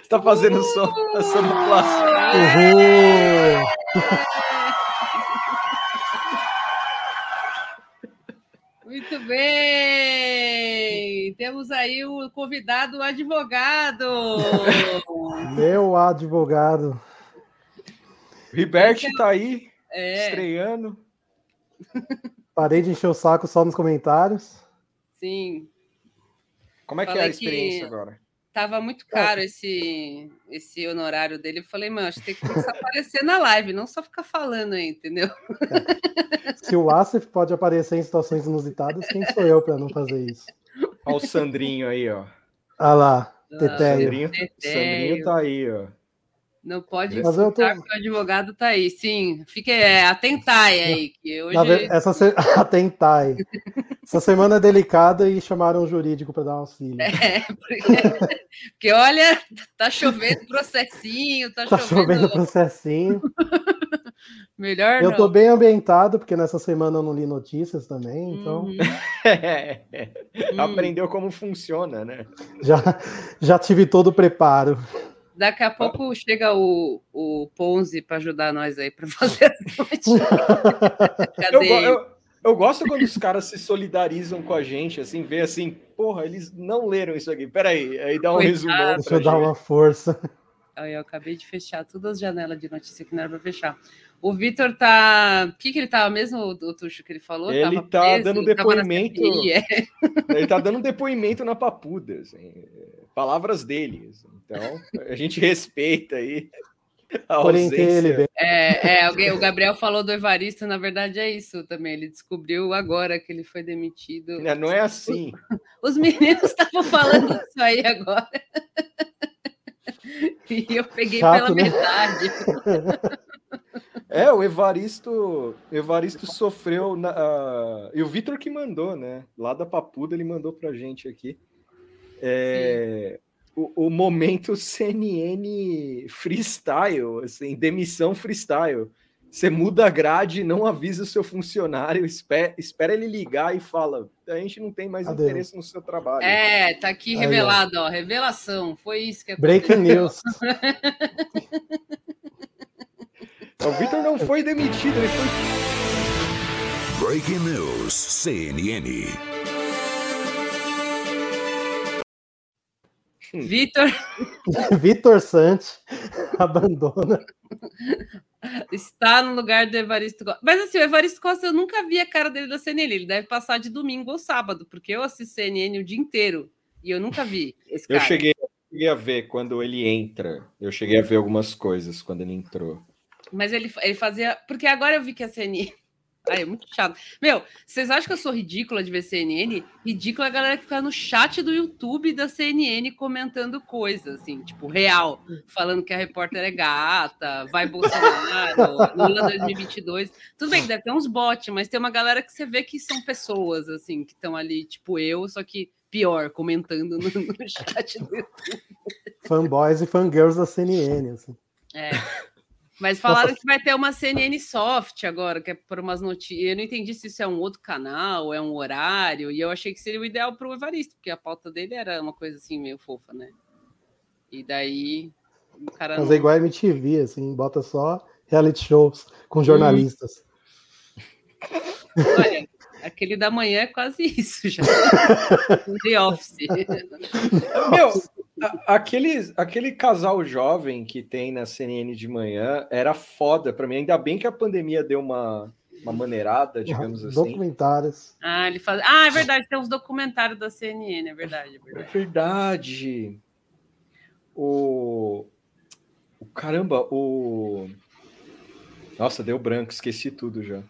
Está fazendo som, a sonoplastia. Uhul! Muito bem! Temos aí o convidado o advogado. Meu advogado. Ribert está aí, é. estreando. Parei de encher o saco só nos comentários. Sim. Como é que é a experiência que agora? Tava muito caro esse, esse honorário dele. Eu falei, mano, acho que tem que começar a aparecer na live, não só ficar falando aí, entendeu? É. Se o Asif pode aparecer em situações inusitadas, quem sou eu para não fazer isso? Olha o Sandrinho aí, ó. Ah lá, Teteio. Sandrinho, Sandrinho tá aí, ó. Não pode Mas eu tô... o advogado tá aí, sim. Fique, é, atentai aí, que hoje... Essa se... Atentai. Essa semana é delicada e chamaram o jurídico para dar um auxílio. É, porque... porque, olha, tá chovendo processinho, tá, tá chovendo... chovendo processinho. Melhor Eu não. tô bem ambientado, porque nessa semana eu não li notícias também, então... Uhum. Aprendeu como funciona, né? Já, já tive todo o preparo. Daqui a pouco chega o, o Ponzi para ajudar nós aí para fazer as notícias. eu, eu, eu, gosto quando os caras se solidarizam com a gente, assim, vê assim, porra, eles não leram isso aqui. Peraí, aí dá um Coitado. resumão. Deixa eu dar uma força. Eu acabei de fechar todas as janelas de notícia que não era para fechar. O Vitor tá. O que, que ele tava mesmo, o Tuxo, que ele falou? Ele tava tá preso, dando depoimento. É. Ele tá dando depoimento na papuda, assim, palavras dele. Assim. Então, a gente respeita aí. A ele, é, é, alguém, o Gabriel falou do Evaristo, na verdade é isso também. Ele descobriu agora que ele foi demitido. Não, não é assim. Os meninos estavam falando isso aí agora. E eu peguei Chato, pela né? metade. É, o Evaristo, Evaristo sofreu na, uh, e o Vitor que mandou, né? Lá da Papuda ele mandou pra gente aqui. É, o, o, momento CNN freestyle, assim, demissão freestyle. Você muda a grade, não avisa o seu funcionário, espera, espera ele ligar e fala: a gente não tem mais Adeus. interesse no seu trabalho. É, tá aqui revelado, ó, revelação. Foi isso que aconteceu. Breaking news. o Vitor não foi demitido, ele foi. Breaking news, CNN. Vitor. Vitor Santos abandona. Está no lugar do Evaristo Costa. Mas assim, o Evaristo Costa, eu nunca vi a cara dele da CNN. Ele deve passar de domingo ou sábado, porque eu assisto CNN o dia inteiro e eu nunca vi esse cara. Eu cheguei, eu cheguei a ver quando ele entra. Eu cheguei a ver algumas coisas quando ele entrou. Mas ele, ele fazia. Porque agora eu vi que a CNN Ai, é muito chato. Meu, vocês acham que eu sou ridícula de ver CNN? Ridícula é a galera que fica no chat do YouTube da CNN comentando coisas, assim, tipo, real. Falando que a repórter é gata, vai Bolsonaro, Lula 2022. Tudo bem que deve ter uns bots, mas tem uma galera que você vê que são pessoas, assim, que estão ali, tipo eu, só que pior, comentando no, no chat do YouTube. Fanboys e fangirls da CNN, assim. É. Mas falaram Nossa. que vai ter uma CNN Soft agora, que é por umas notícias. Eu não entendi se isso é um outro canal, é um horário, e eu achei que seria o ideal para o Evaristo, porque a pauta dele era uma coisa assim meio fofa, né? E daí. O cara Mas não... é igual a MTV, assim, bota só reality shows com jornalistas. Hum. Olha, aquele da manhã é quase isso já. The Office. Meu, Aquele, aquele casal jovem que tem na CNN de manhã era foda para mim. Ainda bem que a pandemia deu uma, uma maneirada, digamos assim. Documentários. Ah, ele faz... ah, é verdade, tem uns documentários da CNN, é verdade. É verdade. É verdade. O... o. Caramba, o. Nossa, deu branco, esqueci tudo já.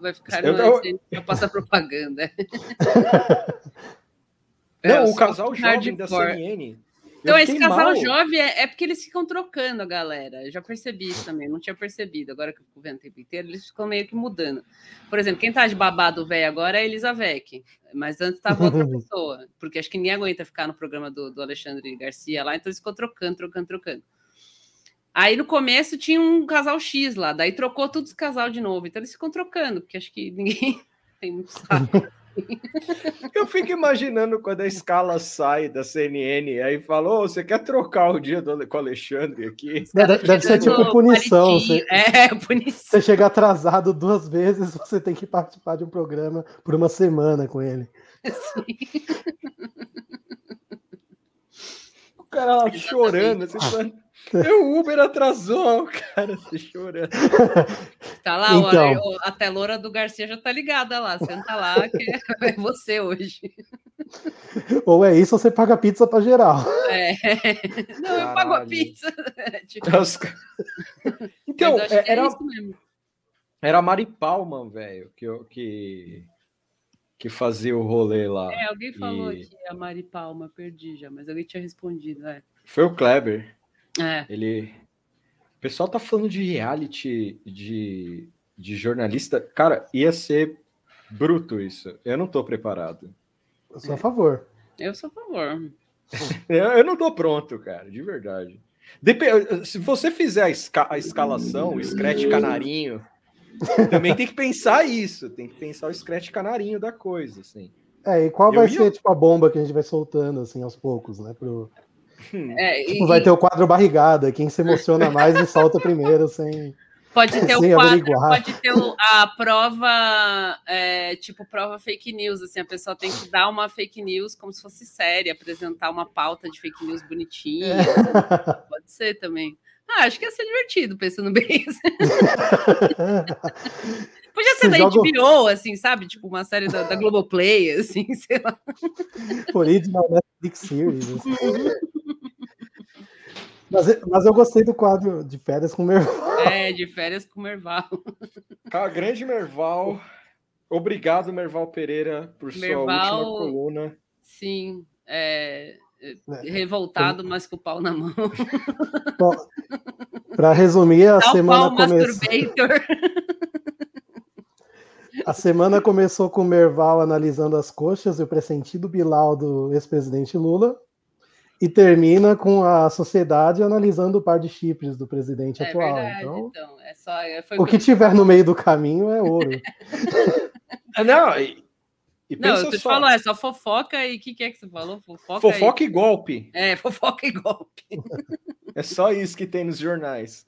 Vai ficar eu, no... eu... passar propaganda. Não, é, o casal jovem da CNN. Então, esse casal mal. jovem é, é, porque eles ficam trocando a galera. Eu já percebi isso também, não tinha percebido. Agora que eu fico vendo o tempo inteiro, eles ficam meio que mudando. Por exemplo, quem tá de babado velho agora é a Elizavec, mas antes tava outra pessoa, porque acho que ninguém aguenta ficar no programa do, do Alexandre Garcia lá, então eles ficam trocando, trocando, trocando. Aí no começo tinha um casal X lá, daí trocou todos os casal de novo, então eles ficam trocando, porque acho que ninguém tem muito saco. Eu fico imaginando quando a escala sai da CNN, aí falou: oh, você quer trocar o dia do, com o Alexandre aqui? Deve, deve ser tipo punição. Você, é, punição. Você chega atrasado duas vezes, você tem que participar de um programa por uma semana com ele. Sim. O cara lá chorando, assim, o Uber atrasou, cara, se chorando. Tá lá, então, a, a teloura do Garcia já tá ligada lá. Senta lá, que é você hoje. Ou é isso, ou você paga pizza pra geral. É. Não, Caralho. eu pago a pizza. tipo... Então, é, era, é era a Mari Palma, velho, que, que, que fazia o rolê lá. É, alguém falou e... que a Mari Palma, perdi já, mas alguém tinha respondido. É. Foi o Kleber. É. Ele. O pessoal tá falando de reality de, de jornalista. Cara, ia ser bruto isso. Eu não tô preparado. Eu sou a favor. Eu sou a favor. eu não tô pronto, cara, de verdade. Dep se você fizer a, esca a escalação, o Scratch Canarinho, também tem que pensar isso. Tem que pensar o Scratch Canarinho da coisa, assim. É, e qual eu vai ia... ser tipo, a bomba que a gente vai soltando, assim, aos poucos, né? Pro... É, tipo, e... vai ter o quadro barrigada, quem se emociona mais e solta primeiro, sem. Pode ter o quadro, averiguar. pode ter a prova, é, tipo prova fake news, assim, a pessoa tem que dar uma fake news como se fosse séria, apresentar uma pauta de fake news bonitinha. É. Pode ser também. Ah, acho que ia ser divertido, pensando bem. Podia ser Você da joga... HBO, assim, sabe? Tipo, uma série da, da Globoplay, assim, sei lá. Original Netflix Series. Assim. Mas, mas eu gostei do quadro de férias com o Merval. É, de férias com o Merval. Cara, grande Merval. Obrigado, Merval Pereira, por Merval, sua última coluna. Sim, é, é, revoltado, mas com o pau na mão. Para resumir, a Tal semana começou. A semana começou com o Merval analisando as coxas e o pressentido Bilal do ex-presidente Lula e termina com a sociedade analisando o par de chifres do presidente é atual. Verdade, então, então é só, é, o que tiver no meio do caminho é ouro. É, não, e, e não, você só. falou, é só fofoca e o que, que, é que você falou? Fofoca, fofoca e... e golpe. É, fofoca e golpe. é só isso que tem nos jornais.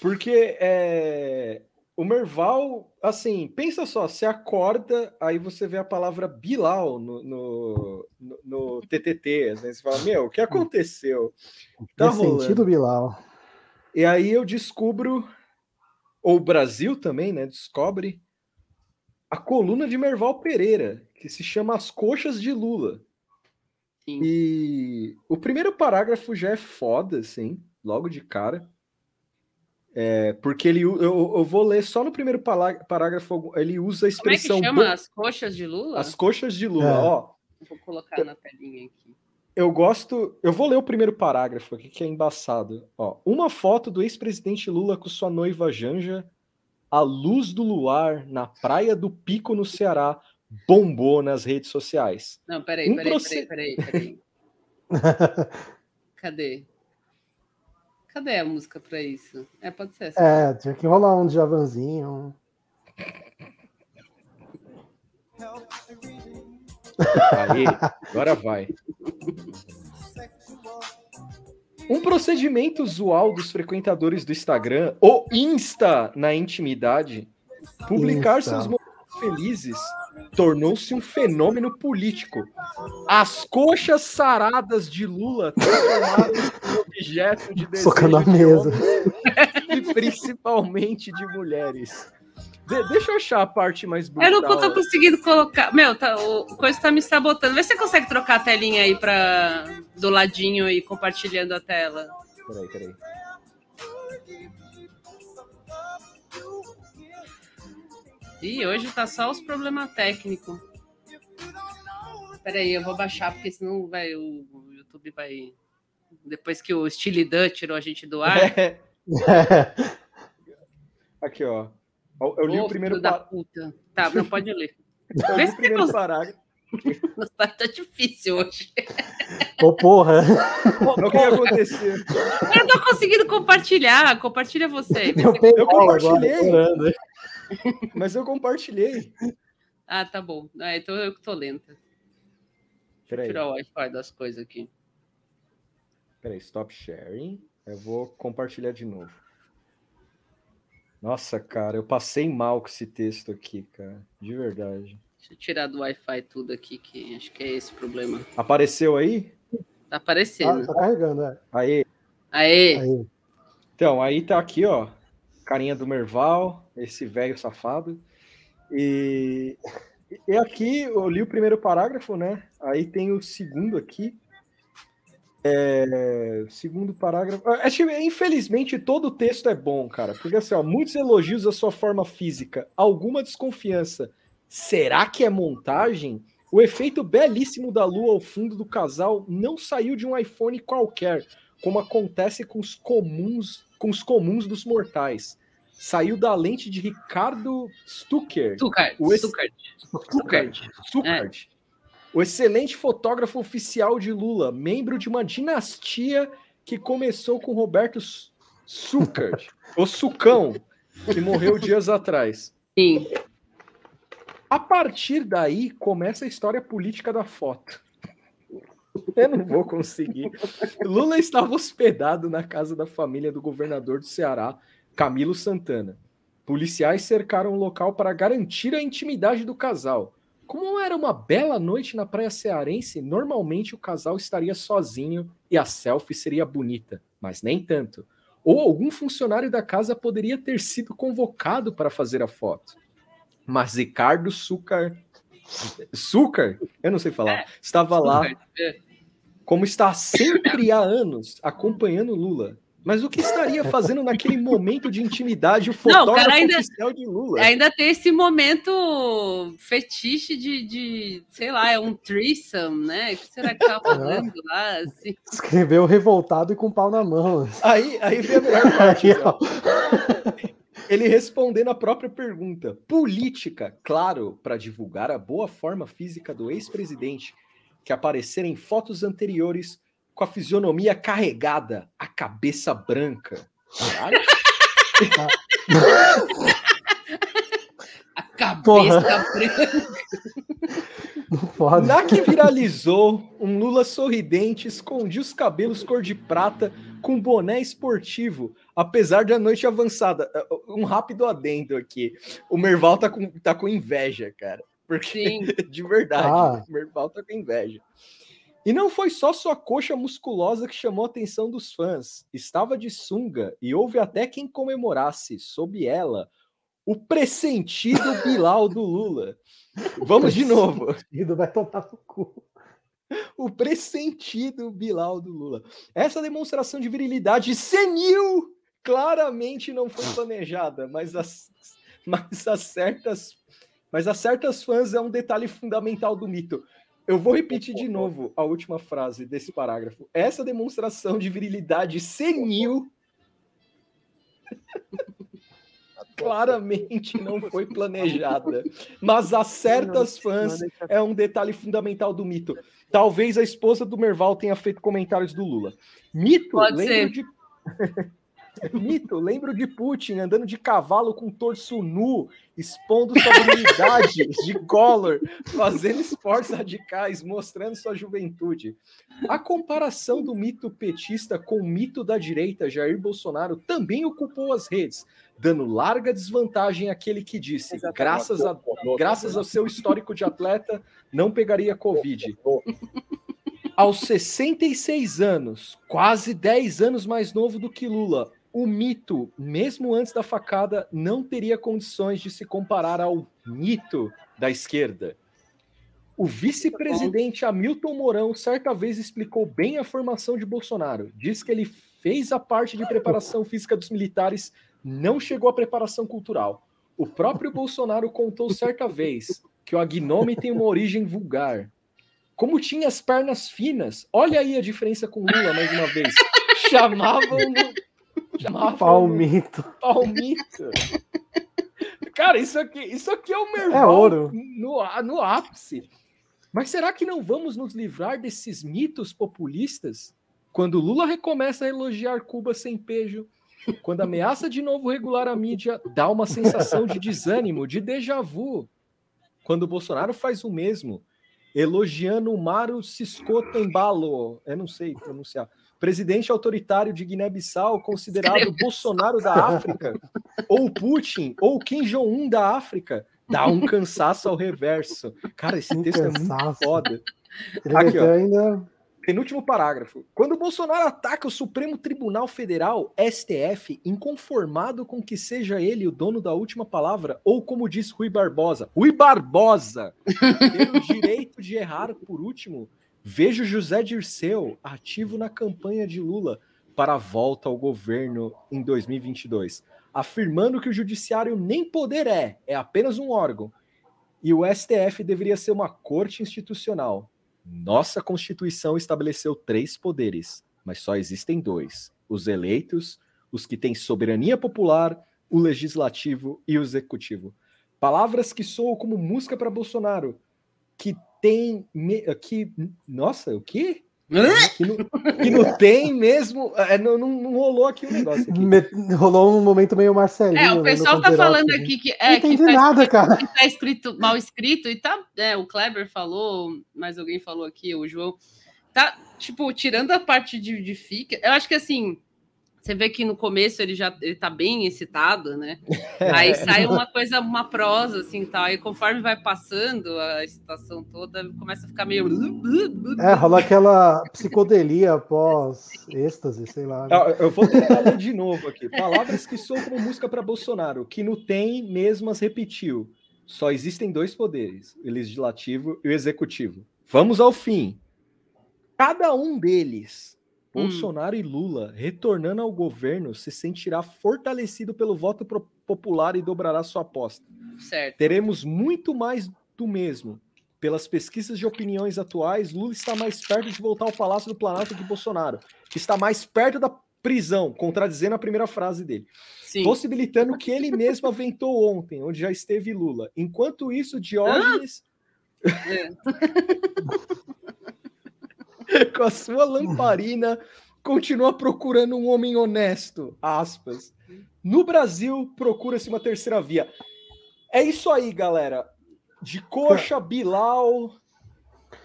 Porque é, o Merval, assim, pensa só, você acorda, aí você vê a palavra Bilal no, no, no, no TTT, assim, você fala, meu, o que aconteceu? Tá rolando. sentido Bilal. E aí eu descubro, ou o Brasil também, né, descobre a coluna de Merval Pereira, que se chama As Coxas de Lula. Sim. E o primeiro parágrafo já é foda, assim, logo de cara. É, porque ele, eu, eu, vou ler só no primeiro parágrafo, ele usa a expressão. Como é que chama? As coxas de Lula? As coxas de Lula, é. ó. Vou colocar na telinha aqui. Eu gosto. Eu vou ler o primeiro parágrafo aqui, que é embaçado. Ó, uma foto do ex-presidente Lula com sua noiva Janja, à luz do luar, na praia do Pico, no Ceará, bombou nas redes sociais. Não, peraí, um peraí, proce... peraí, peraí, peraí. Cadê? Cadê a música para isso? É, pode ser. Essa. É, tinha que rolar um Javanzinho. Aí, agora vai. Um procedimento usual dos frequentadores do Instagram, ou Insta na intimidade, publicar Insta. seus momentos felizes tornou-se um fenômeno político. As coxas saradas de Lula transformadas em objeto de desejo Soca na mesa. e principalmente de mulheres. De deixa eu achar a parte mais bonita. Eu não tô conseguindo colocar. Meu, tá, o coisa tá me sabotando. Vê se você consegue trocar a telinha aí para do ladinho e compartilhando a tela. Peraí, peraí. E hoje tá só os problemas técnicos. Peraí, eu vou baixar, porque senão vai, o, YouTube vai. Depois que o Steely Dan tirou a gente do ar. É. Aqui, ó. Eu li o primeiro da puta. Tá, não pode ler. Eu li o primeiro parágrafo. Nossa, tá, difícil hoje. Ô, porra. O que aconteceu? Eu tô conseguindo compartilhar. Compartilha você. Eu, eu compartilhei. Agora, mas eu compartilhei. Ah, tá bom. Ah, então eu que tô lenta. Deixa eu tirar o Wi-Fi das coisas aqui. Peraí, stop sharing. Eu vou compartilhar de novo. Nossa, cara, eu passei mal com esse texto aqui, cara. De verdade. Deixa eu tirar do Wi-Fi tudo aqui, que acho que é esse o problema. Apareceu aí? Tá aparecendo. Ah, tá carregando, é. Aí. Aê. Aí. Então, aí tá aqui, ó. Carinha do Merval, esse velho safado. E, e aqui eu li o primeiro parágrafo, né? Aí tem o segundo aqui. É, segundo parágrafo. Acho que, infelizmente, todo o texto é bom, cara. Porque assim, ó, muitos elogios à sua forma física, alguma desconfiança. Será que é montagem? O efeito belíssimo da lua ao fundo do casal não saiu de um iPhone qualquer, como acontece com os comuns, com os comuns dos mortais saiu da lente de Ricardo Stucker. Stuckert. O ex... Stuckert. Stuckert. É. O excelente fotógrafo oficial de Lula, membro de uma dinastia que começou com Roberto Stuckert, o Sucão, que morreu dias atrás. Sim. A partir daí começa a história política da foto. Eu não vou conseguir. Lula estava hospedado na casa da família do governador do Ceará, Camilo Santana. Policiais cercaram o local para garantir a intimidade do casal. Como era uma bela noite na praia cearense, normalmente o casal estaria sozinho e a selfie seria bonita, mas nem tanto. Ou algum funcionário da casa poderia ter sido convocado para fazer a foto. Mas Ricardo Sucar. Sucar? Eu não sei falar. É, estava lá, é. como está sempre há anos, acompanhando Lula. Mas o que estaria fazendo naquele momento de intimidade o fotógrafo Não, ainda, oficial de Lula? Ainda tem esse momento fetiche de, de sei lá, é um threesome, né? O que será que tá falando lá? Assim? Escreveu revoltado e com pau na mão. Aí, aí vem a melhor parte. Ele respondendo a própria pergunta. Política, claro, para divulgar a boa forma física do ex-presidente, que apareceram em fotos anteriores com a fisionomia carregada, a cabeça branca. a cabeça Porra. branca. Na que viralizou, um Lula sorridente escondia os cabelos cor de prata com boné esportivo, apesar da noite avançada. Um rápido adendo aqui. O Merval tá com, tá com inveja, cara. Porque, Sim. de verdade, ah. o Merval tá com inveja. E não foi só sua coxa musculosa que chamou a atenção dos fãs. Estava de sunga e houve até quem comemorasse, sob ela, o pressentido Bilal do Lula. Vamos de novo. Vai tomar no cu. O pressentido Bilal do Lula. Essa demonstração de virilidade senil claramente não foi planejada, mas as, mas as certas mas a certas fãs é um detalhe fundamental do mito. Eu vou repetir de novo a última frase desse parágrafo. Essa demonstração de virilidade senil claramente não foi planejada, mas a certas fãs é um detalhe fundamental do mito. Talvez a esposa do Merval tenha feito comentários do Lula. Mito, Pode lembro ser. de Mito, lembro de Putin andando de cavalo com torso nu, expondo suas habilidades de Collor, fazendo esportes radicais, mostrando sua juventude. A comparação do mito petista com o mito da direita, Jair Bolsonaro, também ocupou as redes, dando larga desvantagem àquele que disse, graças, a, graças ao seu histórico de atleta, não pegaria Covid. Aos 66 anos, quase 10 anos mais novo do que Lula, o mito, mesmo antes da facada, não teria condições de se comparar ao mito da esquerda. O vice-presidente Hamilton Mourão certa vez explicou bem a formação de Bolsonaro. Diz que ele fez a parte de preparação física dos militares, não chegou à preparação cultural. O próprio Bolsonaro contou certa vez que o Agnome tem uma origem vulgar. Como tinha as pernas finas, olha aí a diferença com Lula mais uma vez. Chamavam no, chamavam no Palmito. palmito. Cara, isso aqui, isso aqui é o Merval É ouro. No, no ápice. Mas será que não vamos nos livrar desses mitos populistas? Quando Lula recomeça a elogiar Cuba sem pejo, quando ameaça de novo regular a mídia, dá uma sensação de desânimo, de déjà vu. Quando Bolsonaro faz o mesmo, elogiando o Mário Ciscoto Embalo, eu não sei pronunciar, presidente autoritário de Guiné-Bissau, considerado Bolsonaro da África, ou Putin, ou Kim Jong-un da África, dá um cansaço ao reverso. Cara, esse Um texto é muito cansaço. foda. Ele Aqui, ó. ainda. Penúltimo parágrafo. Quando Bolsonaro ataca o Supremo Tribunal Federal, STF, inconformado com que seja ele o dono da última palavra, ou como diz Rui Barbosa, Rui Barbosa, ter o direito de errar por último, vejo José Dirceu ativo na campanha de Lula para a volta ao governo em 2022, afirmando que o judiciário nem poder é, é apenas um órgão, e o STF deveria ser uma corte institucional. Nossa Constituição estabeleceu três poderes, mas só existem dois: os eleitos, os que têm soberania popular, o legislativo e o executivo. Palavras que soam como música para Bolsonaro, que tem. me- Que, nossa, o quê? Que não, que não tem mesmo. é, não, não, não rolou aqui o negócio. Aqui. me- Rolou um momento meio Marcelinho. É, o né, pessoal tá Panterote, falando né? aqui que Não é que entendi tá, nada, cara. que tá escrito mal escrito e tá, é, o Kleber falou, mais alguém falou aqui, o João, tá, tipo, tirando a parte de, de fica, eu acho que assim, você vê que no começo ele já ele tá bem excitado, né? Aí sai uma coisa, uma prosa, assim, tal. Aí conforme vai passando a excitação toda, começa a ficar meio. É, rola aquela psicodelia após êxtase, sei lá. né? Eu vou tentar ler de novo aqui. Palavras que soam como música para Bolsonaro, que no tem mesmo as repetiu. Só existem dois poderes, o legislativo e o executivo. Vamos ao fim. Cada um deles, Hum. Bolsonaro e Lula, retornando ao governo, se sentirá fortalecido pelo voto popular e dobrará sua aposta. Certo. Teremos muito mais do mesmo. Pelas pesquisas de opiniões atuais, Lula está mais perto de voltar ao Palácio do Planalto que Bolsonaro, que está mais perto da prisão, contradizendo a primeira frase dele, Sim. possibilitando que ele mesmo aventou ontem, onde já esteve Lula. Enquanto isso, Diógenes, com a sua lamparina, continua procurando um homem honesto, aspas. No Brasil, procura-se uma terceira via. É isso aí, galera. De coxa, Bilal,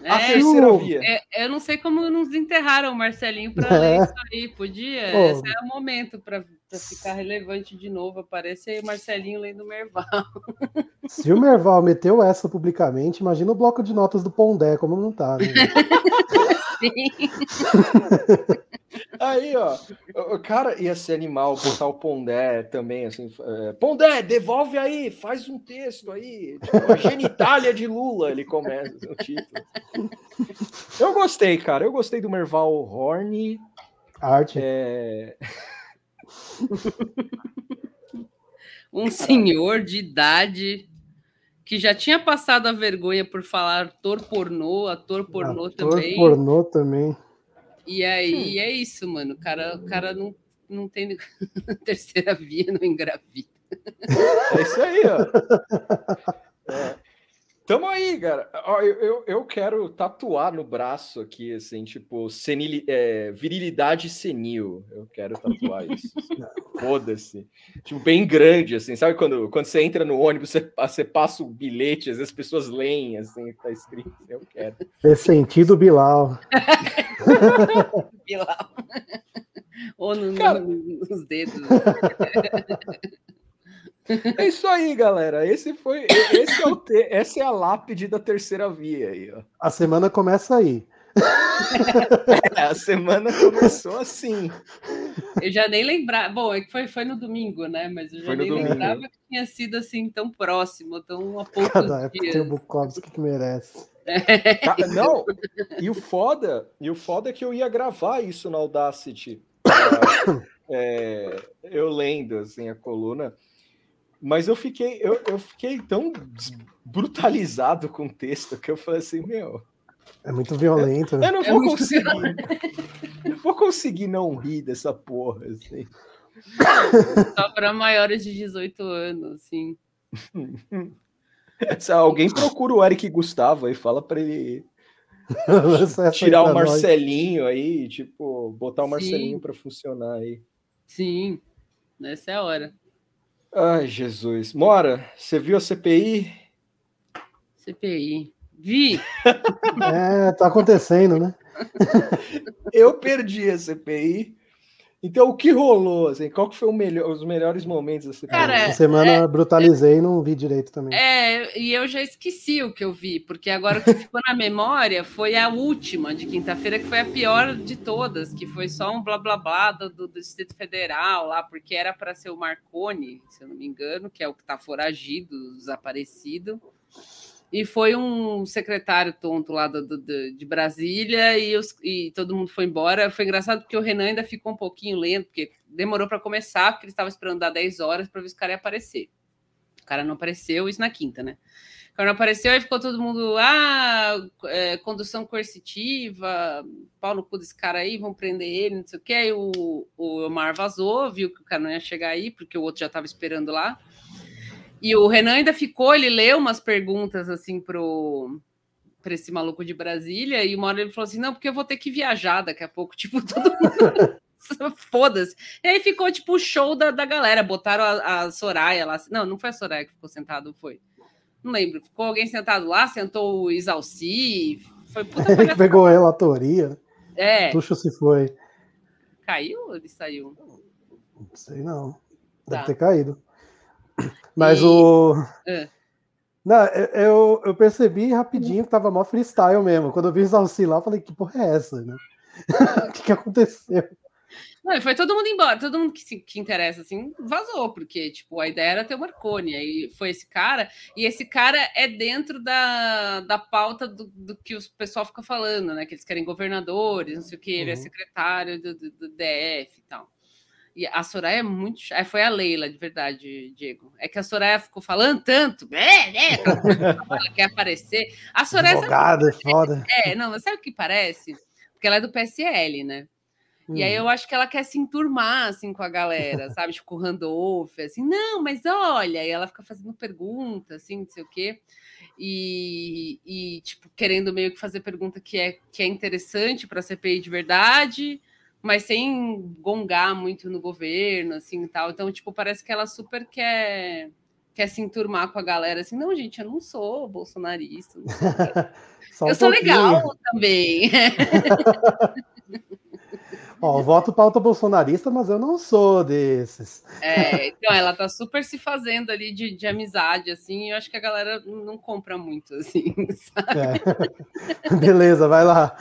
a É, terceira o- via. É, eu não sei como nos enterraram o Marcelinho para É. ler isso aí. Podia? Pô. Esse é o momento para ficar relevante de novo. Aparece aí o Marcelinho lendo Merval. Se o Merval meteu essa publicamente, imagina o bloco de notas do Pondé, como não tá, né? Aí, ó. o- Cara, ia ser animal botar o Pondé também, assim. é, Pondé, devolve aí, faz um texto aí. Tipo, a genitália de Lula, ele começa o título. Eu gostei, cara. Eu gostei do Merval Horn. Arte. É... um senhor de idade que já tinha passado a vergonha por falar ator pornô, ator pornô ator também. pornô também. E aí hum. é isso, mano. O cara, o cara não, não tem terceira via, não engravida. É isso aí, ó. É. Tamo aí, cara. Eu, eu, eu, quero tatuar no braço aqui, assim, tipo, senil, é, virilidade senil. Eu quero tatuar isso. Foda-se. Tipo, bem grande, assim. Sabe quando, quando você entra no ônibus, você, você passa o bilhete, às vezes as pessoas leem, assim, tá escrito. Eu quero. É sentido Bilal. Bilal. Ou no, cara... nos dedos. É isso aí, galera. Esse foi, esse é o te, essa é a lápide da terceira via aí, ó. A semana começa aí. É, a semana começou assim. Eu já nem lembrava. Bom, é que foi, foi no domingo, né? Mas eu já nem domingo. lembrava que tinha sido assim tão próximo, tão a poucos Cada época tem o Bukowski que merece. É. Não, e o foda, e o foda é que eu ia gravar isso na Audacity. É, eu lendo assim a coluna. Mas eu fiquei, eu, eu fiquei tão brutalizado com o texto que eu falei assim, meu. É muito violento. Eu, eu não é vou é conseguir. não vou conseguir não rir dessa porra, assim. Só para maiores de 18 anos, assim. Se alguém procura o Eric Gustavo e fala para ele tirar o Marcelinho nós. aí, tipo, botar o Marcelinho para funcionar aí. Sim, nessa é a hora. Ai, Jesus. Mora, você viu a CPI? CPI. Vi. é, tá acontecendo, né? Eu perdi a CPI. Então, o que rolou? Assim, qual que foi melhor, os melhores momentos da CPI? Cara, Essa semana é, brutalizei e não vi direito também. É, e eu já esqueci o que eu vi, porque agora o que ficou na memória foi a última de quinta-feira, que foi a pior de todas, que foi só um blá blá blá do, do Distrito Federal lá, porque era para ser o Marconi, se eu não me engano, que é o que está foragido, desaparecido e foi um secretário tonto lá do, do, de Brasília e, os, e, todo mundo foi embora. Foi engraçado porque o Renan ainda ficou um pouquinho lento, porque demorou para começar, porque ele estava esperando dar 10 horas para ver se o cara ia aparecer. O cara não apareceu, isso na quinta, né? O cara não apareceu, aí ficou todo mundo, ah, é, condução coercitiva, pau no cu desse cara aí, vão prender ele, não sei o que. Aí o, o Omar vazou, viu que o cara não ia chegar aí, porque o outro já estava esperando lá. E o Renan ainda ficou, ele leu umas perguntas assim pro para esse maluco de Brasília, e uma hora ele falou assim: não, porque eu vou ter que viajar daqui a pouco, tipo, todo mundo. Foda-se. E aí ficou tipo o show da, da galera. Botaram a, a, Soraya lá. Não, não foi a Soraya que ficou sentado, foi. Não lembro. Ficou alguém sentado lá, sentou o Isalci. Foi puta Ele pegou a relatoria. É. Tuxo se foi. Caiu ou ele saiu? Não sei não. Deve tá. ter caído. Mas e... o. É. Não, eu, eu percebi rapidinho que tava mó freestyle mesmo. Quando eu vi os auxílios lá, eu falei, que porra é essa, né? o que, que aconteceu? Não, foi todo mundo embora, todo mundo que se que interessa assim vazou, porque tipo, a ideia era ter o Marconi, aí foi esse cara, e esse cara é dentro da, da pauta do, do que o pessoal fica falando, né? Que eles querem governadores, não sei o que, ele é uhum. secretário do, do, do DF e tal. E a Soraya é muito. É, foi a Leila, de verdade, Diego. É que a Soraya ficou falando tanto, é, é, ela quer aparecer. A Soraya. Advogada, é foda. É, não, mas sabe o que parece? Porque ela é do PSL, né? E aí hum. eu acho que ela quer se enturmar, assim, com a galera, sabe? Tipo, o Randolph, assim, não, mas olha, e ela fica fazendo perguntas, assim, não sei o quê. E, e, tipo, querendo meio que fazer pergunta que é, que é interessante para a CPI de verdade, mas sem gongar muito no governo, assim e tal. Então, tipo, parece que ela super quer, quer se enturmar com a galera, assim, não, gente, eu não sou bolsonarista. Sou eu sou legal também. Ó, voto pauta bolsonarista, mas eu não sou desses. É, então ela tá super se fazendo ali de, de amizade, assim, e eu acho que a galera não compra muito, assim, sabe? É. Beleza, vai lá.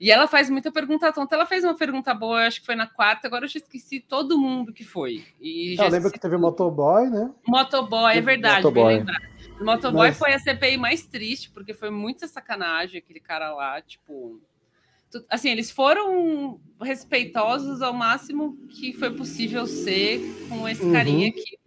E ela faz muita pergunta tonta. Ela fez uma pergunta boa, acho que foi na quarta, agora eu já esqueci todo mundo que foi. E eu lembro que teve o Motoboy, né? Motoboy, é verdade, Motoboy. bem lembrar. O Motoboy mas... foi a CPI mais triste, porque foi muita sacanagem aquele cara lá, tipo assim, eles foram respeitosos ao máximo que foi possível ser com esse uhum. carinha que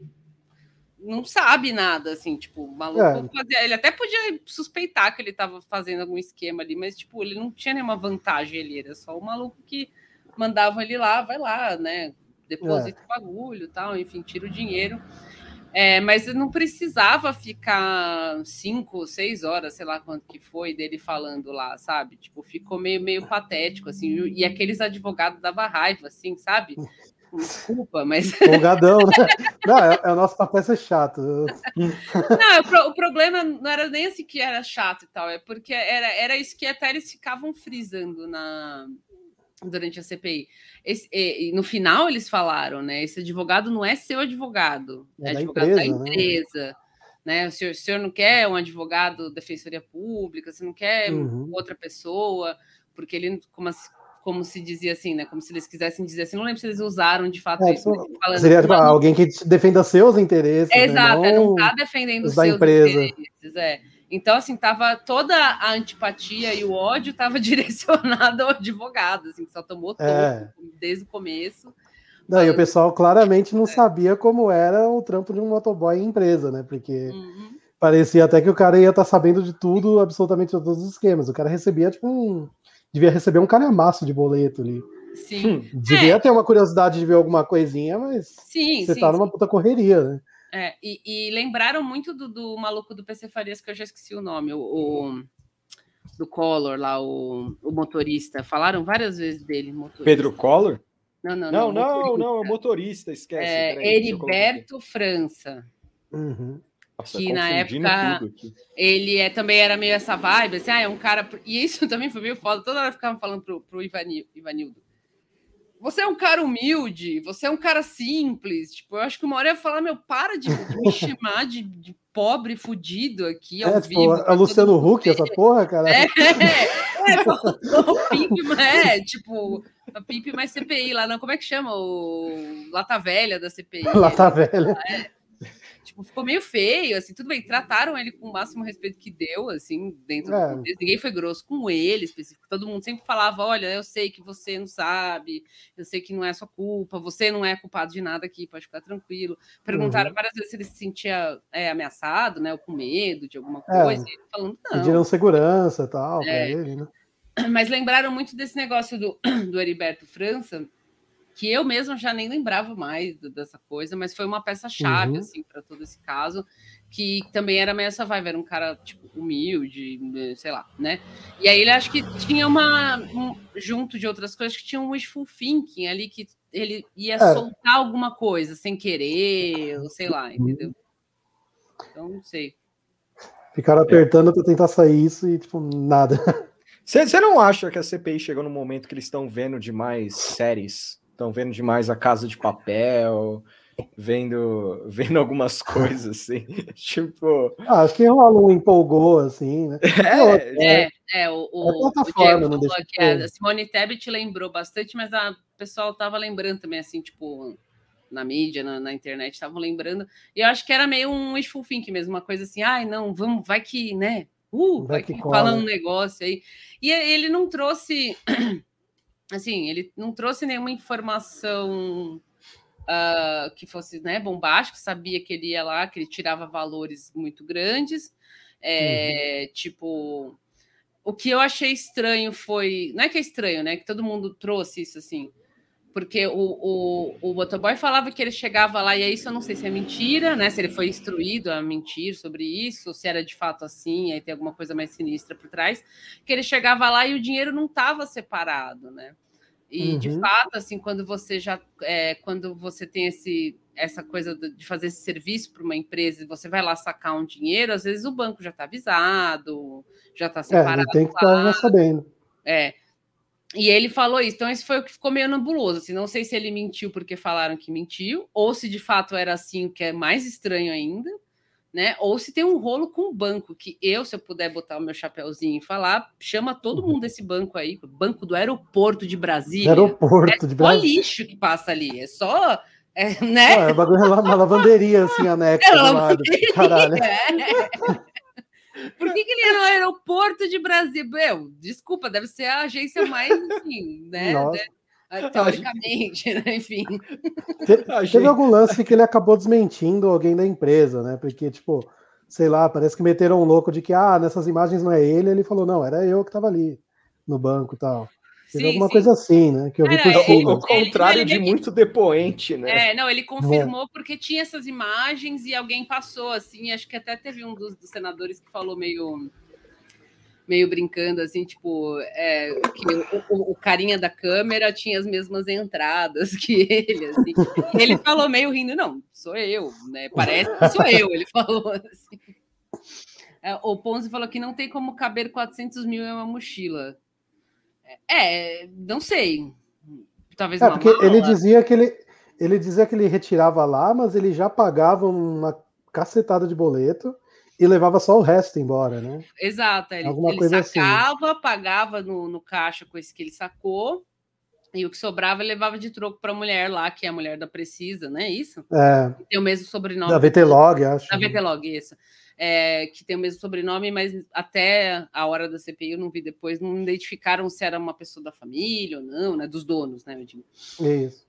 não sabe nada, assim, tipo, maluco é. fazia, ele até podia suspeitar que ele estava fazendo algum esquema ali, mas, tipo, ele não tinha nenhuma vantagem ali, era só o maluco que mandava ele lá, vai lá, né, deposita é. o bagulho tal, enfim, tira o dinheiro. É, mas não precisava ficar cinco, seis horas, sei lá quanto que foi, dele falando lá, sabe? Tipo, ficou meio, meio patético, assim. E aqueles advogados dava raiva, assim, sabe? Desculpa, mas. Folgadão, né? Não, é, é, o nosso papel ser chato. Não, o, o, problema não era nem assim que era chato e tal, é porque era, era isso que até eles ficavam frisando na, durante a CPI. Esse, e, no final eles falaram, né? Esse advogado não é seu advogado, é, é advogado empresa, da empresa. Né? né? O, senhor, o senhor não quer um advogado da Defensoria Pública, você não quer uhum. outra pessoa, porque ele, como, como se dizia assim, né? Como se eles quisessem dizer assim, não lembro se eles usaram de fato é, isso. seria tipo, alguém que defenda seus interesses. É, exato, né? não está defendendo os seus empresa. interesses. É. Então, assim, tava toda a antipatia e o ódio estava direcionado ao advogado, assim, que só tomou todo é. desde o começo. Não, e o pessoal claramente não é. sabia como era o trampo de um motoboy em empresa, né? Porque uhum. parecia até que o cara ia estar tá sabendo de tudo, absolutamente todos os esquemas. O cara recebia, tipo, um. Devia receber um calhamaço de boleto ali. Sim. Hum, devia é. ter uma curiosidade de ver alguma coisinha, mas sim, você sim, tá numa sim. puta correria, né? É, e, e, lembraram muito do, do, maluco do PC Farias, que eu já esqueci o nome, o, o do Collor lá, o, o, motorista. Falaram várias vezes dele. Motorista. Pedro Collor? Não, não, não. Não, não, não, é motorista, esquece. É, peraí, Heriberto França. Uhum. Nossa, que na época ele é, também era meio essa vibe, assim, ah, é um cara. E isso também foi meio foda. Toda hora ficavam falando pro, pro Ivanildo você é um cara humilde, você é um cara simples. Tipo, eu acho que uma hora ia falar, meu, para de, de me chamar de, de, pobre fudido aqui ao é, tipo, vivo. É Luciano Huck, essa porra, cara. É, é, é, o Pimp, é, tipo, a Pimp mais CPI lá, não, como é que chama? O Lata Velha da CPI. Lata Velha. É tipo, ficou meio feio, assim, tudo bem, trataram ele com o máximo respeito que deu, assim, dentro é. do contexto. Ninguém foi grosso com ele, específico. Todo mundo sempre falava: olha, eu sei que você não sabe, eu sei que não é sua culpa, você não é culpado de nada aqui, pode ficar tranquilo. Perguntaram uhum. várias vezes se ele se sentia é, ameaçado, né, ou com medo de alguma é. coisa, é. e ele falando, não. Pediram segurança e tal, é. ele, né? Mas lembraram muito desse negócio do, do Heriberto França que eu mesmo já nem lembrava mais dessa coisa, mas foi uma peça-chave, uhum. assim, para todo esse caso, que também era meio essa vibe, era um cara, tipo, humilde, sei lá, né? E aí ele acho que tinha uma, um, junto de outras coisas, que tinha um wishful thinking ali, que ele ia é. soltar alguma coisa sem querer, ou sei lá, entendeu? Então, não sei. Ficaram apertando para tentar sair isso e, tipo, nada. Você não acha que a CPI chegou no momento que eles estão vendo demais séries estão vendo demais a Casa de Papel, vendo, vendo algumas coisas assim, tipo. Ah, acho que rola um empolgou assim, né? É, é, é, o, o, o Diego falou que a Simone Tebet lembrou bastante, mas a pessoal tava lembrando também, assim, tipo, na mídia, na, na internet, estavam lembrando. E eu acho que era meio um wishful think mesmo, uma coisa assim, ai, não, vamos, vai que, né? Uh, vai, vai que, que fala um negócio aí. E ele não trouxe assim, ele não trouxe nenhuma informação uh, que fosse né, bombástica, sabia que ele ia lá, que ele tirava valores muito grandes. É, uhum. Tipo, o que eu achei estranho foi. Não é que é estranho, né? Que todo mundo trouxe isso assim. Porque o, o, o motoboy falava que ele chegava lá, e isso eu não sei se é mentira, né? Se ele foi instruído a mentir sobre isso, se era de fato assim, aí tem alguma coisa mais sinistra por trás, que ele chegava lá e o dinheiro não estava separado, né? E uhum. de fato, assim, quando você já é, quando você tem esse essa coisa de fazer esse serviço para uma empresa e você vai lá sacar um dinheiro, às vezes o banco já está avisado, já está separado. É, tem que estar tá sabendo. É. E ele falou isso, então isso foi o que ficou meio nebuloso. Assim, não sei se ele mentiu porque falaram que mentiu, ou se de fato era assim, que é mais estranho ainda, né? Ou se tem um rolo com o banco, que eu, se eu puder botar o meu chapéuzinho e falar, chama todo mundo desse banco aí, banco do aeroporto de Brasília. Aeroporto é de Brasília. É só lixo que passa ali, é só. É, né? Ah, é uma lavanderia assim, anexa é lado. Caralho. É. Por que, que ele ia no aeroporto de Brasil? Meu, desculpa, deve ser a agência mais, enfim, né? Nossa. né? Teoricamente, né? Enfim. Te- Teve algum lance que ele acabou desmentindo alguém da empresa, né? Porque, tipo, sei lá, parece que meteram um louco de que, ah, nessas imagens não é ele. Ele falou, não, era eu que tava ali no banco e tal. Sim, alguma sim. coisa assim, né? Que eu vi É, por é, cima. O contrário Ele- de ele- muito depoente, né? É, não, ele confirmou porque tinha essas imagens e alguém passou assim. Acho que até teve um dos, dos senadores que falou meio meio brincando assim, tipo, é, que o, o- o carinha da câmera tinha as mesmas entradas que ele, assim. Ele falou meio rindo, não, sou eu, né? Parece que sou eu, ele falou assim. É, o Ponzi falou que não tem como caber 400 mil em uma mochila. É, não sei. Talvez É, porque ele mala. dizia que ele, ele dizia que ele retirava lá, mas ele já pagava uma cacetada de boleto e levava só o resto embora, né? Exato, ele, Alguma ele coisa assim. sacava, pagava no, no caixa com esse que ele sacou, e o que sobrava ele levava de troco para a mulher lá, que é a mulher da Precisa, né? Isso? É, Tem o mesmo sobrenome. da VT-Log, acho. Da VTlog, isso. É, que tem o mesmo sobrenome, mas até a hora da CPI eu não vi depois, não identificaram se era uma pessoa da família ou não, né? Dos donos, né? Eu digo. Isso.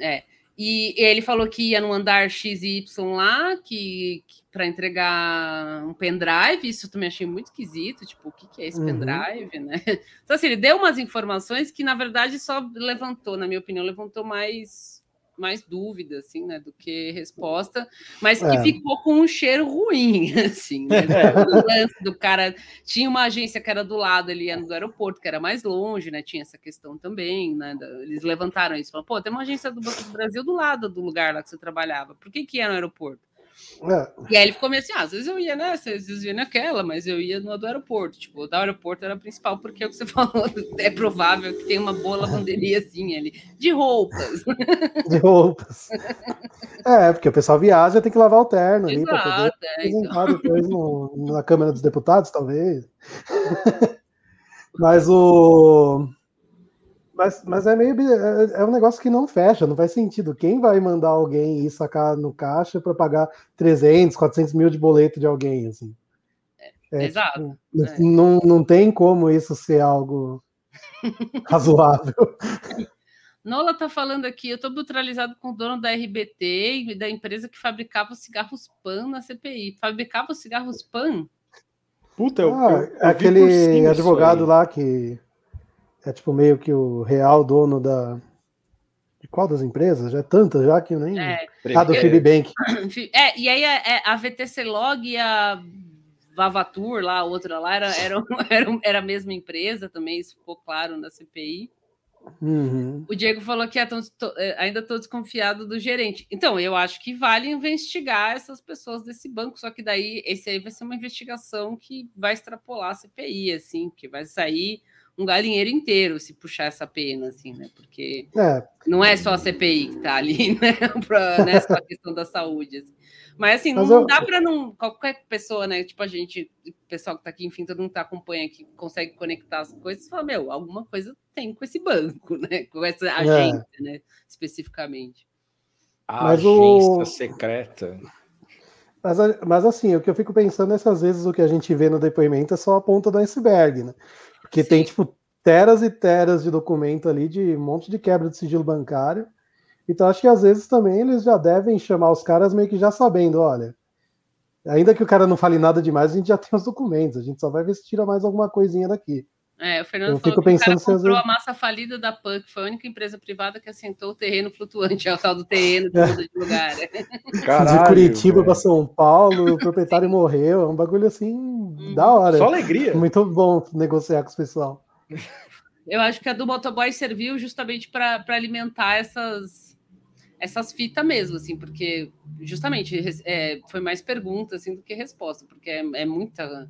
É. E ele falou que ia no andar XY lá, que, que para entregar um pendrive, isso eu também achei muito esquisito, tipo, o que, que é esse Uhum. pendrive, né? Então, assim, ele deu umas informações que, na verdade, só levantou, na minha opinião, levantou mais, mais dúvida, assim, né, do que resposta, mas que É. ficou com um cheiro ruim, assim, né? O lance do cara tinha uma agência que era do lado ali do aeroporto, que era mais longe, né? Tinha essa questão também, né? Eles levantaram isso, falaram, pô, tem uma agência do Banco do Brasil do lado do lugar lá que você trabalhava. Por que que ia no aeroporto? É, E aí ele ficou meio assim, ah, às vezes eu ia nessa, às vezes eu ia naquela, mas eu ia no do aeroporto. Tipo, o do aeroporto era a principal, porque é o que você falou, é provável que tenha uma boa lavanderia assim ali, de roupas. de roupas. É, porque o pessoal viaja tem que lavar o terno ali para poder é, então. depois no- na Câmara dos Deputados, talvez. mas o. Mas, mas é meio. bi- É, é um negócio que não fecha, não faz sentido. Quem vai mandar alguém ir sacar no caixa para pagar 300, 400 mil de boleto de alguém, assim? É, Exato, tipo, é. Não, não tem como isso ser algo razoável. Nola tá falando aqui, eu tô neutralizado com o dono da RBT e da empresa que fabricava os cigarros PAN na CPI. Fabricava os cigarros PAN? Puta, eu, Ah, eu- eu vi por aquele advogado aí. lá que é tipo meio que o real dono da. De qual das empresas? Já é tanta já que eu nem. É, ah, do Filibank. é, e aí a, é, a VTC Log e a Vavatur, lá, a outra lá, era, era, era, era a mesma empresa também, isso ficou claro na CPI. Uhum. O Diego falou que é tão- tô- é, ainda estou desconfiado do gerente. Então, eu acho que vale investigar essas pessoas desse banco, só que daí esse aí vai ser uma investigação que vai extrapolar a CPI, assim, que vai sair um galinheiro inteiro se puxar essa pena, assim, né? Porque É, não é só a CPI que está ali, né? Pra, né? Só a questão da saúde. assim. Mas assim, não, Mas não eu- dá para não. Qualquer pessoa, né? Tipo a gente, o pessoal que está aqui, enfim, todo mundo que acompanha aqui, consegue conectar as coisas e fala, meu, alguma coisa tem com esse banco, né? Com essa agência, né? Especificamente. A Mas agência o- secreta. mas, mas assim, o que eu fico pensando é que às vezes o que a gente vê no depoimento é só a ponta do iceberg, né? Porque Sim. tem, tipo, teras e teras de documento ali de um monte de quebra de sigilo bancário. Então acho que às vezes também eles já devem chamar os caras meio que já sabendo, olha. Ainda que o cara não fale nada demais, a gente já tem os documentos, a gente só vai ver se tira mais alguma coisinha daqui. É, o Fernando Eu que o comprou a massa falida da PAN, que foi a única empresa privada que assentou o terreno flutuante, é o tal do terreno que muda de lugar. Caralho, de Curitiba para São Paulo, o proprietário morreu, é um bagulho assim da hora. Só alegria. Muito bom negociar com os pessoal. Eu acho que a do motoboy serviu justamente para alimentar essas essas fitas mesmo, assim, porque justamente é, foi mais pergunta assim do que resposta, porque é, é muita.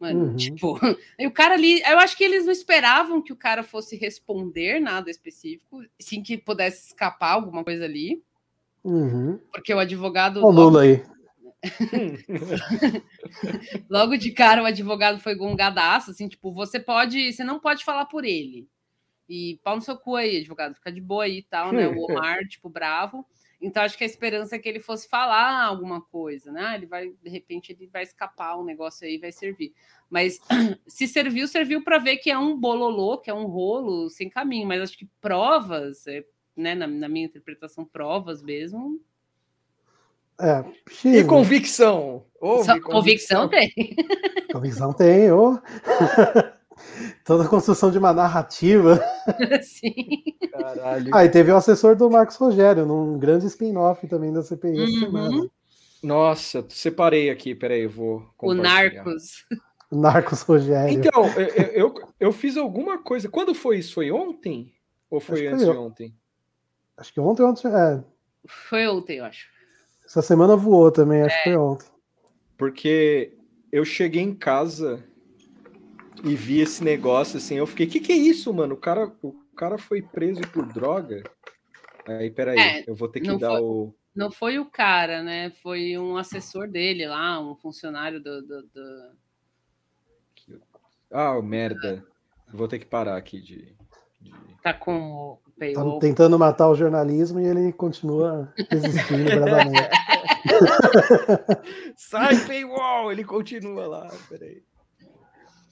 Mano, Uhum. tipo, e o cara ali, eu acho que eles não esperavam que o cara fosse responder nada específico, sim que pudesse escapar alguma coisa ali, Uhum. porque o advogado Olha o Lula aí. logo de cara o advogado foi gongadaço, assim, tipo, você pode, você não pode falar por ele. E pau no seu cu aí, advogado, fica de boa aí e tal, né? O Omar, tipo, bravo. Então, acho que a esperança é que ele fosse falar alguma coisa, né? Ele vai, de repente, ele vai escapar um negócio aí vai servir. Mas se serviu, serviu para ver que é um bololô, que é um rolo sem caminho. Mas acho que provas, é, né, na, na minha interpretação, provas mesmo, É, E convicção? Houve Só- convicção tem. convicção tem, ô. Toda a construção de uma narrativa. Sim. Caralho. Ah, e teve o assessor do Marcos Rogério, num grande spin-off também da CPI essa Uhum. semana. Nossa, separei aqui, peraí, eu vou. O. Narcos. O Narcos Rogério. Então, eu, eu, eu- fiz alguma coisa. Quando foi isso? Foi ontem? Ou foi Acho antes foi de ontem? Acho que ontem, ontem é, Foi ontem, eu acho. essa semana voou também, acho É. que foi ontem. Porque eu cheguei em casa e vi esse negócio assim. Eu fiquei, que que é isso, mano? O cara, o cara foi preso por droga? Aí, peraí, É, eu vou ter que dar foi- o. Não foi o cara, né? Foi um assessor dele lá, um funcionário do. do- do- Ah, merda. Vou ter que parar aqui de. de- Tá com o Tá tentando matar o jornalismo e ele continua resistindo bravamente. Sai, paywall! Ele continua lá, peraí.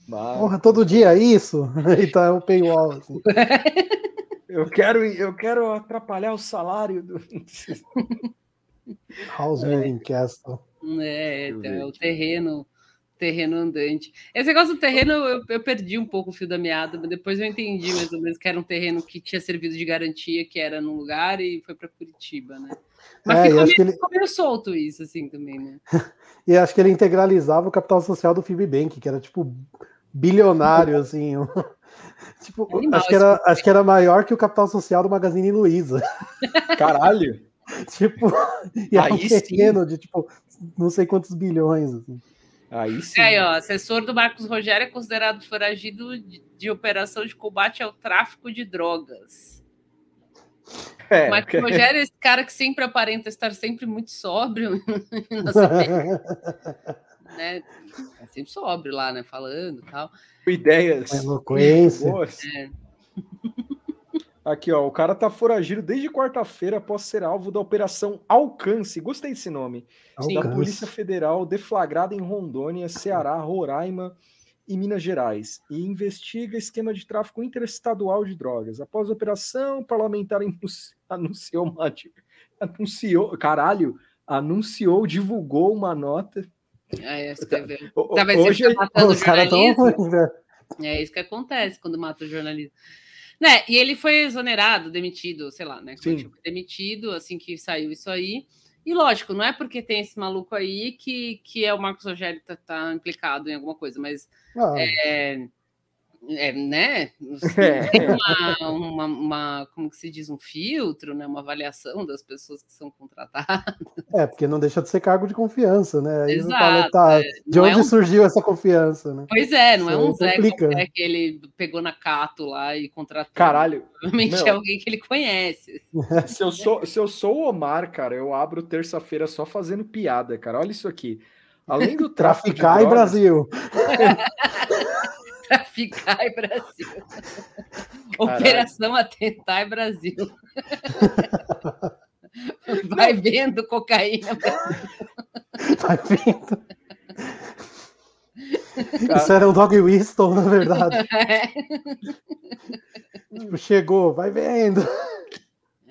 Mas- Porra, todo dia é isso? E tá o paywall. Assim. Eu quero, eu quero atrapalhar o salário do. House Moving Castle. É, então, é o terreno, terreno andante. Esse negócio do terreno, eu, eu perdi um pouco o fio da meada, mas depois eu entendi mais ou menos que era um terreno que tinha servido de garantia, que era num lugar e foi para Curitiba, né? Mas É, ficou, acho meio, que ele- ficou meio solto isso, assim, também, né? E acho que ele integralizava o capital social do Fibbank, que era tipo bilionário, assim. um- tipo, Animal acho, que era, acho que era maior que o capital social do Magazine Luiza. Caralho! tipo, e era um Aí sim. terreno de tipo, não sei quantos bilhões. Assim. Aí sim. É, aí, ó, assessor do Marcos Rogério é considerado foragido de, de operação de combate ao tráfico de drogas. É, o Marcos Rogério é esse cara que sempre aparenta estar sempre muito sóbrio, né? Tá sempre sóbrio lá, né? Falando e tal. ideias. Eloquência. boas. É. Aqui, ó, o cara tá foragido desde quarta-feira após ser alvo da Operação Alcance. Gostei desse nome. Sim. Da. Polícia Federal, deflagrada em Rondônia, Ceará, Roraima e Minas Gerais, e investiga esquema de tráfico interestadual de drogas. Após a operação, o parlamentar anunci- anunciou uma. Anunciou. Caralho! Anunciou, divulgou uma nota. O- o- Tá, mas Hoje, Os caras tão jornalismo? ruins, velho. É isso que acontece quando mata o jornalismo. Né? E ele foi exonerado, demitido, sei lá, né? Sim. Tipo, demitido assim que saiu isso aí. E lógico, não é porque tem esse maluco aí que, que é o Marcos Rogério que tá, tá implicado em alguma coisa, mas Ah, é, é, né? É. Tem uma, uma, uma- como que se diz, um filtro, né? Uma avaliação das pessoas que são contratadas. É, porque não deixa de ser cargo de confiança, né? Aí Exato, fala, tá, é. de Não onde é um- surgiu essa confiança, né? Pois é, não é Isso um aí Zé que ele pegou na Cato lá e contratou. caralho, Provavelmente Meu. é alguém que ele conhece. se eu, sou, se eu sou o Omar, cara, eu abro terça-feira só fazendo piada, cara. Olha isso aqui. Além do tráfico Traficar em drogas- Brasil. Em Brasil. Operação Atentar em Brasil. Vai vendo cocaína. Vai vindo. Cara, Isso era um dog whistle, na verdade. É. Tipo, chegou, vai vendo.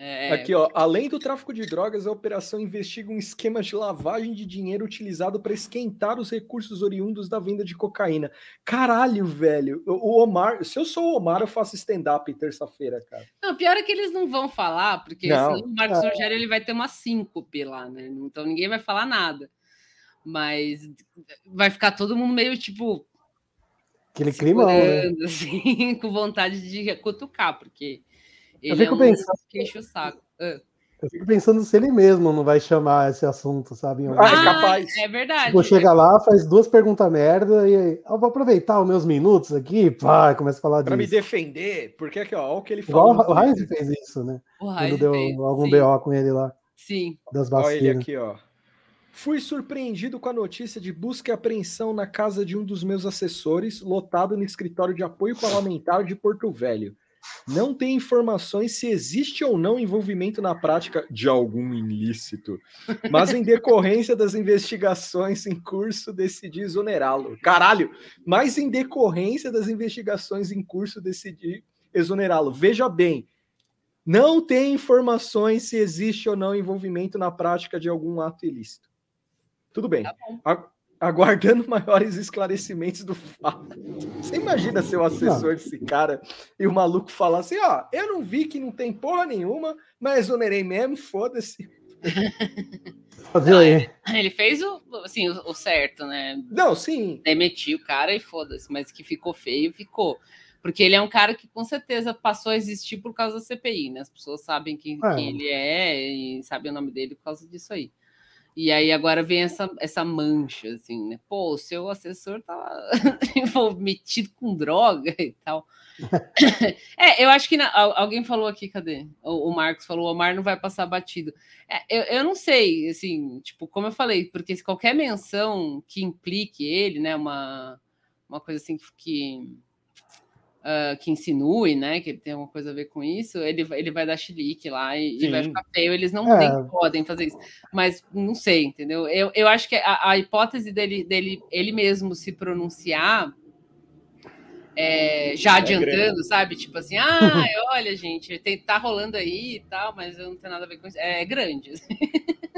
É, Aqui, ó, além do tráfico de drogas, a operação investiga um esquema de lavagem de dinheiro utilizado para esquentar os recursos oriundos da venda de cocaína. Caralho, velho. O Omar, se eu sou o Omar, eu faço stand-up terça-feira, cara. Não, pior é que eles não vão falar, porque Não. senão o Marcos É. Rogério ele vai ter uma síncope lá, né? Então ninguém vai falar nada. Mas vai ficar todo mundo meio tipo Aquele climão, né? assim, com vontade de cutucar, porque Eu ele é fico um pensando- que enche o saco. Ah. Eu fico pensando se ele mesmo não vai chamar esse assunto, sabe? Ah, é capaz. É verdade. Tipo, chega lá, faz duas perguntas merda e aí, eu vou aproveitar os meus minutos aqui, pá, começa a falar Pra me disso. defender, porque aqui, ó, olha o que ele Igual falou. o no Heinz fez isso, né? O Quando Raiz deu fez, algum sim, BO com ele lá, Sim. das Olha ele vacinas. aqui, ó. Fui surpreendido com a notícia de busca e apreensão na casa de um dos meus assessores, lotado no escritório de apoio parlamentar de Porto Velho. Não tem informações se existe ou não envolvimento na prática de algum ilícito, mas em decorrência das investigações em curso decidi exonerá-lo. Caralho, mas em decorrência das investigações em curso decidi exonerá-lo. Veja bem, não tem informações se existe ou não envolvimento na prática de algum ato ilícito. Tudo bem. Tá aguardando maiores esclarecimentos do fato. Você imagina ser o assessor desse cara e o maluco falar assim: ó, oh, eu não vi que não tem porra nenhuma, mas exonerei mesmo, foda-se. ele fez o, assim, o, o, certo, né? Não, sim. Demitiu o cara e foda-se, mas que ficou feio, ficou. Porque ele é um cara que com certeza passou a existir por causa da CPI, né? As pessoas sabem quem, é. quem ele é e sabem o nome dele por causa disso aí. E aí agora vem essa, essa mancha, assim, né? Pô, o seu assessor tá metido com droga e tal. é, eu acho que na, alguém falou aqui, cadê? O, o, Marcos falou, o Omar não vai passar batido. É, eu, eu não sei, assim, tipo, como eu falei, porque se qualquer menção que implique ele, né, uma, uma coisa assim que, que uh, que insinue, né, que ele tem alguma coisa a ver com isso, ele, ele vai dar chilique lá e, e vai ficar feio. Eles não é. podem fazer isso. Mas não sei, entendeu? Eu, eu acho que a, a hipótese dele, dele ele mesmo se pronunciar. É, já é adiantando, grande. sabe? Tipo assim, ah, é, olha, gente, tem, tá rolando aí e tal, mas eu não tenho nada a ver com isso. É, é grande. Assim.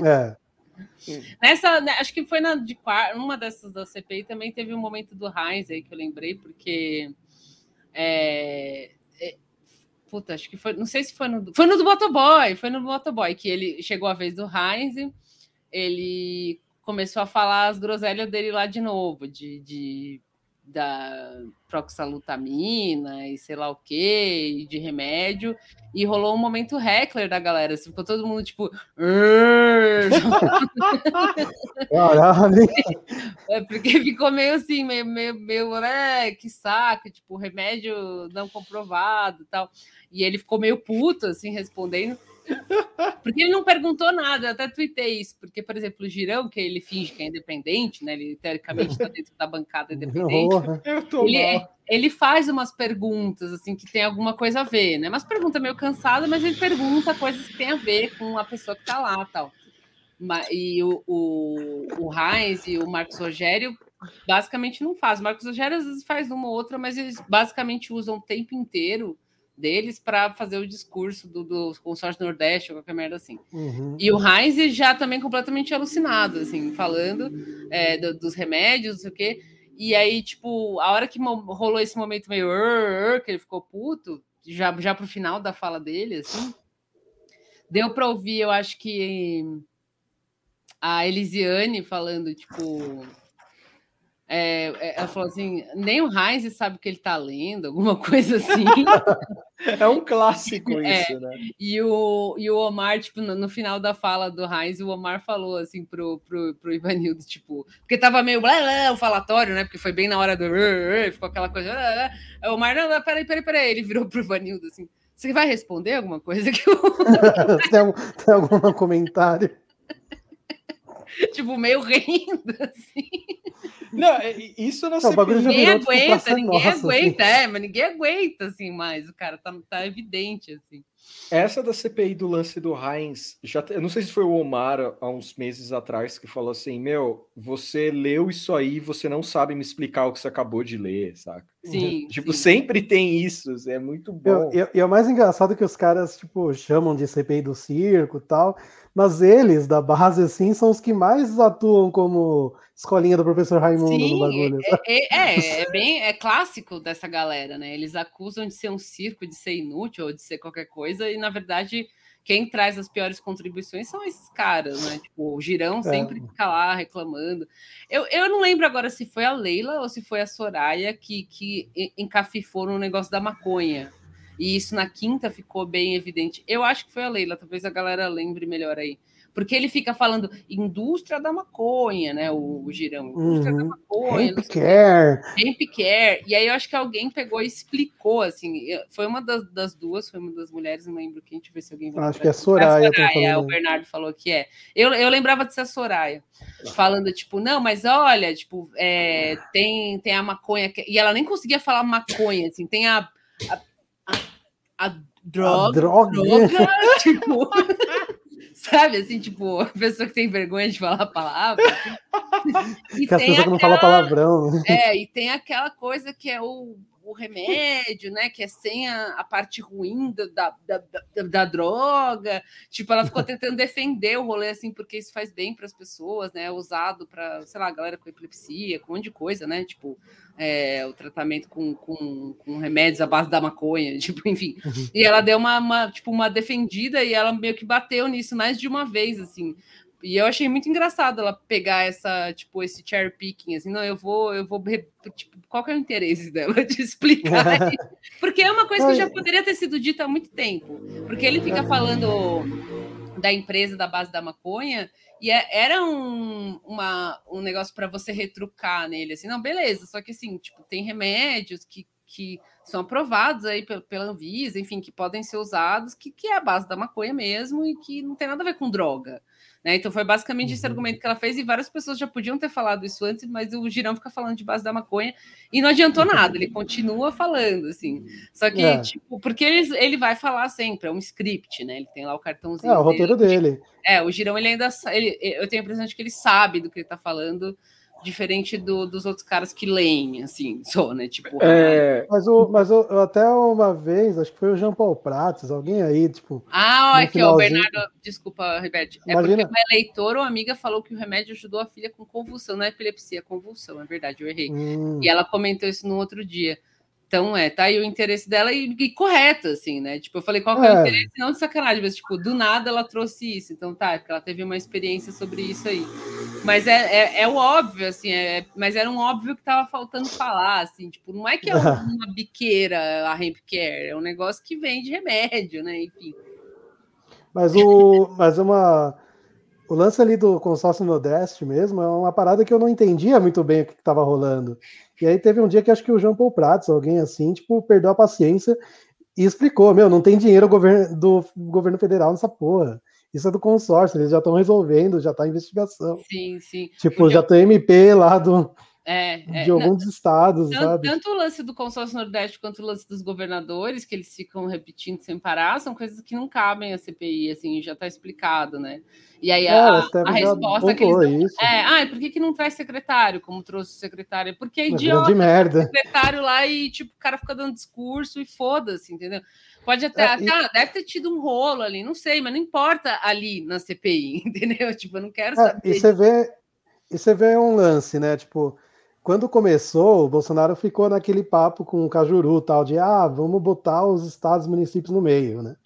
É. Nessa, né, acho que foi na de uma dessas da CPI também teve um momento do Heinz aí que eu lembrei, porque é, é, puta, acho que foi. Não sei se foi no. Foi no do Motoboy, foi no Motoboy que ele chegou a vez do Heinz, ele começou a falar as groselhas dele lá de novo, de, de da proxalutamina e sei lá o que, de remédio, e rolou um momento heckler da galera, assim, ficou todo mundo tipo. é porque ficou meio assim, meio, meio, meio, né, que saco, tipo, remédio não comprovado tal. E ele ficou meio puto, assim, respondendo. Porque ele não perguntou nada, eu até tuitei isso, porque, por exemplo, o Girão, que ele finge que é independente, né? Ele teoricamente está dentro da bancada independente. ele, é, ele faz umas perguntas assim que tem alguma coisa a ver, né? Mas pergunta meio cansada, mas ele pergunta coisas que tem a ver com a pessoa que está lá tal. E o, o, o Heinz e o Marcos Rogério basicamente não faz. O Marcos Rogério às vezes faz uma ou outra, mas eles basicamente usam o tempo inteiro deles para fazer o discurso do, do consórcio Nordeste ou qualquer merda assim. Uhum. E o Heinz já também completamente alucinado, assim, falando é, do, dos remédios, não sei o quê. E aí, tipo, a hora que rolou esse momento meio que ele ficou puto, já, já pro final da fala dele, assim, deu para ouvir, eu acho que a Elisiane falando, tipo é, é, ela falou assim: nem o Heinz sabe o que ele está lendo, alguma coisa assim. é um clássico é, isso, né? E o, e o Omar, tipo, no, no, final da fala do Heinz, o Omar falou assim pro, pro, pro Ivanildo, tipo, porque tava meio blá, blá, o falatório, né? Porque foi bem na hora do. Ficou aquela coisa. O Omar, não, peraí, peraí, peraí. Ele virou pro Ivanildo assim: você vai responder alguma coisa que eu... tem, algum, tem algum comentário? tipo, meio rindo, assim. Não, é, isso não, não Ninguém aguenta, ninguém nossa, assim. aguenta, assim. é, mas ninguém aguenta, assim, mais. O cara tá, tá evidente, assim. Essa da CPI do lance do Heinz, já, eu não sei se foi o Omar há uns meses atrás que falou assim: Meu, você leu isso aí, você não sabe me explicar o que você acabou de ler, saca? Sim. Tipo, sim. sempre tem isso, é muito bom. E é o mais engraçado que os caras, tipo, chamam de CPI do circo e tal, mas eles, da base, assim, são os que mais atuam como escolinha do professor Raimundo Sim, no bagulho. É, é, é, bem é clássico dessa galera, né? Eles acusam de ser um circo, de ser inútil ou de ser qualquer coisa, e na verdade quem traz as piores contribuições são esses caras, né? Tipo, o Girão é. sempre é. fica lá reclamando. Eu, eu não lembro agora se foi a Leila ou se foi a Soraya que, que encafifou no negócio da maconha. E isso na quinta ficou bem evidente. Eu acho que foi a Leila, talvez a galera lembre melhor aí. Porque ele fica falando indústria da maconha, né? O, o girão, indústria uhum. da maconha. Hemp care. Hemp care. E aí eu acho que alguém pegou e explicou, assim. Foi uma das, das duas, foi uma das mulheres, não lembro quem, deixa eu ver se alguém vai Acho que é a Soraya. A Soraya, o Bernardo falou que é. Eu, eu lembrava de ser a Soraya, falando, tipo, não, mas olha, tipo, é, tem, tem a maconha. Que... E ela nem conseguia falar maconha, assim, tem a, a a droga, A droga. droga, tipo, sabe, assim, tipo, a pessoa que tem vergonha de falar a palavra. assim. E Que as tem pessoas que não falam palavrão. né? é, e tem aquela coisa que é o, o remédio, né? Que é sem a, a parte ruim da, da, da, da droga. Tipo, ela ficou tentando defender o rolê, assim, porque isso faz bem para as pessoas, né? É usado para, sei lá, galera com epilepsia, com um monte de coisa, né? Tipo, é, o tratamento com, com, com remédios à base da maconha, tipo, enfim. Uhum. E ela deu uma, uma, tipo, uma defendida e ela meio que bateu nisso mais de uma vez, assim. E eu achei muito engraçado ela pegar essa, tipo, esse cherry picking, assim, não, eu vou, eu vou, tipo, qual que é o interesse dela de explicar? Porque é uma coisa que já poderia ter sido dita há muito tempo. Porque ele fica falando da empresa da base da maconha e é- era um, uma, um negócio para você retrucar nele, assim, não, beleza, só que assim, tipo, tem remédios que, que são aprovados aí pela, pela Anvisa, enfim, que podem ser usados, que, que é a base da maconha mesmo e que não tem nada a ver com droga. Né? Então foi basicamente esse Uhum. argumento que ela fez, e várias pessoas já podiam ter falado isso antes, mas o Girão fica falando de base da maconha e não adiantou nada, ele continua falando, assim. Só que, É. tipo, porque ele, ele vai falar sempre, é um script, né? Ele tem lá o cartãozinho. É, o roteiro dele. É, o Girão, ele ainda. Ele, eu tenho a impressão de que ele sabe do que ele tá falando, diferente do- dos outros caras que leem, assim, só, né? Tipo, É, Mas, o, mas eu, eu até uma vez, acho que foi o Jean Paul Prates, alguém aí, tipo, Ah, aqui, ó, o Bernardo. Desculpa, Ribete. É Imagina- porque uma eleitora ou amiga falou que o remédio ajudou a filha com convulsão, não é epilepsia, é convulsão, é verdade, eu errei. hum, E ela comentou isso no outro dia. Então, é, tá aí o interesse dela e, e correto, assim, né? Tipo, eu falei, qual que é, o É. interesse? Não de sacanagem, mas, tipo, do nada ela trouxe isso. Então, tá, é porque ela teve uma experiência sobre isso aí. Mas é, é, é o óbvio, assim, é, mas era um óbvio que tava faltando falar, assim, tipo, não é que é uma biqueira a Hemp Care, é um negócio que vende remédio, né? Enfim. Mas o. Mas uma. O lance ali do consórcio Nordeste mesmo é uma parada que eu não entendia muito bem o que estava rolando. E aí teve um dia que acho que o João Paul Prats, alguém assim, tipo, perdeu a paciência e explicou: meu, não tem dinheiro governo, do governo federal nessa porra. Isso é do consórcio, eles já estão resolvendo, já tá em investigação. Sim, sim. Tipo, Porque já tem MP lá do, É, é, de alguns estados, Tanto, sabe? tanto o lance do consórcio Nordeste quanto o lance dos governadores, que eles ficam repetindo sem parar, são coisas que não cabem à CPI, assim, já está explicado, né? E aí É, a, a resposta que eles dão isso. é, ah, por que, que não traz secretário, como trouxe o secretário? Porque é idiota, grande merda. secretário lá e, tipo, o cara fica dando discurso e foda-se, entendeu? Pode até, É, e- ah, deve ter tido um rolo ali, não sei, mas não importa ali na CPI, entendeu? Tipo, eu não quero É, saber. e você vê, e você vê um lance, né? Tipo, quando começou, o Bolsonaro ficou naquele papo com o Cajuru, tal, de ah, vamos botar os estados e municípios no meio, né?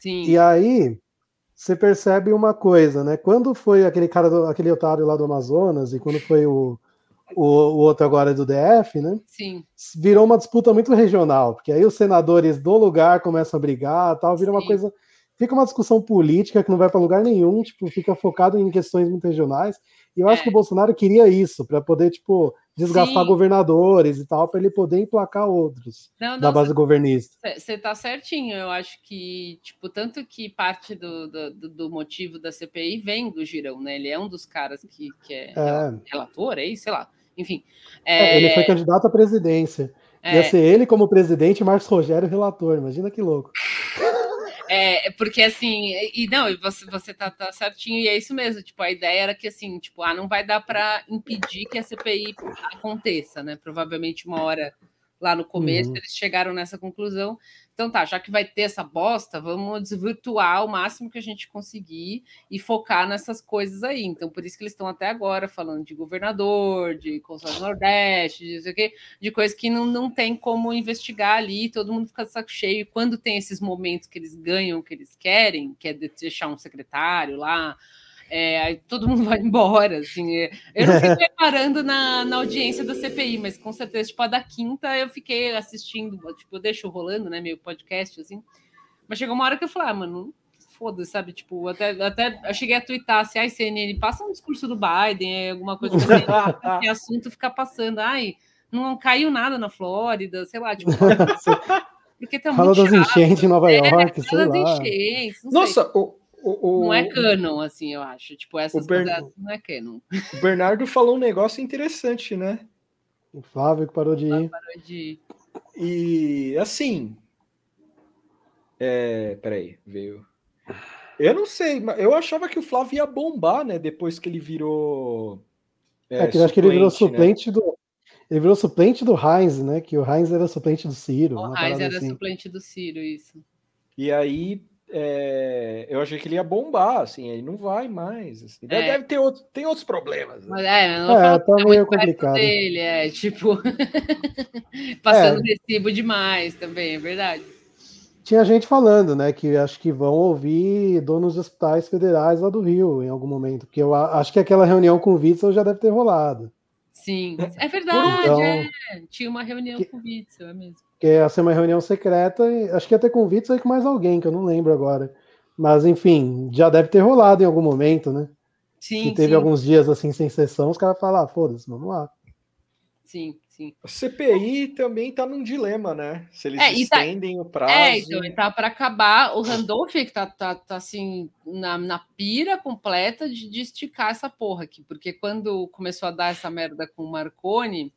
Sim, E aí você percebe uma coisa, né? Quando foi aquele cara, do- aquele otário lá do Amazonas, e quando foi o, o, o outro agora do DF, né? sim, Virou uma disputa muito regional, porque aí os senadores do lugar começam a brigar, tal, vira uma Sim. coisa, fica uma discussão política que não vai para lugar nenhum, tipo, fica focado em questões muito regionais. E eu acho É. que o Bolsonaro queria isso, para poder, tipo, desgastar Sim. governadores e tal, para ele poder emplacar outros não, da não, base governista. Você tá certinho, eu acho que, tipo, tanto que parte do, do, do- motivo da CPI vem do Girão, né? Ele é um dos caras que, que é, É. relator, é isso, sei lá. Enfim. É, É, ele foi candidato à presidência. é, Ia ser ele como presidente e Marcos Rogério relator. Imagina que louco. é, porque assim, e não, e você, você tá, tá certinho, e é isso mesmo. Tipo, a ideia era que assim, tipo, ah, não vai dar para impedir que a CPI aconteça, né? Provavelmente uma hora lá no começo Uhum. eles chegaram nessa conclusão. Então tá, já que vai ter essa bosta, vamos desvirtuar o máximo que a gente conseguir e focar nessas coisas aí. Então, por isso que eles estão até agora falando de governador, de consórcio Nordeste, de, quê, de coisas que não, não tem como investigar ali, todo mundo fica de saco cheio. E quando tem esses momentos que eles ganham que eles querem, que é de- deixar um secretário lá, é, aí todo mundo vai embora, assim. é. Eu não fico reparando na, na audiência da CPI, mas com certeza, tipo, a da quinta eu fiquei assistindo, tipo, eu deixo rolando, né, meio podcast, assim. Mas chegou uma hora que eu falei, ah, mano, foda-se, sabe? Tipo, até, até eu cheguei a twittar assim, ai, CNN, passa um discurso do Biden, é, alguma coisa assim, que assunto ficar passando, ai, não caiu nada na Flórida, sei lá, tipo, porque tá Fala das chato, enchentes em Nova York, sei fala das lá. enchentes, não sei. Nossa, o, o, o, Não é canon, assim, eu acho. Tipo, essas Bern- coisas não é canon. o Bernardo falou um negócio interessante, né? O Flávio que parou de ir. Parou de- E assim, É, peraí, veio. Eu não sei, mas eu achava que o Flávio ia bombar, né? Depois que ele virou. É, que eu acho que ele virou suplente né? do. Ele virou suplente do Heinz, né? Que o Heinz era suplente do Ciro. O Heinz era assim. suplente do Ciro, isso. E aí é, eu achei que ele ia bombar, assim, ele não vai mais. Assim. Deve, é. deve ter outro, tem outros problemas. Né? Mas, é, não é, tá meio complicado. Dele, é, tipo, passando é. recibo demais também, é verdade. Tinha gente falando, né, que acho que vão ouvir donos de hospitais federais lá do Rio em algum momento, porque eu acho que aquela reunião com o Witzel já deve ter rolado. Sim, é verdade, então, é. tinha uma reunião que, com o Witzel, é mesmo que ia ser uma reunião secreta, e acho que ia ter convites aí com mais alguém, que eu não lembro agora. Mas, enfim, já deve ter rolado em algum momento, né? Sim. E teve sim. alguns dias assim sem sessão, os caras falaram, ah, foda-se, vamos lá. Sim, sim. A CPI também tá num dilema, né? Se eles é, tá estendem tá... o prazo. É, então, tá para acabar. O Randolph que tá, tá, tá assim, na, na pira completa de, de esticar essa porra aqui, porque quando começou a dar essa merda com o Marconi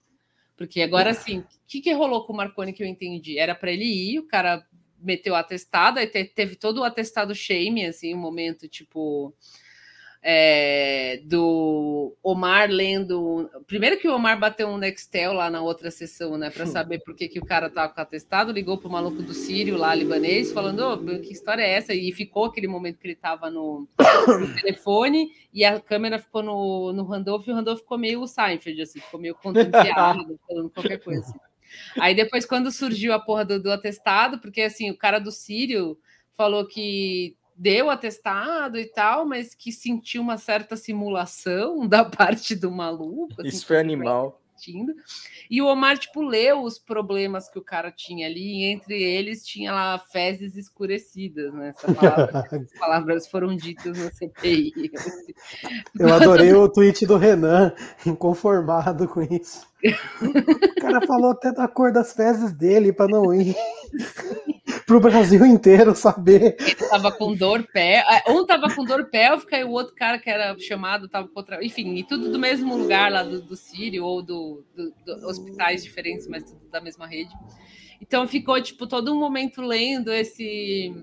porque agora, assim, o que, que rolou com o Marconi que eu entendi? Era para ele ir, o cara meteu o atestado, aí teve todo o atestado shame, assim, um momento, tipo é, do Omar lendo. Primeiro que o Omar bateu um Nextel lá na outra sessão, né, para hum. saber por que, que o cara tava com atestado, ligou pro maluco do Sírio lá, libanês, falando: oh, que história é essa? E ficou aquele momento que ele tava no, no telefone e a câmera ficou no, no Randolph e o Randolph ficou meio Seinfeld, assim, ficou meio contemplado, falando qualquer coisa assim. Aí depois, quando surgiu a porra do, do atestado, porque assim, o cara do Sírio falou que deu atestado e tal, mas que sentiu uma certa simulação da parte do maluco. Assim, Isso foi animal. E o Omar, tipo, leu os problemas que o cara tinha ali, e entre eles tinha lá fezes escurecidas, né? Palavra, essas palavras foram ditas na CPI. Eu adorei o tweet do Renan, inconformado com isso. O cara falou até da cor das fezes dele para não ir para o Brasil inteiro saber. Ele tava com dor pé, é, um tava com dor pélvica e o outro cara que era chamado tava com outra, enfim, e tudo do mesmo lugar lá do, do Sírio ou do, do, do, hospitais diferentes, mas tudo da mesma rede. Então ficou tipo todo um momento lendo esse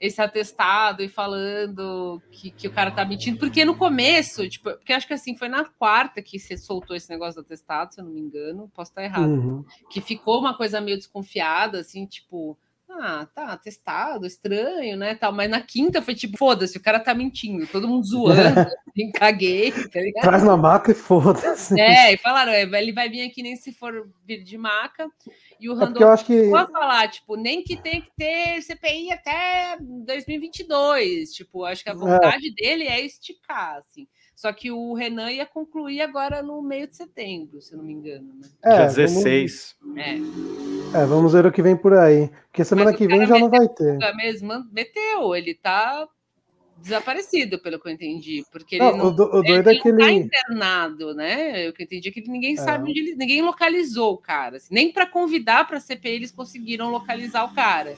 esse atestado e falando que, que o cara tá mentindo, porque no começo, tipo, porque acho que assim, foi na quarta que você soltou esse negócio do atestado, se eu não me engano, posso estar errado, uhum. que ficou uma coisa meio desconfiada, assim, tipo, ah, tá, atestado, estranho, né, tal, mas na quinta foi tipo, foda-se, o cara tá mentindo, todo mundo zoando, assim, caguei, tá ligado? Traz uma maca e foda-se. É, e falaram, é, ele vai vir aqui nem se for vir de maca, e o Randolph é eu acho que... pode falar, tipo, nem que tem que ter CPI até 2022. Tipo, acho que a é. vontade é. dele é esticar, assim. Só que o Renan ia concluir agora no meio de setembro, se eu não me engano. Né? É, Dia 16. Vamos... É. é, vamos ver o que vem por aí. Porque semana Mas que vem já não vai ter. Mesmo meteu, ele tá desaparecido, pelo que eu entendi, porque ele não, o, do, o doido ele é que ele... tá internado, né? Eu que entendi é que ninguém é. sabe onde ele, ninguém localizou o cara, assim, nem para convidar para a CPI eles conseguiram localizar o cara.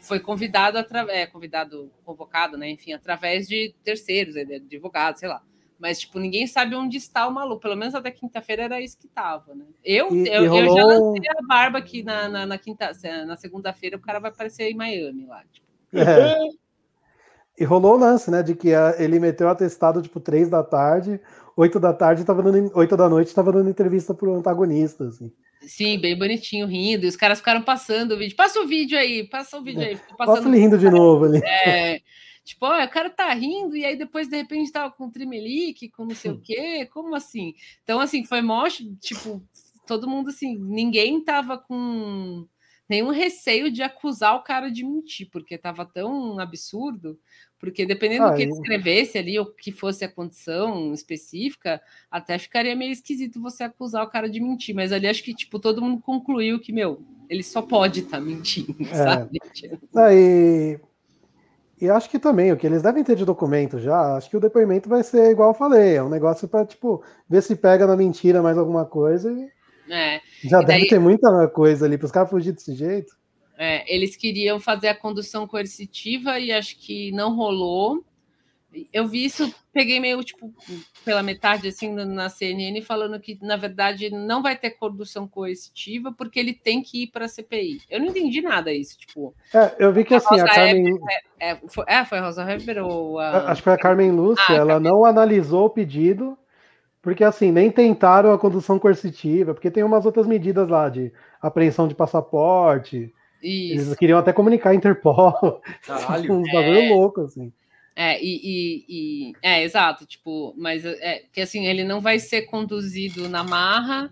Foi convidado através, é, convidado, convocado, né? Enfim, através de terceiros, advogados, sei lá. Mas, tipo, ninguém sabe onde está o maluco. Pelo menos até quinta-feira era isso que tava, né? Eu, e, eu, e rolou... eu já lancei a barba aqui na, na, na quinta, na segunda-feira, o cara vai aparecer em Miami lá. Tipo. É. E rolou o lance, né? De que a, ele meteu atestado tipo três da tarde, oito da tarde tava dando, oito da noite estava dando entrevista pro antagonista, assim. Sim, bem bonitinho, rindo. E os caras ficaram passando o vídeo. Passa o vídeo aí, passa o vídeo aí. Passa ele rindo de novo ali. É. Tipo, ó, o cara tá rindo e aí depois de repente tava com trimelique, com não sei o quê, como assim? Então, assim, foi mó, tipo, todo mundo assim, ninguém tava com nenhum receio de acusar o cara de mentir, porque estava tão absurdo, porque dependendo ah, do que ele escrevesse ali, ou que fosse a condição específica, até ficaria meio esquisito você acusar o cara de mentir, mas ali acho que, tipo, todo mundo concluiu que, meu, ele só pode estar tá mentindo, é. sabe? Ah, e, e acho que também, o que eles devem ter de documento já, acho que o depoimento vai ser igual eu falei, é um negócio para, tipo, ver se pega na mentira mais alguma coisa e é. Já e deve daí, ter muita coisa ali para os caras fugir desse jeito. É, eles queriam fazer a condução coercitiva e acho que não rolou. Eu vi isso, peguei meio, tipo, pela metade, assim, na CNN, falando que, na verdade, não vai ter condução coercitiva, porque ele tem que ir para a CPI. Eu não entendi nada isso, tipo... É, eu vi que, assim, a, a Carmen... É, é, foi, é, foi a Rosa Weber ou a... Acho que foi a Carmen Lúcia, ah, ela Carmen... não analisou o pedido, porque, assim, nem tentaram a condução coercitiva, porque tem umas outras medidas lá de apreensão de passaporte... Isso. Eles queriam até comunicar a Interpol. Caralho. uns bagulho é... louco, assim. É, e, e, e, é, exato, tipo, mas é que assim, ele não vai ser conduzido na marra,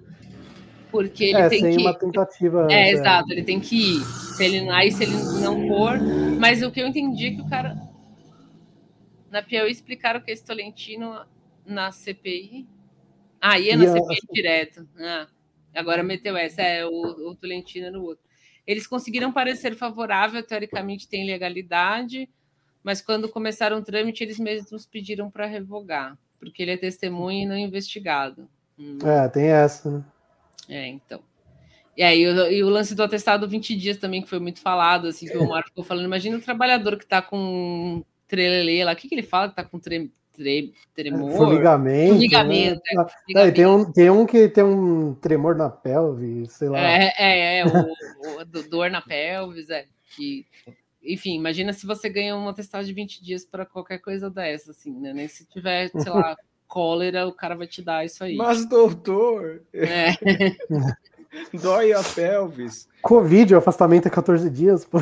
porque ele é, tem sem que. uma tentativa. É, é, exato, ele tem que ir. Se ele, aí se ele não for. Mas o que eu entendi é que o cara. Na Piauí explicaram que esse Tolentino na CPI. Ah, ia na CPI direto. Ah, agora meteu essa, é o, o Tolentino no outro. Eles conseguiram parecer favorável, teoricamente tem legalidade mas quando começaram o trâmite, eles mesmos pediram para revogar, porque ele é testemunha e não investigado. Hum. É, tem essa, né? É, então. E aí, o, e o lance do atestado 20 dias também, que foi muito falado, assim, que o Marco ficou falando. Imagina o trabalhador que está com trelelê lá, o que, que ele fala que está com tre, tre, tremor? Formigamento. Formigamento. Né? É, tem, um, tem um que tem um tremor na pelve, sei lá. É, é, é o, o dor na pelvis, é. Que enfim, imagina se você ganha uma testada de 20 dias para qualquer coisa dessa, assim, né? Nem se tiver, sei lá, cólera, o cara vai te dar isso aí. Mas, doutor, é. dói a pelvis. Covid, o afastamento é 14 dias, pô.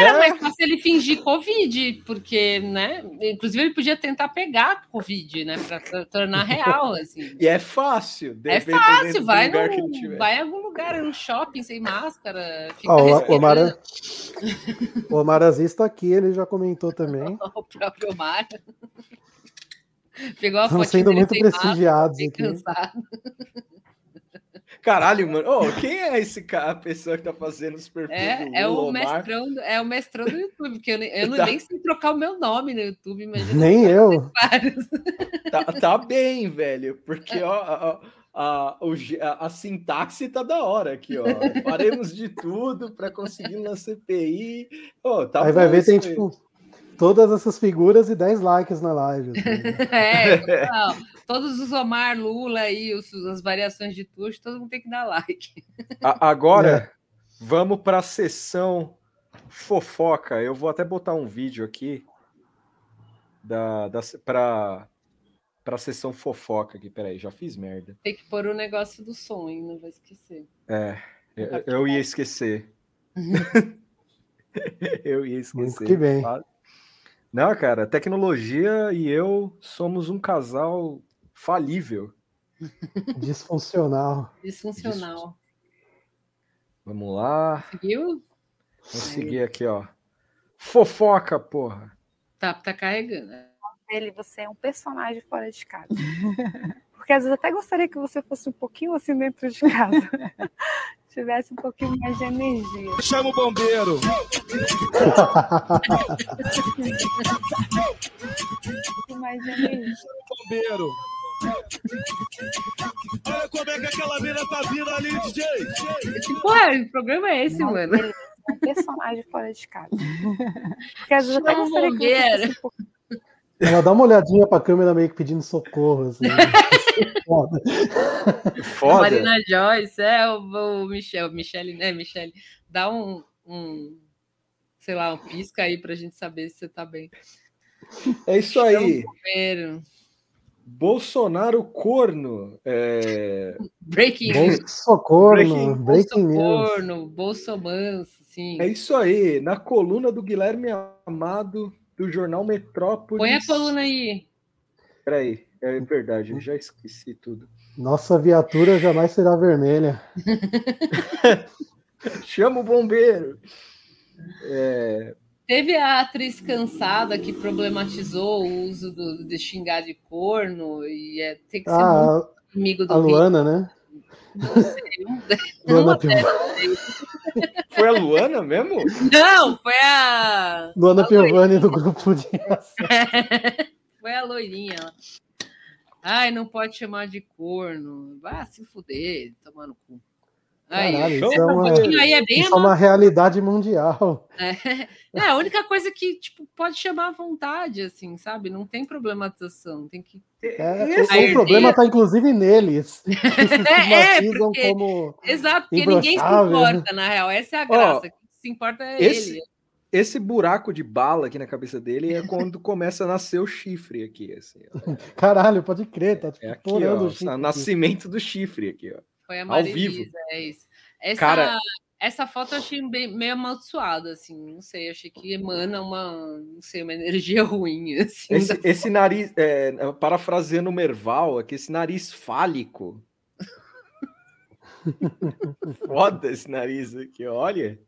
É, mas se ele fingir Covid, porque, né? Inclusive, ele podia tentar pegar Covid, né? Para tornar real, assim. E é fácil. É fácil, vai, no, vai em algum lugar, no shopping, sem máscara. Fica oh, o Omar, o Omar Aziz está aqui, ele já comentou também. o próprio Omar. Pegou a Estão sendo muito prestigiados aqui. Cansado. Caralho, mano. Oh, quem é esse cara, a pessoa que tá fazendo os perfis é, é o mestrão, é o mestrão do YouTube, porque eu, nem, eu tá. nem sei trocar o meu nome no YouTube, imagina. Nem eu. Tá, tá, bem, velho, porque ó, ó a, a, a, sintaxe tá da hora aqui, ó. Faremos de tudo para conseguir na CPI. Oh, tá Aí vai ver, tem tipo todas essas figuras e 10 likes na live. Assim. é, não, todos os Omar, Lula e os, as variações de tudo, todo mundo tem que dar like. A, agora, é. vamos para a sessão fofoca. Eu vou até botar um vídeo aqui da, da, para para a sessão fofoca aqui. Peraí, já fiz merda. Tem que pôr o negócio do som, hein? Não vai esquecer. É, eu, eu ia esquecer. eu ia esquecer. Muito que bem. Não, cara, tecnologia e eu somos um casal falível. Disfuncional. Disfuncional. Vamos lá. Seguiu? Vamos seguir aqui, ó. Fofoca, porra. Tá, tá carregando. Ele, você é um personagem fora de casa. Porque às vezes até gostaria que você fosse um pouquinho assim dentro de casa. tivesse um pouquinho mais de energia. Chama o bombeiro. mais de energia. Bombeiro. Olha como é que aquela mina tá vindo ali, DJ. Que porra, o programa é esse, Não, mano? É um personagem fora de casa. Porque às vezes até gostaria que ela dá uma olhadinha pra câmera meio que pedindo socorro. Assim. Foda. Foda. Marina Joyce, é o, o Michel, Michele, né, Michele? Dá um, um, sei lá, um pisca aí pra gente saber se você tá bem. É isso aí. Bolsonaro corno. É... Breaking Bolsocorno. Breaking Bolsocorno, Bolsomanso, sim. É isso aí. Na coluna do Guilherme Amado, do jornal Metrópolis. Põe a coluna aí. Peraí, é verdade, eu já esqueci tudo. Nossa viatura jamais será vermelha. Chama o bombeiro. É... Teve a atriz cansada que problematizou o uso do, de xingar de corno e é, tem que ser ah, muito amigo do A Luana, Rio. né? Não sei, Luana Foi a Luana mesmo? Não, foi a. Luana Piovani do grupo de. foi a loirinha. Ai, não pode chamar de corno. Vá se fuder, tomando cu. Caralho, show isso é uma, fotinho aí é bem isso é uma realidade mundial. É, é a única coisa que tipo, pode chamar à vontade, assim, sabe? Não tem problematização, tem que. É, Esse- o, problema está inclusive neles. que se É, porque- como. Exato, porque ninguém se né? importa, na real. Essa é a graça. Quem se importa é esse- ele. Esse buraco de bala aqui na cabeça dele é quando começa a nascer o chifre aqui, assim. ó. Caralho, pode crer, tá tipo, É aqui, ó, o chifre. o nascimento do chifre aqui, ó. Foi a Ao Marilisa, vivo. é isso. Essa, Cara- essa foto eu achei bem- meio amaldiçoada, assim, não sei, achei que emana uma, não sei, uma energia ruim, assim. Esse, esse nariz, é, parafraseando o Merval, aqui, esse nariz fálico. Foda esse nariz aqui, olha.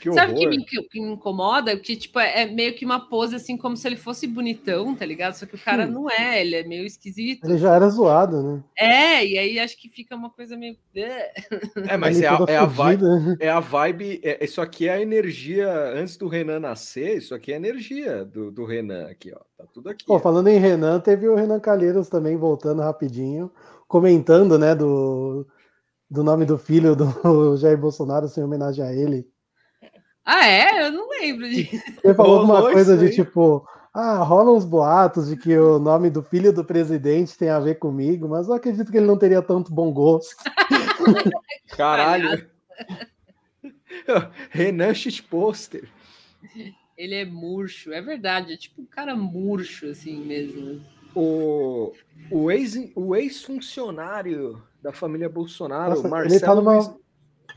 Que Sabe o que me, que, me incomoda? Que, tipo, é, é meio que uma pose, assim, como se ele fosse bonitão, tá ligado? Só que o cara Hum. não é, ele é meio esquisito. Ele já era zoado, né? É, e aí acho que fica uma coisa meio... É, É, mas Ele é a, toda é a vibe. É a vibe. é- isso aqui é a energia. Antes do Renan nascer, isso aqui é a energia do, do Renan aqui, ó. Tá tudo aqui. Pô, ó. falando em Renan, teve o Renan Calheiros também voltando rapidinho, comentando, né, do, do nome do filho do Jair Bolsonaro, assim, em homenagem a ele. Ah, é? Eu não lembro disso. Ele falou Rolou alguma coisa isso de tipo, ah, rolam uns boatos de que o nome do filho do presidente tem a ver comigo, mas eu acredito que ele não teria tanto bom gosto. Caralho. Renan shitposter. Ele é murcho, é verdade, é tipo um cara murcho, assim mesmo. O, o ex- o ex-funcionário da família Bolsonaro, Nossa, ele Marcelo tá numa- Luiz-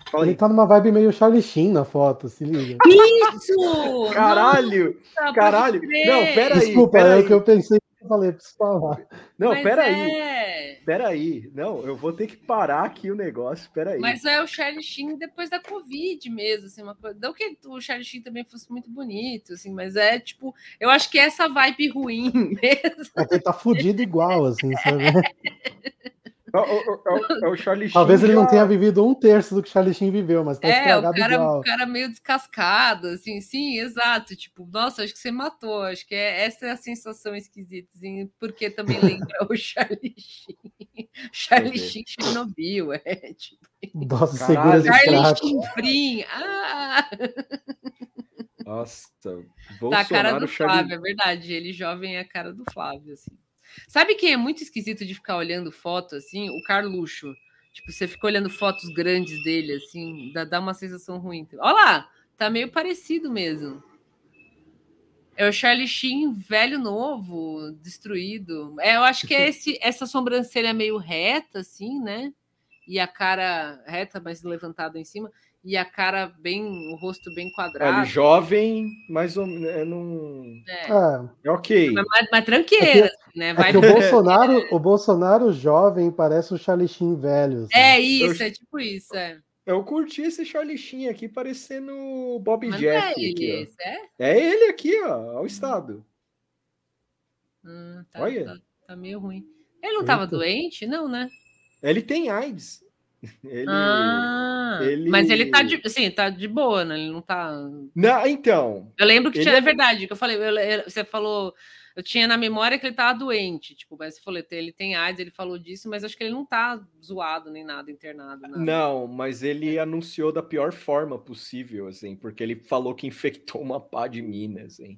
Fala Ele aí. tá numa vibe meio Charlie Sheen na foto, se liga. Isso! Caralho! Nossa, caralho! Não, pera aí, Desculpa, pera é aí. o que eu pensei que eu falei, preciso falar. Não, Mas peraí. é. Peraí. Não, eu vou ter que parar aqui o negócio. Peraí. Mas é o Charlie Sheen depois da Covid mesmo, assim, uma coisa. Não que o Charlie Sheen também fosse muito bonito, assim, mas é tipo, eu acho que é essa vibe ruim mesmo. É que ele tá fudido igual, assim, sabe? É o- é o- é o Charlie Sheen Talvez ele não já- tenha vivido um terço do que Charlie Sheen viveu, mas tá É, o cara, igual. o cara meio descascado, assim, sim, exato. Tipo, nossa, acho que você matou. Acho que é, essa é a sensação esquisita, assim, porque também lembra o Charlie Sheen. Charlie. Sheen Chernobyl, é tipo. Nossa, segura Caralho. esse Charlie. Sheen Frim. Ah! Nossa, Tá a cara Bolsonaro, do Charlie... Flávio, é verdade. Ele jovem é a cara do Flávio, assim. Sabe quem é muito esquisito de ficar olhando foto, assim? O Carluxo. Tipo, você fica olhando fotos grandes dele, assim, dá, dá uma sensação ruim. Olha lá, tá meio parecido mesmo. É o Charlie Sheen velho novo, destruído. É, eu acho que é esse, essa sobrancelha meio reta, assim, né? E a cara reta, mas levantada em cima. E a cara bem, o rosto bem É, quadrado. ele jovem, mas ou- é, não... É. É, é ok. Mas, mas, mas tranqueira, assim, né? é Vai que o Bolsonaro, o Bolsonaro jovem parece o Charlie velho. assim. É isso, é tipo isso, é. Eu curti esse Charlie aqui, parecendo o Bob Mas não Jeff. é ele aqui, ó. esse, é? É ele aqui, ó, ao estado. Hum, tá, Olha. Tá, tá meio ruim. Ele não tava Eita. doente? Não, né? Ele tem AIDS. Ele... ah, ele- mas ele tá de, assim, tá de boa, né? Ele não tá. Não, então, Eu lembro que Ele tinha, é é- verdade, que eu falei, eu- eu- você falou, eu tinha na memória que ele tava doente, tipo, mas você falou, ele tem AIDS, ele falou disso, mas acho que ele não tá zoado nem nada, internado. Nada. não, mas ele anunciou da pior forma possível, assim, porque ele falou que infectou uma pá de minas, assim.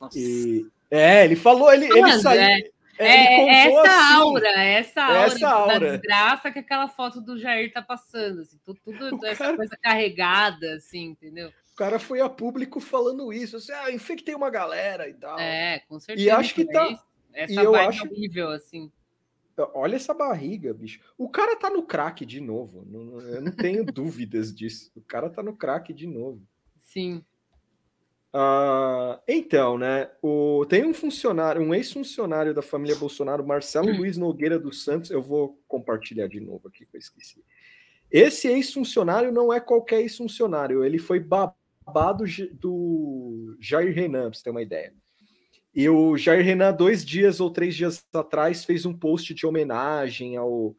Nossa. E... É, ele falou, ele, ele saiu. é- é, É, é essa assim, aura, é essa aura, Essa da aura. desgraça que aquela foto do Jair tá passando, assim, tudo, tudo essa cara- coisa carregada, assim, entendeu? O cara foi a público falando isso, assim, ah, infectei uma galera e tal. É, com certeza. acho que é tá-. Essa e eu acho- horrível, assim. Olha essa barriga, bicho. O cara tá no crack de novo. eu não tenho dúvidas disso. O cara tá no crack de novo. Sim. Ah, então, né? O, tem um funcionário, um ex-funcionário da família Bolsonaro, Marcelo Hum. Luiz Nogueira dos Santos. Eu vou compartilhar de novo aqui que eu esqueci. Esse ex-funcionário não é qualquer ex-funcionário. Ele foi babado do Jair Renan, pra você ter uma ideia. E o Jair Renan, dois dias ou três dias atrás, fez um post de homenagem ao,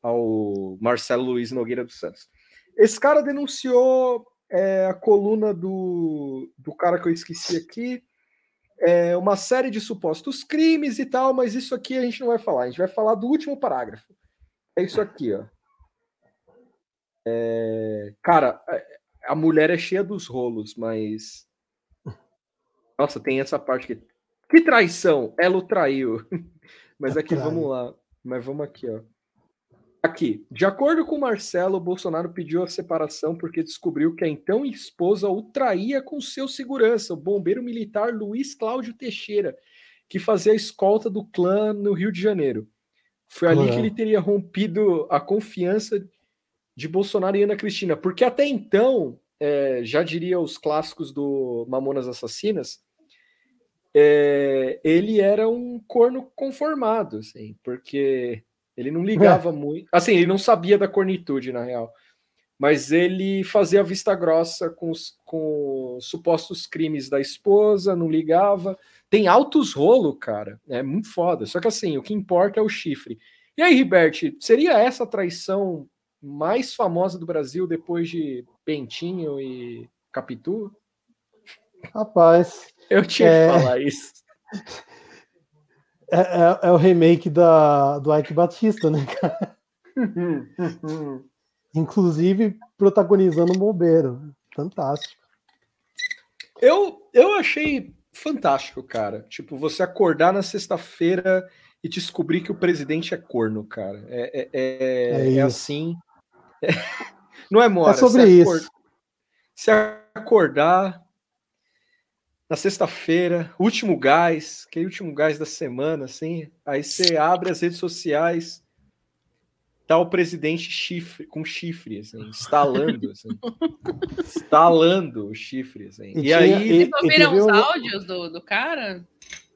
ao Marcelo Luiz Nogueira dos Santos. Esse cara denunciou é, a coluna do, do cara que eu esqueci aqui, é, uma série de supostos crimes e tal, mas isso aqui a gente não vai falar, a gente vai falar do último parágrafo. É isso aqui, ó. é, cara, a mulher é cheia dos rolos, mas. Nossa, tem essa parte que. Que traição! Ela o traiu. Mas aqui, vamos lá. Mas vamos aqui, ó. Aqui, de acordo com Marcelo, Bolsonaro pediu a separação porque descobriu que a então esposa o traía com seu segurança, o bombeiro militar Luiz Cláudio Teixeira, que fazia a escolta do clã no Rio de Janeiro. Foi ali que ele teria rompido a confiança de Bolsonaro e Ana Cristina, porque até então, é, já diria os clássicos do Mamonas Assassinas, é, ele era um corno conformado, assim, porque ele não ligava é. muito. Assim, ele não sabia da cornitude, na real. Mas ele fazia vista grossa com os, com os supostos crimes da esposa, não ligava. Tem altos rolo, cara. É muito foda. Só que assim, o que importa é o chifre. E aí, Ribert, seria essa a traição mais famosa do Brasil depois de Pentinho e Capitu? Rapaz. Eu tinha é... que falar isso. É, é, é, o remake da, do Ike Batista, né, cara? Inclusive protagonizando o bombeiro. Fantástico. Eu, eu achei fantástico, cara. Tipo, você acordar na sexta-feira e descobrir que o presidente é corno, cara. É, é, é, é assim. Não é mora. É sobre isso. Se acordar, na sexta-feira, último gás, aquele último gás da semana, assim. Aí você abre as redes sociais, tá o presidente chifre, com chifre, assim, instalando, assim, instalando o chifre, assim. E, e aí... Vocês ouviram os áudios do, do cara?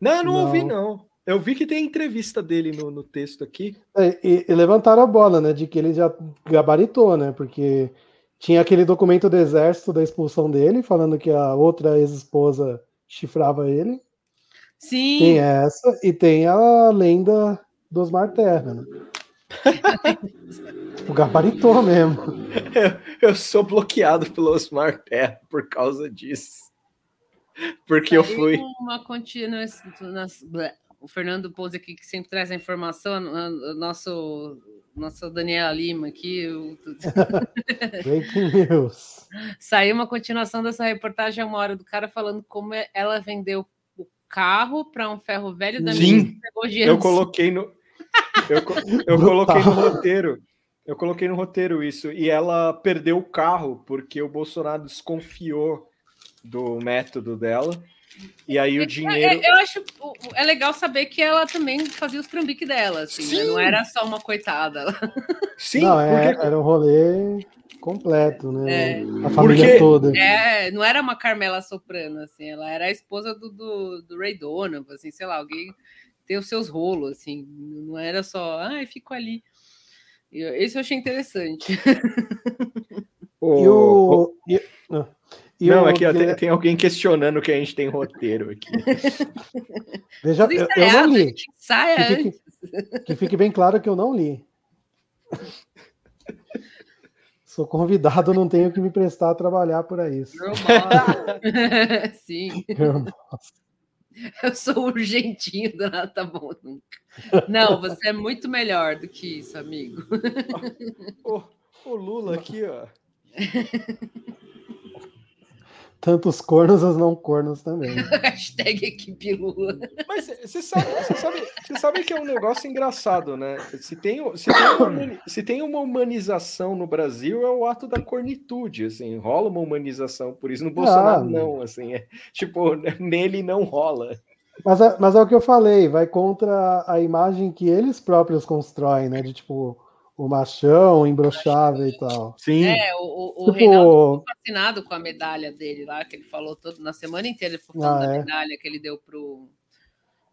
Não, não, não, ouvi, não. Eu vi que tem entrevista dele no, no texto aqui. É, e, e, levantaram a bola, né, de que ele já gabaritou, né, porque tinha aquele documento do exército da expulsão dele, falando que a outra ex-esposa chifrava ele. Sim. Tem essa e tem a lenda do Osmar Terra, né? o gabaritou mesmo. Eu, eu, sou bloqueado pelo Osmar Terra por causa disso. Porque eu fui. Uma contínua. O Fernando Pouso aqui, que sempre traz a informação, o nosso, nosso Daniela Lima aqui. O... Breaking news. Saiu uma continuação dessa reportagem uma hora do cara falando como é, ela vendeu o carro para um ferro velho da Sim, eu coloquei no eu, eu coloquei no roteiro. Eu coloquei no roteiro isso e ela perdeu o carro porque o Bolsonaro desconfiou do método dela. E aí o é, dinheiro. É, eu acho é legal saber que ela também fazia os trambiques dela, assim, né? não era só uma coitada. Sim, não, é, porque... era um rolê completo, né? É. A família Porque... toda. É, não era uma Carmela Soprano, assim, ela era a esposa do, do, do Ray Donovan, assim, sei lá, alguém tem os seus rolos, assim, não era só, ai, ah, fico ali. Esse eu achei interessante. E o... E... E não, aqui ó, tem, tem, alguém questionando que a gente tem roteiro aqui. Veja, eu, eu, não li. Saia que fique, que fique bem claro que eu não li. Sou convidado, não tenho que me prestar a trabalhar por isso. Sim. Eu sou urgentinho, do tá bom. Não, você é muito melhor do que isso, amigo. O, o Lula aqui, ó. Tantos cornos as não cornos também. Hashtag equipe Lula. Mas você sabe, você sabe, sabe que é um negócio engraçado, né? Se tem, se, tem uma, se tem uma humanização no Brasil, é o ato da cornitude, assim, rola uma humanização, por isso no Bolsonaro ah, não, assim, é, tipo, nele não rola. Mas é, mas é o que eu falei, vai contra a imagem que eles próprios constroem, né? De tipo, o machão, imbrochável e tal. Sim. É, o, o, tipo... Reinaldo ficou fascinado com a medalha dele lá, que ele falou todo, na semana inteira, ele ficou falando ah, da é? medalha que ele deu pro,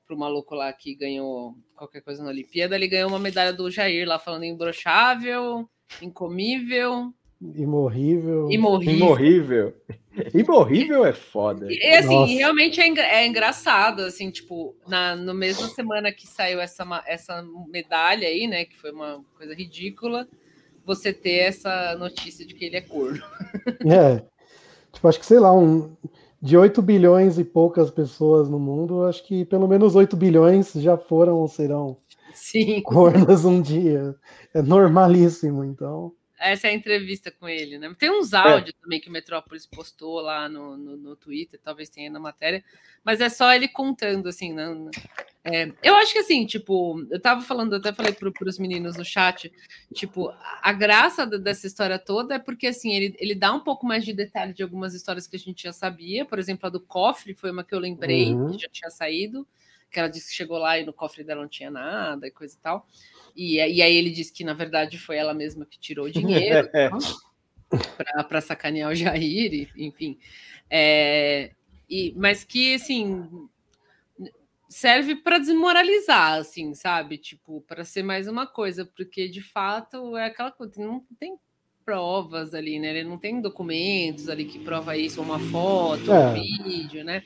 pro maluco lá que ganhou qualquer coisa na Olimpíada. Ele ganhou uma medalha do Jair lá, falando imbrochável, incomível. Imorrível. Imorrível. Imorrível. Imorrível é foda. E assim, Nossa. realmente é, é, engraçado, assim, tipo, na no mesma semana que saiu essa, essa medalha aí, né, que foi uma coisa ridícula, você ter essa notícia de que ele é corno. É. Tipo, acho que, sei lá, um, de 8 bilhões e poucas pessoas no mundo, acho que pelo menos 8 bilhões já foram ou serão Sim. cornos um dia. É normalíssimo, então. Essa é a entrevista com ele, né? Tem uns áudios é. também que o Metrópolis postou lá no, no, no, Twitter, talvez tenha na matéria, mas é só ele contando, assim, né? É, eu acho que assim, tipo, eu tava falando, até falei para os meninos no chat, tipo, a graça dessa história toda é porque assim, ele, ele dá um pouco mais de detalhe de algumas histórias que a gente já sabia, por exemplo, a do cofre foi uma que eu lembrei, uhum. que já tinha saído, que ela disse que chegou lá e no cofre dela não tinha nada e coisa e tal. E, e aí ele disse que, na verdade, foi ela mesma que tirou o dinheiro para sacanear o Jair, enfim. É, e, mas que, assim, serve para desmoralizar, assim, sabe? Tipo, para ser mais uma coisa, porque de fato é aquela coisa, não tem provas ali, né? Ele não tem documentos ali que prova isso, uma foto, é. um vídeo, né?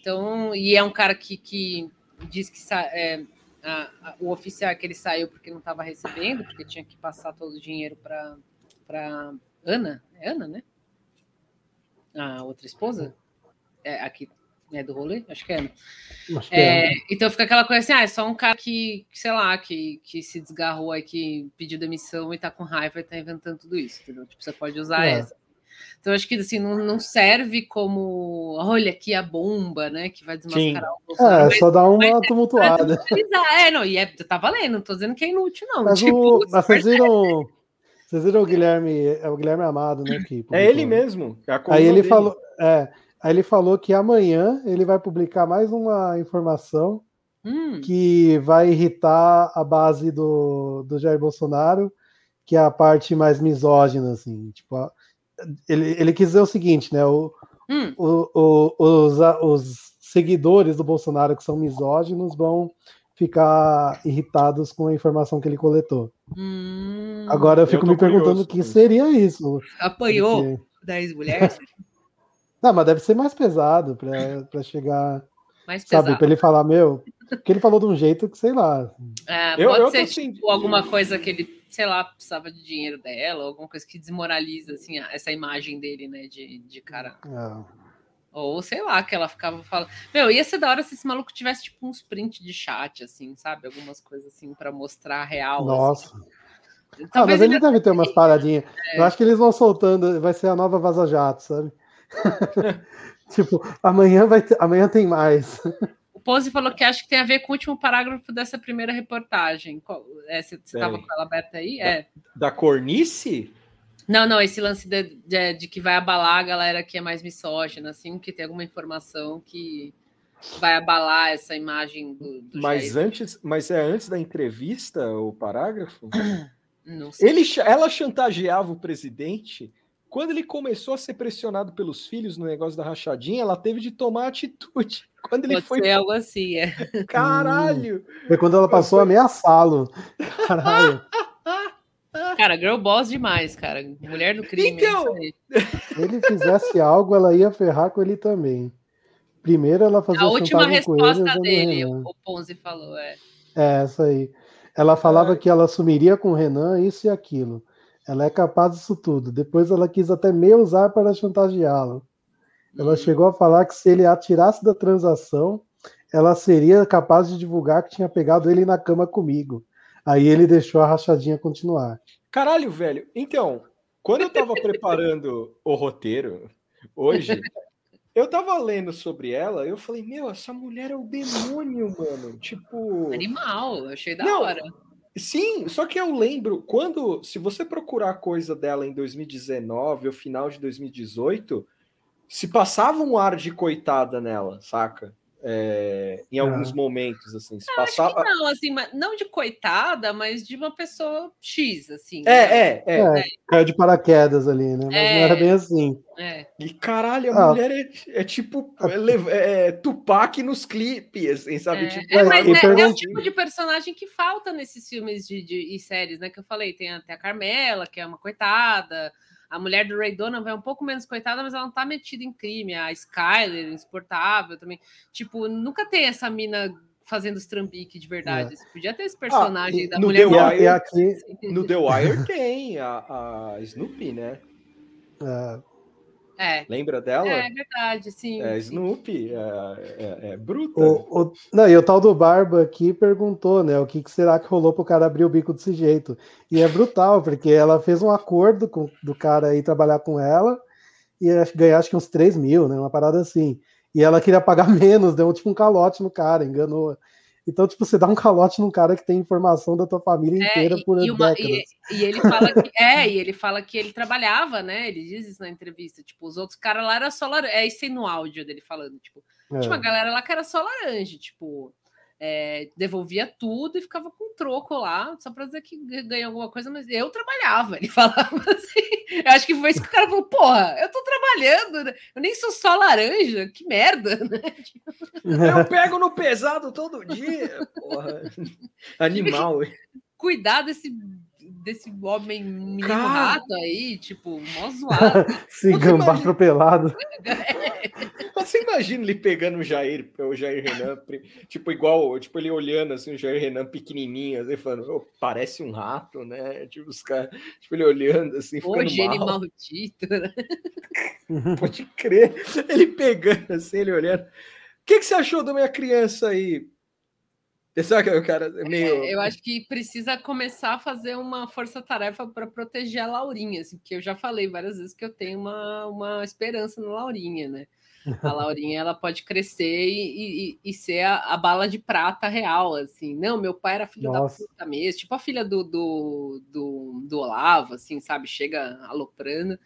Então, e é um cara que, que diz que é, a, a, o oficial que ele saiu porque não estava recebendo, porque tinha que passar todo o dinheiro para Ana, é Ana, né? A outra esposa? É, aqui né, do rolê, acho que é. Acho que é, é. Então fica aquela coisa assim, ah, é só um cara que, sei lá, que, que se desgarrou aí, que pediu demissão e tá com raiva e tá inventando tudo isso, entendeu? Tipo, você pode usar é. essa. Então, acho que assim, não, não serve como olha aqui a bomba, né? Que vai desmascarar Sim. o Bolsonaro. É, mas, só dá uma é tumultuada. É, não, e é, tá valendo, não tô dizendo que é inútil, não. Mas, tipo, o, mas vocês viram. Vocês viram o Guilherme, é o Guilherme Amado, né? Que é ele mesmo. É Aí ele dele. falou, é, aí ele falou que amanhã ele vai publicar mais uma informação hum. que vai irritar a base do, do Jair Bolsonaro, que é a parte mais misógina, assim, tipo, ele, ele quis dizer o seguinte, né? O, hum. o, o, os, os seguidores do Bolsonaro que são misóginos vão ficar irritados com a informação que ele coletou. Hum, Agora eu fico eu me perguntando o que seria isso. Apanhou porque... 10 mulheres? Não, mas deve ser mais pesado para chegar. Mais pesado. Sabe, para ele falar, meu. Porque ele falou de um jeito que, sei lá. É, pode eu, eu ser tipo, alguma coisa que ele sei lá, precisava de dinheiro dela, alguma coisa que desmoraliza assim, essa imagem dele, né, de, de cara. É. Ou sei lá, que ela ficava falando. Meu, ia ser da hora se esse maluco tivesse tipo uns print de chat, assim, sabe? Algumas coisas assim para mostrar a real. Assim. Nossa. Assim. Ah, mas ele, ele deve ter umas paradinhas. É. Eu acho que eles vão soltando, vai ser a nova Vaza Jato, sabe? tipo, amanhã vai ter, amanhã tem mais. O Pose falou que acha que tem a ver com o último parágrafo dessa primeira reportagem. É, você estava com ela aberta aí? É. Da, cornice? Não, não, esse lance de, de, de, que vai abalar a galera que é mais misógina, assim, que tem alguma informação que vai abalar essa imagem do, do mas Jair. antes Mas é antes da entrevista o parágrafo? Não sei. Ele, ela chantageava o presidente quando ele começou a ser pressionado pelos filhos no negócio da rachadinha, ela teve de tomar atitude. Quando ele Pode foi. Ser algo assim, é. Caralho! Foi quando ela passou a ameaçá-lo. Caralho. Cara, girl boss demais, cara. Mulher do crime. Então... Se ele fizesse algo, ela ia ferrar com ele também. Primeiro ela fazia A última resposta dele, o Ponzi falou, é. É, essa aí. Ela falava é. que ela assumiria com o Renan isso e aquilo. Ela é capaz disso tudo. Depois ela quis até me usar para chantageá-lo. Ela uhum. chegou a falar que se ele atirasse da transação, ela seria capaz de divulgar que tinha pegado ele na cama comigo. Aí ele deixou a rachadinha continuar. Caralho, velho. Então, quando eu tava preparando o roteiro hoje, eu tava lendo sobre ela, eu falei, meu, essa mulher é o demônio, mano. Tipo. Animal, achei da Não, hora. Sim, só que eu lembro quando, se você procurar coisa dela em 2019 ou final de 2018, se passava um ar de coitada nela, saca? É, em alguns momentos, assim. Se passava... não, assim, não de coitada, mas de uma pessoa X, assim. É, né? é, é, é. Caiu de paraquedas ali, né? Mas é, não era bem assim. É. E caralho, a ah, mulher é, é tipo é, é, Tupac nos clipes, assim, sabe? Tipo, é, mas é, o tipo de personagem que falta nesses filmes de, de, e séries, né? Que eu falei, tem até a Carmela, que é uma coitada. A mulher do Ray Donovan é um pouco menos coitada, mas ela não tá metida em crime. A Skyler, insuportável também. Tipo, nunca tem essa mina fazendo os trambique de verdade. É. Podia ter esse ah, personagem ah, da no mulher. The Wire, aqui, no The Wire tem a, a Snoopy, né? É. É. Lembra dela? É verdade, sim. É, sim. Snoopy, é, é, é bruta. O, o- não, e o tal do Barba aqui perguntou, né? O que, que será que rolou pro cara abrir o bico desse jeito? E é brutal, porque ela fez um acordo com, do cara aí trabalhar com ela e acho- ganhar acho que uns 3 mil, né? Uma parada assim. E ela queria pagar menos, deu tipo um calote no cara, enganou. Então, tipo, você dá um calote num cara que tem informação da tua família É, inteira e- por e, uma- décadas. e- e ele fala que é, e ele fala que ele trabalhava, né? Ele diz isso na entrevista. Tipo, os outros caras lá era só laranja. É isso aí no áudio dele falando. Tipo, É. tinha uma galera lá que era só laranja, tipo, é, devolvia tudo e ficava com troco lá, só pra dizer que ganhou alguma coisa, mas eu trabalhava. Ele falava assim. Eu acho que foi isso que o cara falou: porra, eu tô trabalhando, né? eu nem sou só laranja, que merda, né? Eu pego no pesado todo dia, porra. Animal. Cuidar desse. Desse homem menino Cara. rato aí, tipo, mó zoado. Se gambá imagina- atropelado. Você imagina ele pegando o Jair, o Jair Renan, tipo, igual, tipo, ele olhando assim, o Jair Renan pequenininho, assim, falando, "Ô, parece um rato, né? Tipo, os caras, tipo, ele olhando assim, ficando gene mal. maldito, né? Pode crer. Ele pegando assim, ele olhando. O que, que você achou da minha criança aí? Sabe que o cara é meio. Eu acho que precisa começar a fazer uma força-tarefa para proteger a Laurinha, assim, porque eu já falei várias vezes que eu tenho uma, uma esperança na Laurinha, né? A Laurinha ela pode crescer e, e- e ser a, a bala de prata real, assim. Não, meu pai era filho Nossa. da puta mesmo, tipo a filha do, do, do, do Olavo, assim, sabe? Chega aloprando.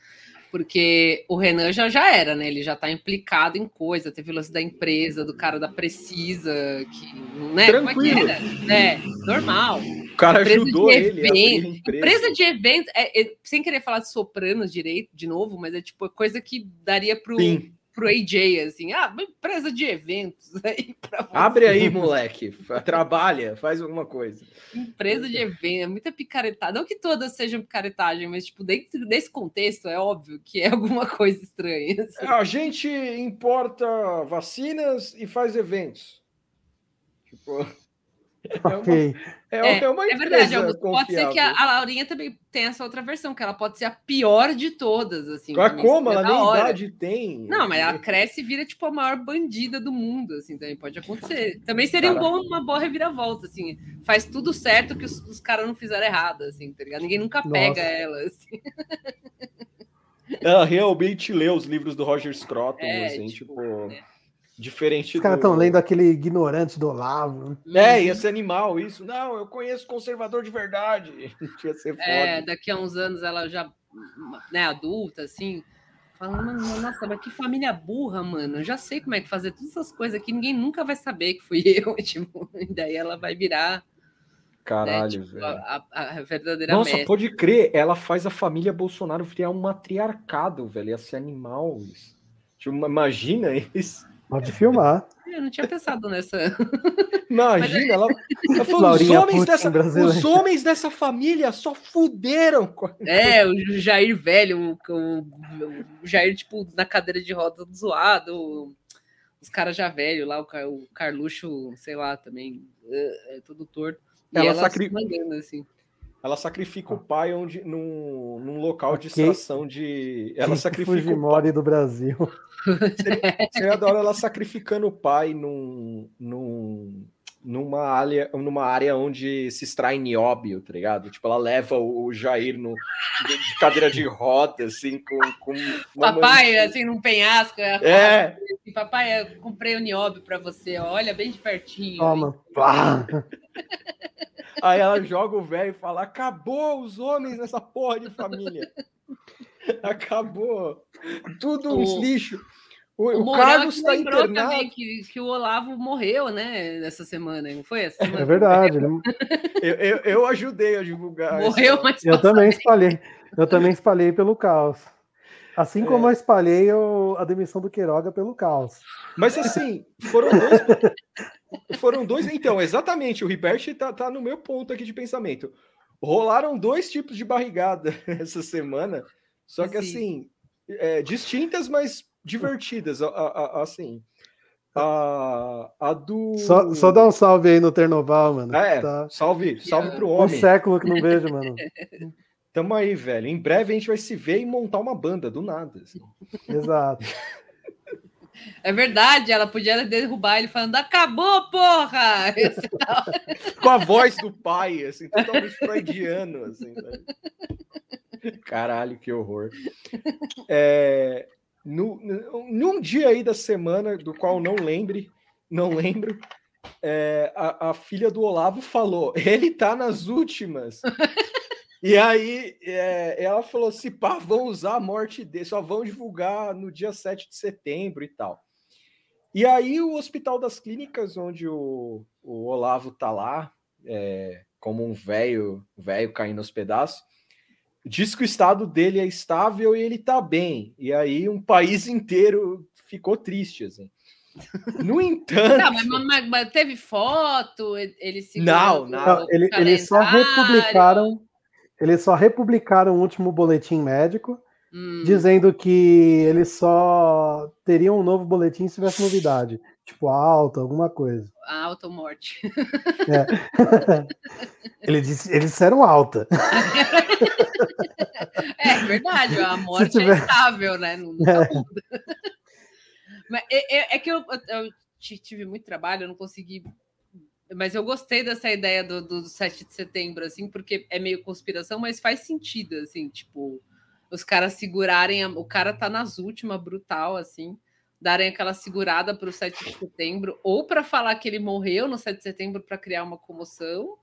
Porque o Renan já, já era, né? Ele já tá implicado em coisa, teve o lance da empresa, do cara da Precisa, que, né? Como é que Tranquilo. era? É, normal. O cara empresa ajudou de ele evento- empresa. Empresa de eventos, é- é- sem querer falar de sopranos direito, de novo, mas é tipo coisa que daria pro, Sim. Pro AJ, assim, ah, uma empresa de eventos aí pra você. Abre aí, moleque. Trabalha, faz alguma coisa. Empresa de eventos, é muita picaretada. Não que todas sejam picaretagem, mas, tipo, dentro desse contexto, é óbvio que é alguma coisa estranha. assim. A gente importa vacinas e faz eventos. Tipo, é uma, Ok. é, É, é uma É verdade, Augusto. Pode ser que a, a Laurinha também tenha essa outra versão, que ela pode ser a pior de todas, assim. Mas como? Ela nem hora. idade tem. Não, mas ela cresce e vira, tipo, a maior bandida do mundo, assim, também pode acontecer. Também seria um bom, uma boa reviravolta, assim. Faz tudo certo que os, os caras não fizeram errado, assim, tá ligado? Ninguém nunca pega Nossa. ela, assim. Ela realmente lê os livros do Roger Scruton, É, assim, tipo, tipo, é. Diferente Os caras do... estão lendo aquele ignorante do Olavo. É, Uhum. ia ser animal isso. Não, eu conheço conservador de verdade. Ia ser foda. É, daqui a uns anos ela já, né, adulta, assim, falando, "Mano, nossa, mas que família burra, mano. Eu já sei como é que fazer todas essas coisas aqui, ninguém nunca vai saber que fui eu, tipo, e daí ela vai virar, né, Caralho, tipo, velho. a, a- a verdadeira Nossa, mestre. pode crer, ela faz a família Bolsonaro virar um matriarcado, velho. Ia ser animal isso. Tipo, imagina isso. Pode filmar. Eu não tinha pensado nessa. Imagina, ela, ela falou, os, homens dessa, brasileira. os homens dessa família só fuderam. com a-" É, o Jair velho, o, o- o Jair, tipo, na cadeira de roda zoado, os caras já velho lá, o, o Carluxo, sei lá, também, é, é todo torto. E Ela ela, sacri- se mandando, assim. Ela sacrifica o pai onde, num, num local de Ok. extração de. Ela sacrifica. Fujimori do Brasil. Seria da hora ela sacrificando o pai num, num, numa, área, numa área onde se extrai nióbio, tá ligado? Tipo, ela leva o, o Jair no, de cadeira de roda, assim, com. com Papai, assim, num penhasco, é, É, assim, papai, eu comprei o nióbio pra você, olha, bem de pertinho. Toma. Pá. aí ela joga o velho e fala: acabou os homens nessa porra de família. Acabou. Tudo uns O- lixo. O, O, o Carlos que está lembrou internado. também que, que o Olavo morreu, né, essa semana, não foi essa semana? É verdade. né? Eu, eu, eu ajudei a divulgar. Morreu, essa- mas Eu também espalhei. Eu também espalhei pelo caos. Assim É. como eu espalhei o- a demissão do Queiroga pelo caos. Mas assim, foram dois. foram dois. Então, exatamente, o Ribert tá, tá no meu ponto aqui de pensamento. Rolaram dois tipos de barrigada essa semana, só que Sim. assim, é, distintas, mas divertidas. a- a- a- assim, a, a do. Só, só dá um salve aí no Ternoval, mano. É, Tá salve, salve pro um homem. século que não vejo, mano. Tamo aí, velho. Em breve a gente vai se ver e montar uma banda, do nada. Assim. Exato. É verdade, ela podia derrubar ele falando: acabou, porra! Com a voz do pai, assim, totalmente freudiano, assim, sabe? Caralho, que horror. É, no, num dia aí da semana, do qual não lembre, não lembro, é, a, a, filha do Olavo falou: ele tá nas últimas. e aí é, ela falou: se pá, vão usar a morte dele, só vão divulgar no dia 7 de setembro e tal. E aí o Hospital das Clínicas, onde o, o Olavo tá lá, é, como um velho, velho caindo aos pedaços, diz que o estado dele é estável e ele tá bem. E aí um país inteiro ficou triste, assim. No entanto. Não, mas, mas, mas, teve foto, ele se. Não, não. Ele, eles só republicaram. Eles só republicaram o último boletim médico, hum. dizendo que eles só teriam um novo boletim se tivesse novidade. Tipo, alta, alguma coisa. Alta ou morte. É. eles, eles disseram alta. é verdade, a morte é tiver... é estável, né? Não, não é. Mas é, é, é que eu, eu, tive muito trabalho, eu não consegui. Mas eu gostei dessa ideia do, do 7 de setembro, assim, porque é meio conspiração, mas faz sentido, assim, tipo, os caras segurarem. A, o cara tá nas últimas, brutal, assim darem aquela segurada para o 7 de setembro, ou para falar que ele morreu no 7 de setembro para criar uma comoção.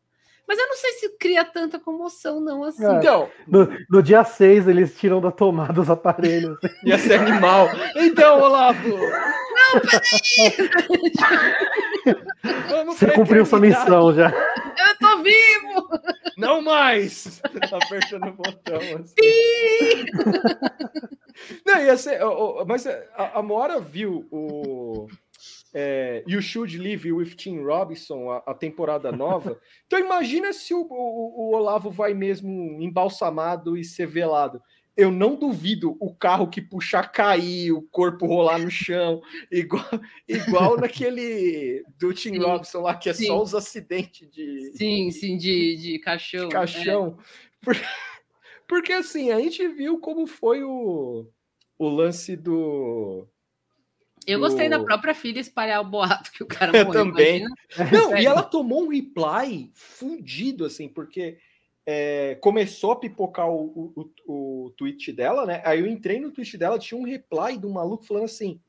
Mas eu não sei se cria tanta comoção, não, assim. É, então, no, no, dia 6, eles tiram da tomada os aparelhos. Ia ser animal. Então, Olavo! Não, peraí! Você cumpriu sua missão já. Vivo! Não mais! Apertando o botão. Assim. Não, ia ser, mas a, a Mora viu o é, You Should Live with Tim Robinson, a, a temporada nova. Então imagina se o, o, o, Olavo vai mesmo embalsamado e ser velado. Eu não duvido o carro que puxar cair, o corpo rolar no chão, igual, igual naquele do Tim sim, Robinson lá, que é sim. só os acidentes de. Sim, sim, de, de caixão. De caixão. É. Porque assim, a gente viu como foi o, o lance do. Eu do... gostei da própria filha espalhar o boato que o cara morreu. também. Não, e ela tomou um reply fundido, assim, porque é, começou a pipocar o, o, o, tweet dela, né? Aí eu entrei no tweet dela, tinha um reply do maluco falando assim: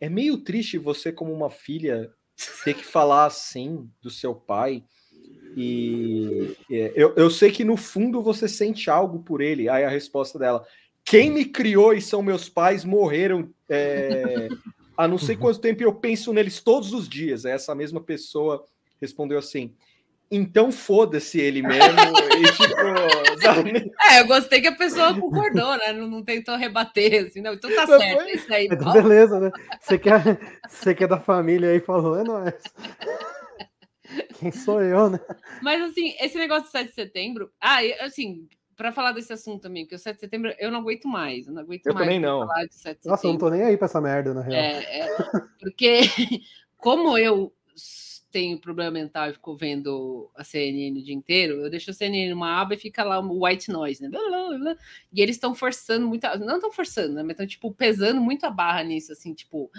é meio triste você, como uma filha, ter que falar assim do seu pai. E é, eu, eu sei que no fundo você sente algo por ele. Aí a resposta dela: quem me criou e são meus pais morreram é, há não sei quanto tempo eu penso neles todos os dias. Aí essa mesma pessoa respondeu assim: então foda-se ele mesmo. e, tipo, sabe? É, eu gostei que a pessoa concordou, né? Não, não tentou rebater, assim, não. Então tá Mas certo, foi... é isso aí. Então, beleza, né? Você quer, você quer da família aí falou, é nóis. Quem sou eu, né? Mas assim, esse negócio do 7 de setembro, ah, assim, para falar desse assunto também, porque o 7 de setembro eu não aguento mais, eu não aguento eu mais. também não. Nossa, eu não tô nem aí para essa merda, na real. É, é, porque como eu tenho problema mental e fico vendo a CNN o dia inteiro, eu deixo a CNN numa aba e fica lá o white noise, né? E eles estão forçando muito, não estão forçando, né? Mas estão, tipo, pesando muito a barra nisso, assim, tipo,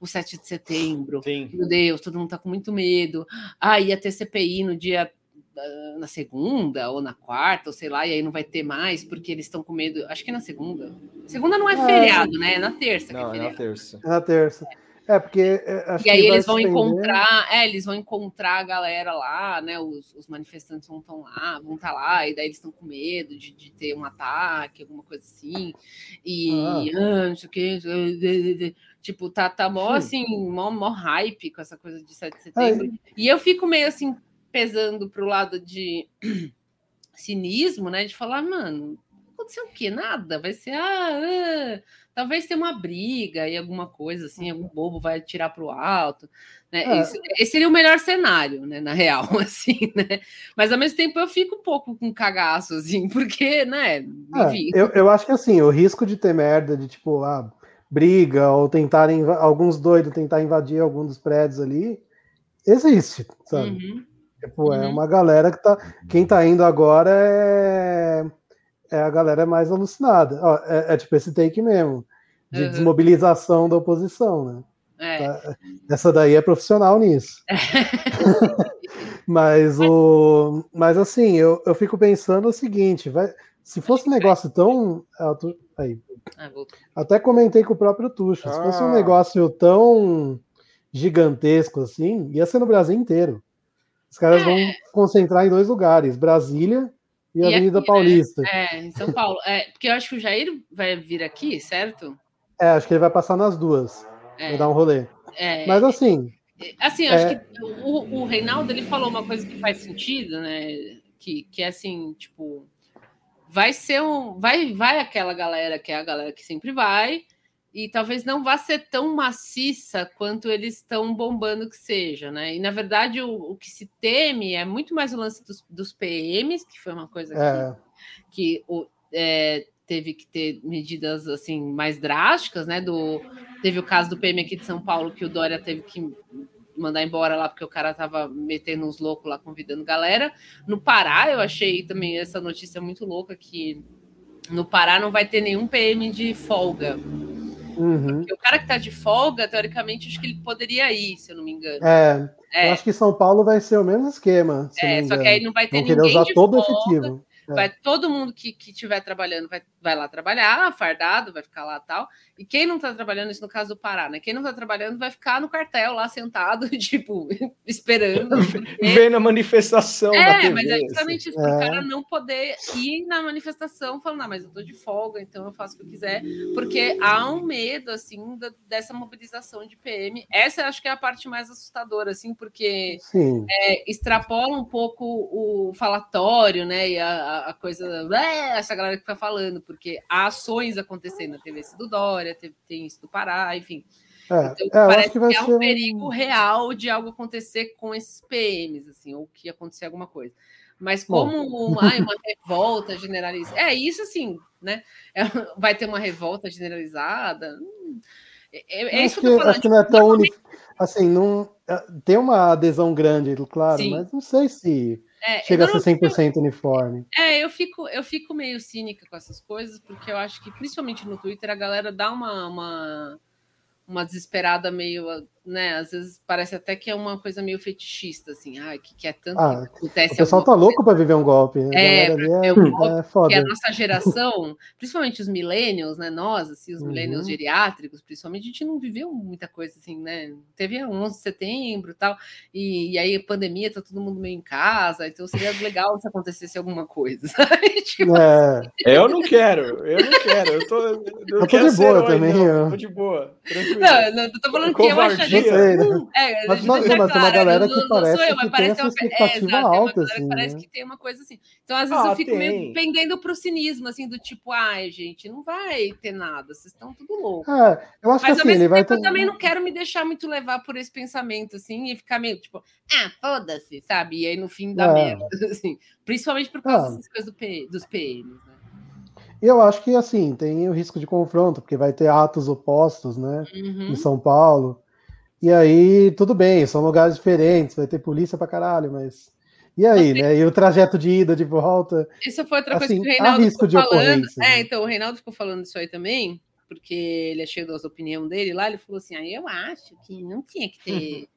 o 7 de setembro, Sim. meu Deus, todo mundo tá com muito medo. Ah, ia ter CPI no dia na segunda ou na quarta, ou sei lá, e aí não vai ter mais, porque eles estão com medo. Acho que é na segunda. Segunda não é, é feriado, né? É na terça. Não, é, é, na terça. É na terça. É, porque. É, e aí eles vão encontrar, é, eles vão encontrar a galera lá, né? Os, os manifestantes vão estar lá, vão estar tá lá, e daí eles estão com medo de, de, ter um ataque, alguma coisa assim. E ah. ah não sei o que. Tipo, tá, tá mó assim, mó, mó hype com essa coisa de 7 de setembro. E eu fico meio assim, pesando para o lado de cinismo, né? De falar, mano, aconteceu o quê? Nada. Vai ser, ah, ah talvez tenha uma briga e alguma coisa assim, algum bobo vai tirar para o alto. Né? É. Esse, esse, seria o melhor cenário, né? Na real, assim, né? Mas ao mesmo tempo eu fico um pouco com cagaço, assim, porque, né? Enfim. É, eu, eu acho que assim, o risco de ter merda, de tipo, ah, briga, ou tentarem alguns doidos tentar invadir algum dos prédios ali, existe, sabe? Uhum. Tipo, é uhum. é uma galera que tá. Quem tá indo agora é, é a galera mais alucinada. Ó, é, é, tipo esse take mesmo, de Uhum. desmobilização da oposição, né? É. Tá, Essa daí é profissional nisso. mas o, mas assim, eu, eu fico pensando o seguinte, vai, se fosse um negócio tão aí, Ah, até comentei com o próprio Tuxo, se fosse um Ah. negócio tão gigantesco assim, ia ser no Brasil inteiro. Os caras vão concentrar em dois lugares, Brasília e, E Avenida aqui, né? Paulista. É, em São Paulo. É, porque eu acho que o Jair vai vir aqui, certo? É, acho que ele vai passar nas duas, É, vai dar um rolê. é, Mas assim, Assim, eu acho É. que o, o Reinaldo ele falou uma coisa que faz sentido, né? Que, que é assim, tipo, vai ser um. Vai, vai aquela galera que é a galera que sempre vai, e talvez não vá ser tão maciça quanto eles estão bombando que seja, né? E na verdade, o, o que se teme é muito mais o lance dos, dos PMs, que foi uma coisa que é, que o, é, teve que ter medidas assim mais drásticas, né? Do, teve o caso do PM aqui de São Paulo que o Dória teve que mandar embora lá porque o cara tava metendo uns loucos lá convidando galera. No Pará, eu achei também essa notícia muito louca que no Pará não vai ter nenhum PM de folga. Uhum. O cara que tá de folga, teoricamente, acho que ele poderia ir, se eu não me engano. É, É, eu acho que São Paulo vai ser o mesmo esquema. Se é, não só que aí não vai ter querer ninguém usar de todo o folga. efetivo. É. Vai todo mundo que estiver trabalhando vai, vai lá trabalhar, fardado, vai ficar lá tal. E quem não está trabalhando, isso no caso do Pará, né? Quem não está trabalhando vai ficar no cartel lá sentado, tipo, esperando. porque- Vendo a manifestação da É, TV, mas é assim. justamente isso, para o É. cara não poder ir na manifestação falando, ah, mas eu tô de folga, então eu faço o que eu quiser, porque há um medo, assim, da- dessa mobilização de PM. Essa eu acho que é a parte mais assustadora, assim, porque é, extrapola um pouco o falatório, né? E a, a- a coisa, é, essa galera que tá falando, porque há ações acontecendo. Teve esse do Dória, teve, tem isso do Pará, enfim. É, Então, é, parece que vai há ser um perigo real de algo acontecer com esses PMs, assim, ou que acontecer alguma coisa. Mas como ai, uma revolta generalizada. É isso, assim, né? É, vai ter uma revolta generalizada. Hum, É, é Eu isso acho que eu tô falando. Acho que não é tão uni... assim, não é, tem uma adesão grande, claro, Sim. mas não sei se É, chega a ser 100% uniforme. É, eu fico, eu fico meio cínica com essas coisas, porque eu acho que, principalmente no Twitter, a galera dá uma, uma, uma desesperada meio, né? Às vezes parece até que é uma coisa meio fetichista, assim, ai, que, que é tanto Ah, que acontece. O pessoal tá louco para viver um golpe. né? A É, ter é, um golpe, é que a foda. nossa geração, principalmente os millennials, né? Nós, assim, os Uhum. millennials geriátricos, principalmente, a gente não viveu muita coisa assim, né? Teve a 11 de setembro e tal, e, e aí a pandemia, tá todo mundo meio em casa, então seria legal se acontecesse alguma coisa, sabe? Tipo, É, Eu não quero, eu não quero. Eu tô, eu tô quero de boa herói, também, não, eu- Tô de boa, tranquilo. Não, eu não eu tô falando que eu. Acharia. Sei, né? É, Mas não, mas tem uma claro, galera não- que parece eu, mas que parece tem essa uma- é, expectativa exato, alta, assim, Parece né? que tem uma coisa assim. Então, às vezes, Ah, eu fico tem. meio pendendo pro cinismo, assim, do tipo, ai, gente, não vai ter nada, vocês estão tudo louco. É, eu acho Mas que assim, ele vai ter. eu também não quero me deixar muito levar por esse pensamento, assim, e ficar meio tipo, ah, foda-se, sabe? E aí no fim dá É. merda, assim. Principalmente por causa Ah. dessas coisas do P- dos PMs, né? E eu acho que assim, tem o risco de confronto, porque vai ter atos opostos, né? Uhum. Em São Paulo. E aí, tudo bem, são lugares diferentes, vai ter polícia pra caralho, mas. E aí, né? E o trajeto de ida, de volta. Isso foi outra coisa Assim, que o há Reinaldo ficou falando. É, né? então o Reinaldo ficou falando isso aí também, porque ele cheio das opiniões dele lá. Ele falou assim: ah, eu acho que não tinha que ter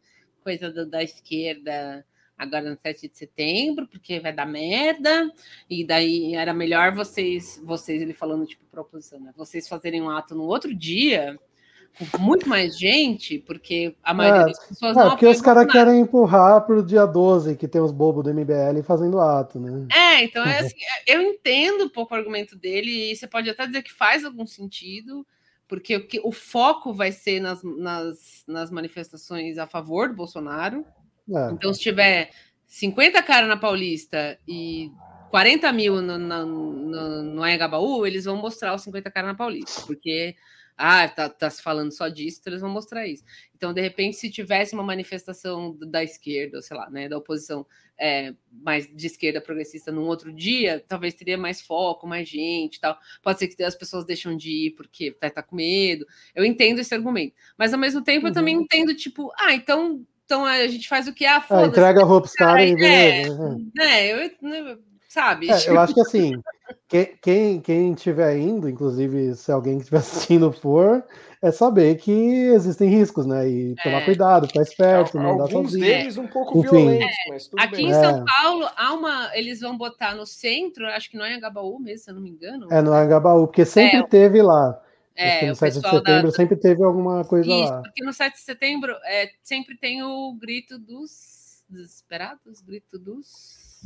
coisa do- da esquerda agora no 7 de setembro, porque vai dar merda, e daí era melhor vocês, vocês, ele falando tipo pra oposição, né? Vocês fazerem um ato no outro dia, muito mais gente, porque a maioria É, das pessoas É, não porque os caras querem empurrar pro dia 12, que tem os bobos do MBL fazendo ato, né? É, então é assim, eu entendo um pouco o argumento dele, e você pode até dizer que faz algum sentido, porque o, que, o foco vai ser nas, nas, nas manifestações a favor do Bolsonaro. É. Então, se tiver 50 caras na Paulista e 40 mil no, no, no Anhangabaú, eles vão mostrar os 50 caras na Paulista, porque ah, tá, tá se falando só disso, então eles vão mostrar isso. Então, de repente, se tivesse uma manifestação da esquerda, ou sei lá, né, da oposição é, mais de esquerda progressista num outro dia, talvez teria mais foco, mais gente e tal. Pode ser que as pessoas deixam de ir porque tá, tá com medo. Eu entendo esse argumento. Mas ao mesmo tempo eu também Uhum. entendo, tipo, ah, então, então a gente faz o que? Ah, Ah, foda-se. entrega a roupa pros caras e é, beleza. né? né, eu, né, sabe? É, eu acho que assim, quem, quem, quem tiver indo, inclusive se alguém que estiver assistindo for, é saber que existem riscos, né? E tomar É. cuidado, ficar esperto, não dar Alguns sozinho. deles um pouco Enfim. violentos, mas tudo Aqui bem. em É. São Paulo, há uma. Eles vão botar no centro, acho que não é em Agabaú mesmo, se eu não me engano. É no Angabaú, porque sempre É. teve lá. É, no o 7 de pessoal da, setembro sempre teve alguma coisa Isso, lá. porque no 7 de setembro é, sempre tem o grito dos desesperados, grito dos.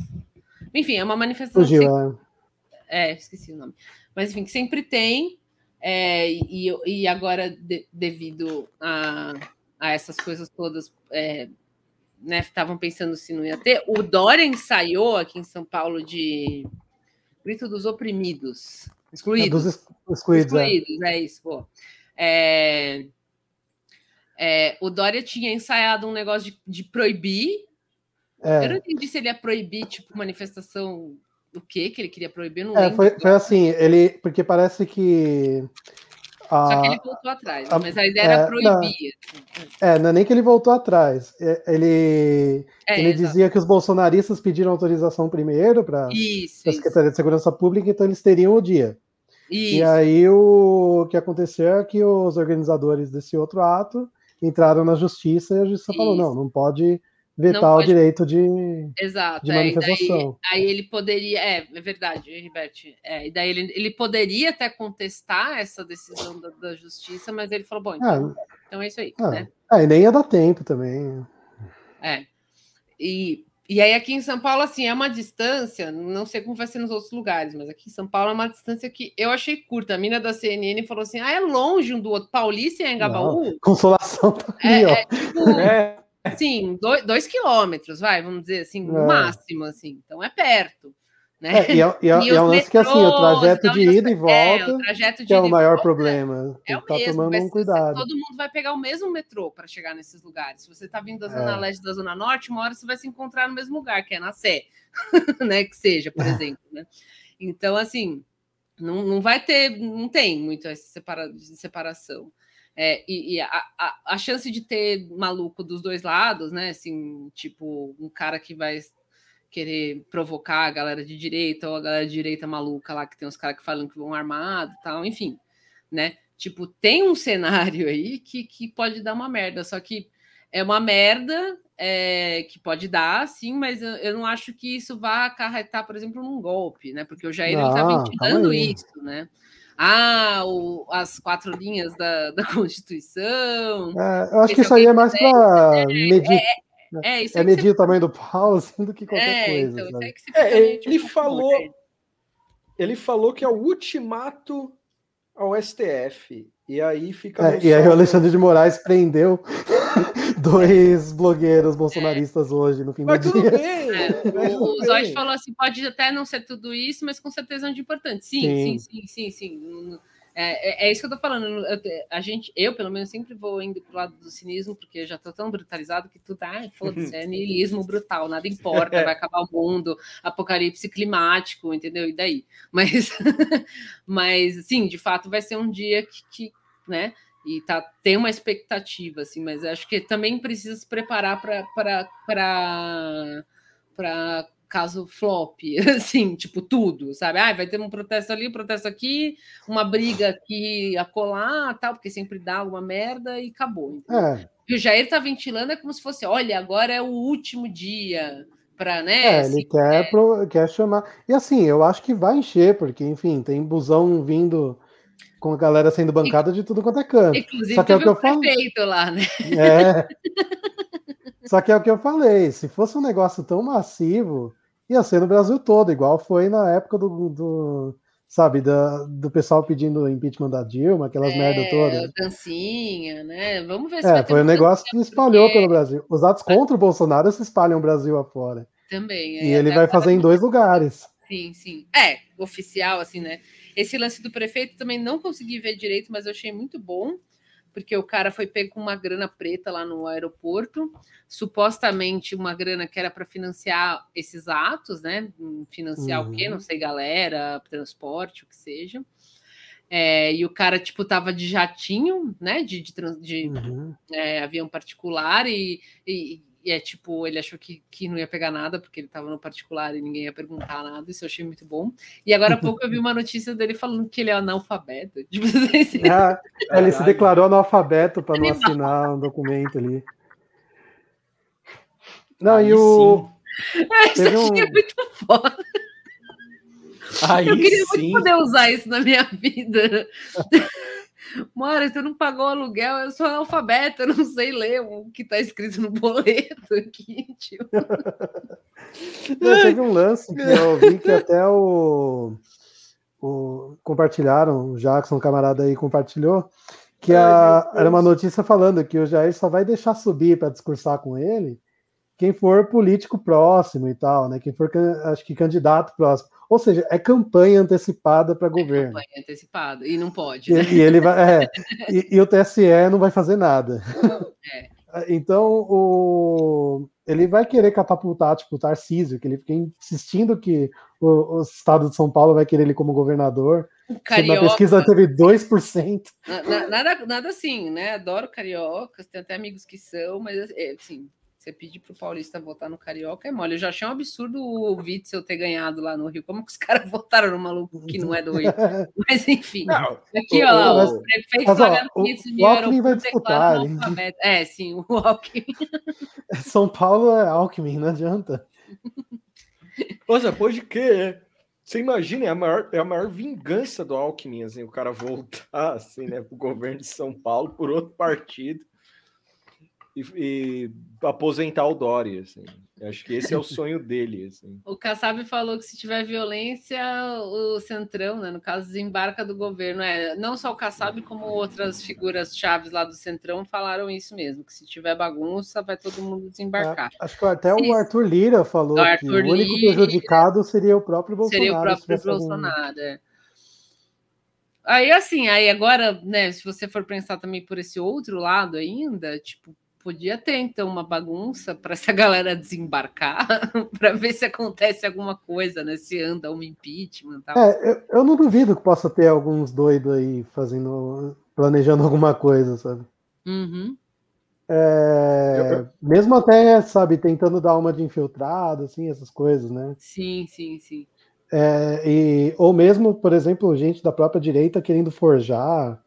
Enfim, é uma manifestação. Fugiu, sempre- é. É, esqueci o nome. Mas enfim, que sempre tem. é, e, e agora, de- devido a, a essas coisas todas, é, né, estavam pensando se não ia ter. O Dória ensaiou aqui em São Paulo de grito dos oprimidos, É excluídos. dos ex- excluídos, é. Excluídos, é isso, pô. É, é, o Dória tinha ensaiado um negócio de, de proibir. Eu não É, entendi se ele ia proibir, tipo, manifestação. O quê que ele queria proibir? Não é foi, foi assim, ele. Porque parece que. a- Só que ele voltou atrás, a- mas a ideia era é, proibir. É, não é nem que ele voltou atrás. é, Ele, É, ele dizia que os bolsonaristas pediram autorização primeiro para a Secretaria de Segurança Pública, então eles teriam o dia. E isso. aí o que aconteceu é que os organizadores desse outro ato entraram na justiça e a justiça falou: Isso. não, não pode vetar Não o pode- direito de, Exato. de é, e daí, manifestação. aí ele poderia. É, é verdade, Herbert. É, e daí ele, ele poderia até contestar essa decisão da, da justiça, mas ele falou: bom, então, então é isso aí. Ah, né? ah, e nem ia dar tempo também. É. E, e aí aqui em São Paulo, assim, é uma distância, não sei como vai ser nos outros lugares, mas aqui em São Paulo é uma distância que eu achei curta. A mina da CNN falou assim: ah, é longe um do outro. Paulista e Engabaú? Consolação tá É, ali, ó. é tipo, É, assim, dois, dois quilômetros, vai, vamos dizer assim, no É. máximo, assim. Então é perto. Né? É, e é, e é- E é um lance que assim, o trajeto então, de ida e É, o volta trajeto de que é o maior volta problema. É o estar mesmo, tomando um cuidado. todo mundo vai pegar o mesmo metrô para chegar nesses lugares. Se você está vindo da Zona É. Leste da Zona Norte, uma hora você vai se encontrar no mesmo lugar, que é na Sé, né? Que seja, por exemplo. Né? Então, assim, não, não vai ter, não tem muito essa separa, separação. É, e e a, a, a chance de ter maluco dos dois lados, né? Assim, tipo, um cara que vai querer provocar a galera de direita ou a galera de direita maluca lá, que tem uns caras que falam que vão armado e tal, enfim, né? Tipo, tem um cenário aí que, que pode dar uma merda, só que é uma merda é, que pode dar, sim, mas eu, eu não acho que isso vá acarretar, por exemplo, num golpe, né? Porque o Jair ele tá ventilando isso, né? Ah, o- as quatro linhas da, da Constituição. É, eu acho que isso aí é mais para medir, É, isso é aí que medir o tamanho do pau assim, do que você... qualquer É, coisa. então, que É, ele tipo, falou- "Pô, ele falou que é o ultimato ao STF. E aí fica. É, e aí o Alexandre de Moraes prendeu dois blogueiros bolsonaristas hoje no fim do Mas tudo dia. bem. mas O tudo Zói bem. falou assim: pode até não ser tudo isso, mas com certeza é de importante. Sim, Sim. sim, sim, sim, sim. É, é, é isso que eu tô falando. Eu, a gente, eu, pelo menos, sempre vou indo pro lado do cinismo, porque eu já tô tão brutalizado que tudo, ai, foda-se, é niilismo brutal, nada importa, vai acabar o mundo, apocalipse climático, entendeu? E daí? Mas, mas sim, de fato, vai ser um dia que, que né? E tá, tem uma expectativa, assim, mas acho que também precisa se preparar para caso flop, assim, tipo tudo, sabe? Ah, vai ter um protesto ali, um protesto aqui, uma briga aqui, acolá, tal, porque sempre dá alguma merda e acabou. entendeu? É, E o Jair tá ventilando é como se fosse, olha, agora é o último dia para, né? é, assim, ele quer, pro- quer chamar. E assim, eu acho que vai encher, porque, enfim, tem busão vindo com a galera sendo bancada de tudo quanto é canto. Inclusive, Só que é o que eu o falo. prefeito lá, né? É. Só que é o que eu falei, se fosse um negócio tão massivo, ia ser no Brasil todo, igual foi na época do, do sabe, da, do pessoal pedindo impeachment da Dilma, aquelas merda todas. dancinha, né? Vamos ver se É, foi um negócio que espalhou porque- pelo Brasil. Os atos contra o Bolsonaro se espalham o Brasil afora. também. E é, ele até vai fazer em dois lugares. Sim, sim. É, oficial, assim, né? Esse lance do prefeito também não consegui ver direito, mas eu achei muito bom, porque o cara foi pego com uma grana preta lá no aeroporto, supostamente uma grana que era para financiar esses atos, né? Financiar o quê? Uhum. Não sei, galera, transporte, o que seja. É, e o cara, tipo, tava de jatinho, né? De, de, de Uhum. é, avião particular e, e, e é tipo, ele achou que, que não ia pegar nada, porque ele estava no particular e ninguém ia perguntar nada, isso eu achei muito bom. E agora há pouco eu vi uma notícia dele falando que ele é analfabeto. Tipo, assim, ah, ele se declarou analfabeto para não assinar um documento ali. Não, Aí e o. É, isso aqui um... é muito foda. Aí eu queria sim. muito poder usar isso na minha vida. Mora, você não pagou aluguel, eu sou analfabeto, eu não sei ler o que está escrito no boleto aqui. Tipo. Não, teve um lance que eu vi que até o, o compartilharam, o Jackson, camarada aí, compartilhou, que a, era uma notícia falando que o Jair só vai deixar subir para discursar com ele quem for político próximo e tal, né? Quem for, acho que candidato próximo. Ou seja, é campanha antecipada para é governo. Campanha antecipada, e não pode. Né? E, e, ele vai, é, e, e, o TSE não vai fazer nada. É. Então, o, ele vai querer catapultar, tipo, o Tarcísio, que ele fica insistindo que o, o estado de São Paulo vai querer ele como governador. Carioca. Na pesquisa teve 2%. Nada, nada assim, né? Adoro cariocas, tenho até amigos que são, mas assim, você pedir pro Paulista votar no Carioca é mole. Eu já achei um absurdo o Witzel ter ganhado lá no Rio. Como que os caras votaram no maluco que não é do Rio? Mas enfim. Não, aqui, ó, lá, o, o prefeito mas, ó, o, o Alckmin vai disputar. É, sim, o Alckmin. São Paulo é Alckmin, não adianta. Nossa, pode que você imagina, é a, maior, é a maior vingança do Alckmin, assim, o cara voltar assim, né, pro governo de São Paulo por outro partido e, e aposentar o Dória. Assim. Acho que esse é o sonho dele. Assim. O Kassab falou que se tiver violência, o Centrão, né, no caso, desembarca do governo. É, não só o Kassab, como outras figuras chaves lá do Centrão falaram isso mesmo, que se tiver bagunça, vai todo mundo desembarcar. É, acho que até o Arthur Lira falou Arthur que o único prejudicado seria o próprio Bolsonaro. Seria o próprio Bolsonaro, é. Aí, assim, aí agora, né, se você for pensar também por esse outro lado ainda, tipo, podia ter então uma bagunça para essa galera desembarcar, para ver se acontece alguma coisa, né? Se anda um impeachment. Tal. É, eu, eu, não duvido que possa ter alguns doidos aí fazendo, planejando alguma coisa, sabe? Uhum. É, mesmo até, sabe, tentando dar uma de infiltrado, assim, essas coisas, né? Sim, sim, sim. É, e, ou mesmo, por exemplo, gente da própria direita querendo forjar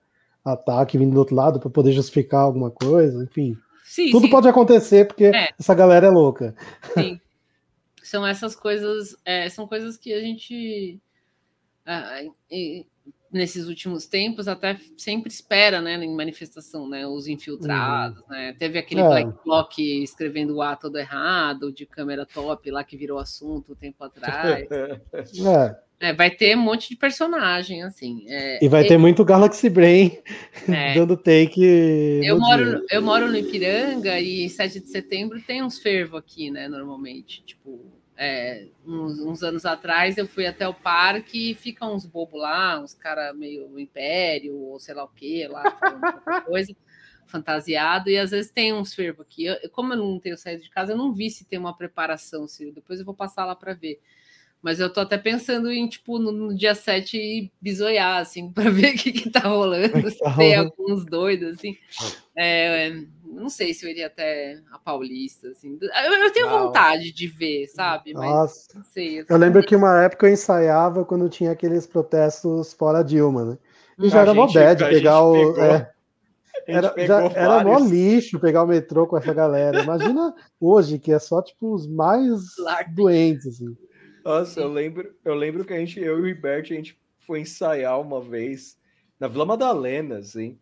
ataque vindo do outro lado para poder justificar alguma coisa, enfim. Sim, Tudo sim. pode acontecer porque é. essa galera é louca. Sim. São essas coisas, é, são coisas que a gente ah, e, nesses últimos tempos até sempre espera, né, em manifestação, né, os infiltrados, uhum. né? Teve aquele é. Black Bloc escrevendo o A todo errado, de câmera top lá que virou assunto um tempo atrás. é. É, vai ter um monte de personagem, assim. É, e vai ter muito Galaxy Brain é, dando take. Eu moro, eu moro no Ipiranga e 7 de setembro tem uns fervo aqui, né? Normalmente. Tipo, é, uns, uns, anos atrás eu fui até o parque e ficam uns bobos lá, uns caras meio império, ou sei lá o que, lá, falando coisa, fantasiado, e às vezes tem uns fervo aqui. Eu, como eu não tenho saído de casa, eu não vi se tem uma preparação, se depois eu vou passar lá para ver. Mas eu tô até pensando em, tipo, no, no dia 7 ir bisoiar, assim, para ver o que, que tá rolando, se tem alguns doidos, assim. É, não sei se eu iria até a Paulista, assim. Eu, eu tenho não. vontade de ver, sabe? Mas Nossa. não sei. Assim, eu lembro que uma época eu ensaiava quando tinha aqueles protestos fora Dilma, né? E já a era mó bad pegar o. É, era, já, era mó lixo pegar o metrô com essa galera. Imagina hoje, que é só, tipo, os mais doentes, assim. Nossa, eu lembro, eu lembro que a gente, eu e o Ribert, a gente foi ensaiar uma vez na Vila Madalena, assim,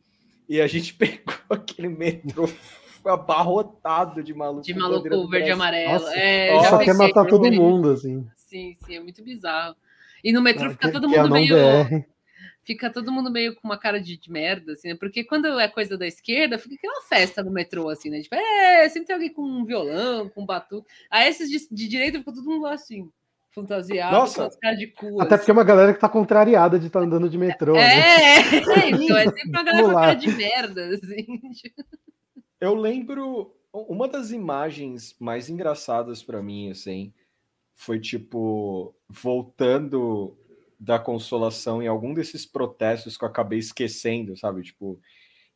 e a gente pegou aquele metrô abarrotado de maluco. De maluco verde e amarelo. Nossa, é, só quer matar todo mundo, assim. Sim, sim, é muito bizarro. E no metrô fica todo mundo meio. BR. Fica todo mundo meio com uma cara de, de, merda, assim, né? Porque quando é coisa da esquerda, fica aquela festa no metrô, assim, né? Tipo, é, sempre tem alguém com um violão, com um batuque. Aí esses de, de direita fica todo mundo lá assim fantasiado Nossa, de cu. Até porque é uma galera que tá contrariada de estar tá andando de metrô. É, né? é, então, é sempre uma galera com cara de merda, assim. Eu lembro uma das imagens mais engraçadas para mim, assim, foi tipo voltando da consolação em algum desses protestos que eu acabei esquecendo, sabe? Tipo,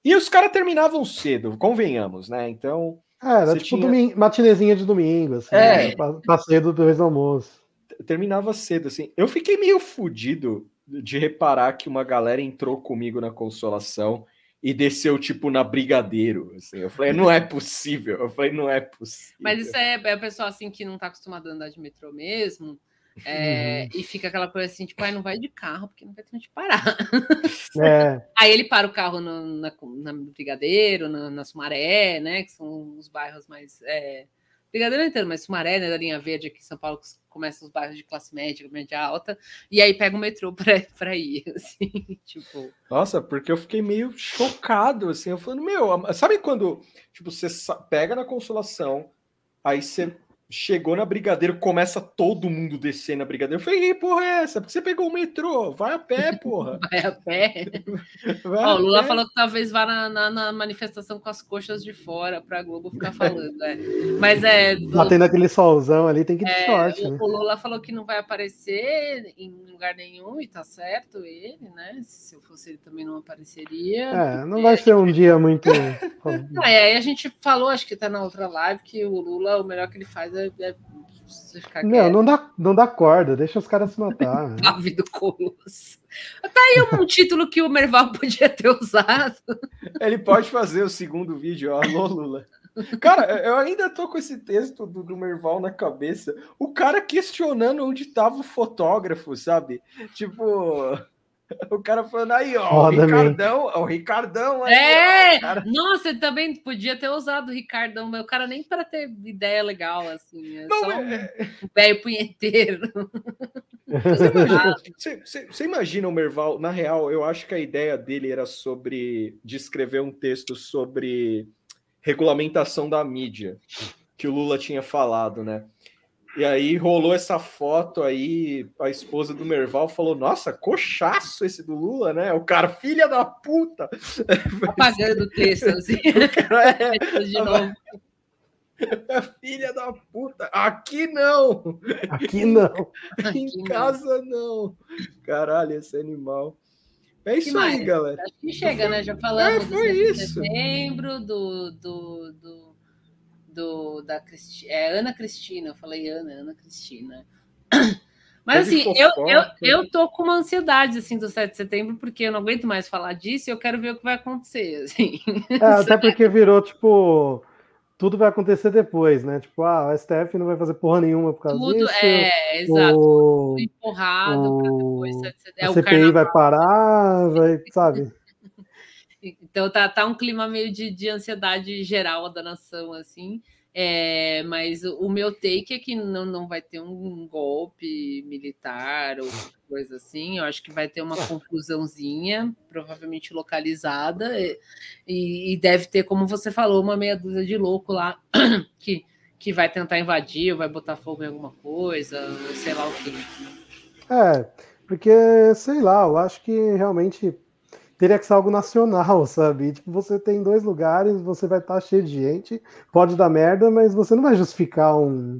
e os caras terminavam cedo, convenhamos, né? Então, É, era tipo tinha- domingo, matinezinha de domingo, assim. É. né? Pa- Passeio do depois do almoço. Terminava cedo, assim. Eu fiquei meio fudido de reparar que uma galera entrou comigo na consolação e desceu, tipo, na Brigadeiro. Assim. Eu falei, não é possível. Eu falei, não é possível. Mas isso é, é o pessoal assim que não tá acostumado a andar de metrô mesmo. é, E fica aquela coisa assim, tipo, ai, não vai de carro, porque não vai ter onde parar. É, Aí ele para o carro no, na, na Brigadeiro, na, na Sumaré, né? Que são os bairros mais. É, Brigadeiro não inteiro, mas Sumaré, né? Da linha verde aqui em São Paulo, que começam os bairros de classe média, média alta, e aí pega o metrô pra, pra ir, assim, tipo. Nossa, porque eu fiquei meio chocado, assim. Eu falando, meu, sabe quando, tipo, você pega na consolação, aí você chegou na Brigadeiro, começa todo mundo descer na Brigadeiro. Eu falei, porra é essa? Porque você pegou o metrô? Vai a pé, porra. Vai a pé. Vai Ó, a o Lula pé. falou que talvez vá na, na- na manifestação com as coxas de fora para a Globo ficar falando. é. Mas é. batendo aquele solzão ali, tem que ir de É, short, o, né? o Lula falou que não vai aparecer em lugar nenhum, e tá certo ele, né? Se eu fosse ele também não apareceria. É, não vai ser um dia muito. Ah, e aí a gente falou, acho que tá na outra live, que o Lula, o melhor que ele faz é, é ficar Não, não dá, não dá corda, deixa os caras se matar. Ave do Colosso. Tá aí um título que o Merval podia ter usado. Ele pode fazer o segundo vídeo, ó, alô Lula. Cara, eu ainda tô com esse texto do, do Merval na cabeça. O cara questionando onde tava o fotógrafo, sabe? Tipo, o cara falando aí, ó, o Foda, man. Ricardão, ó, o Ricardão aí, É! ó, cara. Nossa, ele também podia ter usado o Ricardão, mas o cara nem para ter ideia legal, assim. É Não, só é- um velho punheteiro. Você imagina, você- você- você imagina o Merval? Na real, eu acho que a ideia dele era sobre de escrever um texto sobre regulamentação da mídia, que o Lula tinha falado, né? E aí rolou essa foto aí, a esposa do Merval falou: Nossa, cochaço esse do Lula, né? O cara, filha da puta! apagando o texto, assim. É, de novo. filha da puta! Aqui não! Aqui não. em Aqui não. casa não! Caralho, esse animal. É isso aí, galera. Acho que chega, né? Já falamos É, foi do 7 de isso. setembro, do, do, do, do- da Cristi... é, Ana Cristina, eu falei Ana, Ana Cristina. Mas assim, eu, eu, eu tô com uma ansiedade assim do 7 de setembro, porque eu não aguento mais falar disso e eu quero ver o que vai acontecer. Assim. É, até porque virou, tipo, tudo vai acontecer depois, né? Tipo, ah, o STF não vai fazer porra nenhuma por causa Tudo disso. é, exato, o, tudo empurrado o- depois 7 de setembro. É, a CPI carnaval. vai parar, vai, sabe? Então tá, tá um clima meio de, de ansiedade geral da nação, assim. É, mas o, meu take é que não, não vai ter um golpe militar ou coisa assim. Eu acho que vai ter uma confusãozinha, provavelmente localizada, e- e, deve ter, como você falou, uma meia dúzia de louco lá que, que vai tentar invadir, ou vai botar fogo em alguma coisa, sei lá o quê. É, porque, sei lá, eu acho que realmente teria que ser algo nacional, sabe? Tipo, você tem dois lugares, você vai estar cheio de gente, pode dar merda, mas você não vai justificar um,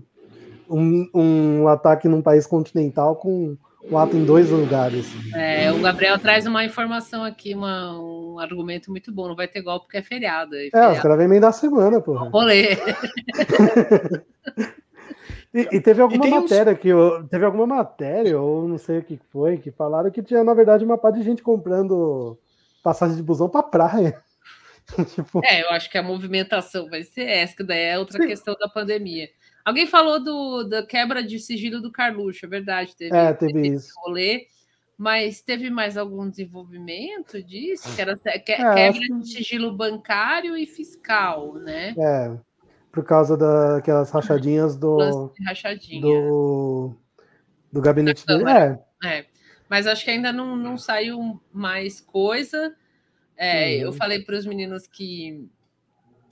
um, um ataque num país continental com um ato em dois lugares. É, o Gabriel traz uma informação aqui, uma- um argumento muito bom. Não vai ter golpe porque é feriado. E É, os feriado caras vêm emendar a semana, porra. rolê. E, e teve alguma uns- matéria que eu, teve alguma matéria, ou não sei o que foi, que falaram que tinha, na verdade, uma parte de gente comprando passagem de busão pra praia. tipo, É, eu acho que a movimentação vai ser essa, que daí é outra Sim. questão da pandemia. Alguém falou do, da quebra de sigilo do Carluxo, é verdade. Teve, é, teve esse isso. rolê, mas teve mais algum desenvolvimento disso? Que era que- É, quebra que- de sigilo bancário e fiscal, né? É, por causa daquelas rachadinhas do, rachadinha. do, do gabinete Da dele. Câmara. É, É, mas acho que ainda não, não saiu mais coisa. É, Uhum. Eu falei para os meninos que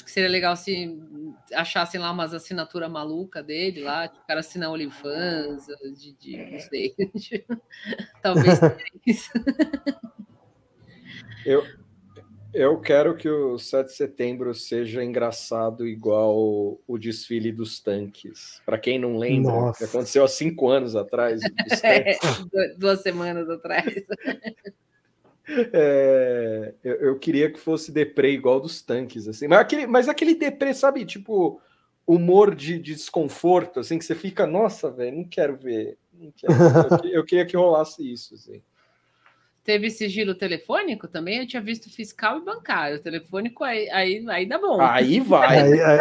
seria legal se achassem lá umas assinaturas maluca dele lá, que o cara assina OnlyFans, de, de não sei. Talvez isso. Eu quero que o 7 de setembro seja engraçado igual o, desfile dos tanques. Para quem não lembra, Nossa. aconteceu há cinco anos atrás. É, duas semanas atrás. É, eu, eu, queria que fosse deprê igual dos tanques, assim. Mas aquele, mas aquele deprê, sabe, tipo, humor de, de desconforto, assim, que você fica, nossa, velho, não quero ver. Não quero. Eu, eu, queria que rolasse isso, assim. Teve sigilo telefônico também, eu tinha visto fiscal e bancário. telefônico aí, aí, aí dá bom. Aí vai. Aí, aí,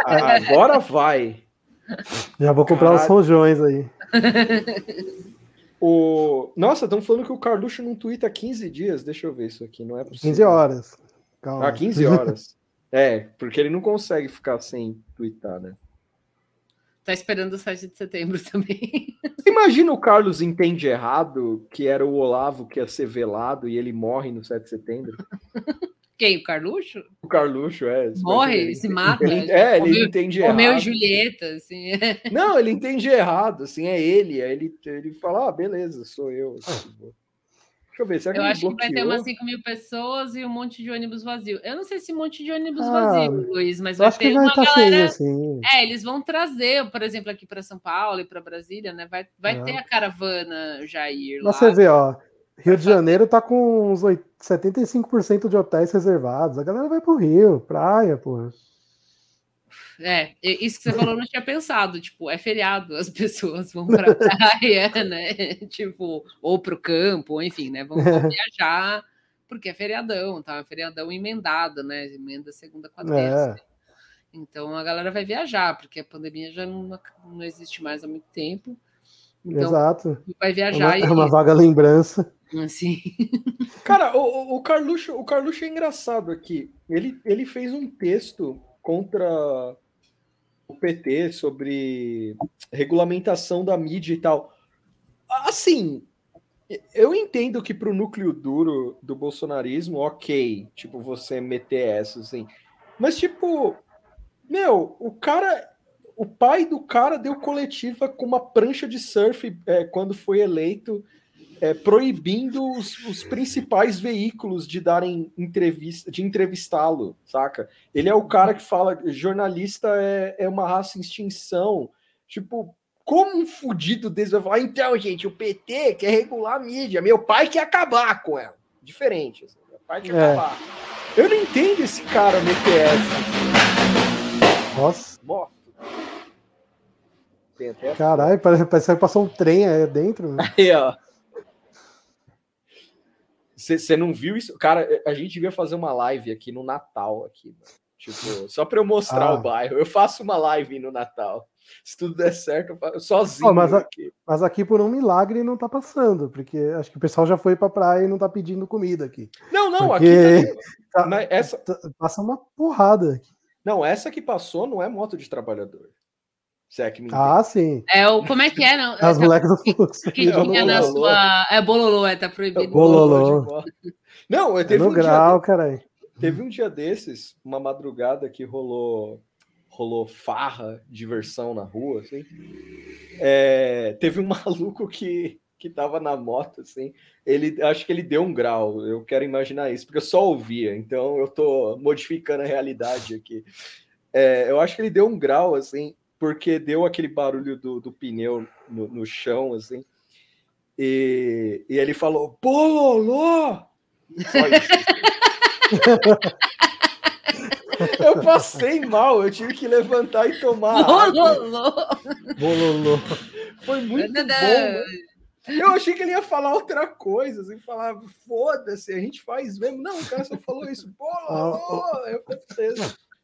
agora vai. Já vou comprar Caralho. os rojões aí. O... Nossa, estão falando que o Carluxo não twitta há 15 dias. Deixa eu ver isso aqui, não é possível. 15 horas. Calma. Ah, 15 horas. é, porque ele não consegue ficar sem twittar, né? Tá esperando o 7 de setembro também. Imagina o Carlos entende errado que era o Olavo que ia ser velado e ele morre no 7 de setembro. Quem? O Carluxo? O Carluxo, é. Morre, ele, se mata. Ele, é, ele Romeu, entende errado. Romeu e Julieta, assim. Não, ele entende errado, assim, é ele. Aí ele, ele fala, ah, beleza, sou eu. Assim, Deixa eu ver, será que Eu acho bloqueou? que vai ter umas 5 mil pessoas e um monte de ônibus vazio. Eu não sei se um monte de ônibus ah, vazio, Luiz, mas vai ter vai uma tá galera... Cheio, assim. É, eles vão trazer, por exemplo, aqui para São Paulo e para Brasília, né? Vai, vai é. ter a caravana Jair lá. Você vê, ó, Rio de Janeiro tá com uns 75% de hotéis reservados. A galera vai pro Rio, praia, pô. É, isso que você falou, eu não tinha pensado. Tipo, é feriado, as pessoas vão pra praia, né? Tipo, ou pro campo, ou enfim, né? Vão, viajar, porque é feriadão, tá? É feriadão emendado, né? Emenda segunda com a terça. É. Então a galera vai viajar, porque a pandemia já não, não existe mais há muito tempo. Então, Exato. Vai viajar é uma, e... é uma vaga lembrança. Assim. Cara, o, o, Carluxo, o Carluxo é engraçado aqui. Ele, ele fez um texto contra o PT sobre regulamentação da mídia e tal. Assim, eu entendo que para o núcleo duro do bolsonarismo, ok, tipo, você meter essa, assim. Mas, tipo, meu, o cara. O pai do cara deu coletiva com uma prancha de surf é, quando foi eleito é, proibindo os, os, principais veículos de darem entrevista, de entrevistá-lo, saca? Ele é o cara que fala jornalista é, é uma raça em extinção. Tipo, como um fudido desse vai falar, então, gente, o PT quer regular a mídia, meu pai quer acabar com ela. Diferente, assim, meu pai quer é. acabar. Eu não entendo esse cara no ETS. Nossa. Morto. Caralho, parece, parece que passou um trem aí dentro. Né? Aí, ó. Você não viu isso? Cara, a gente devia fazer uma live aqui no Natal, aqui, tipo, só para eu mostrar ah. o bairro. Eu faço uma live no Natal. Se tudo der certo, eu faço sozinho. Oh, mas, aqui. mas aqui, por um milagre, não tá passando, porque acho que o pessoal já foi pra praia e não tá pedindo comida aqui. Não, não, porque aqui tá, tá, essa... Tá, passa uma porrada aqui. Não, essa que passou não é moto de trabalhador. Se é que me ah, sim. É o, como é que é? Não? As é, moleques do fluxo. Que, que tinha na sua. É bololô, é, tá proibido. Bololô. Não, teve é no um grau, dia, caralho. Teve um dia desses, uma madrugada que rolou rolou farra, diversão na rua, assim. É, teve um maluco que que tava na moto, assim, ele acho que ele deu um grau. Eu quero imaginar isso, porque eu só ouvia, então eu tô modificando a realidade aqui. É, eu acho que ele deu um grau, assim, porque deu aquele barulho do, do pneu no, no chão, assim. E, e ele falou, Bololô! Só isso. eu passei mal, eu tive que levantar e tomar. Bololô! Bololô. Foi muito bom. Né? Eu achei que ele ia falar outra coisa, assim, falar, foda-se, a gente faz mesmo. Não, o cara só falou isso, bololô! Eu falei,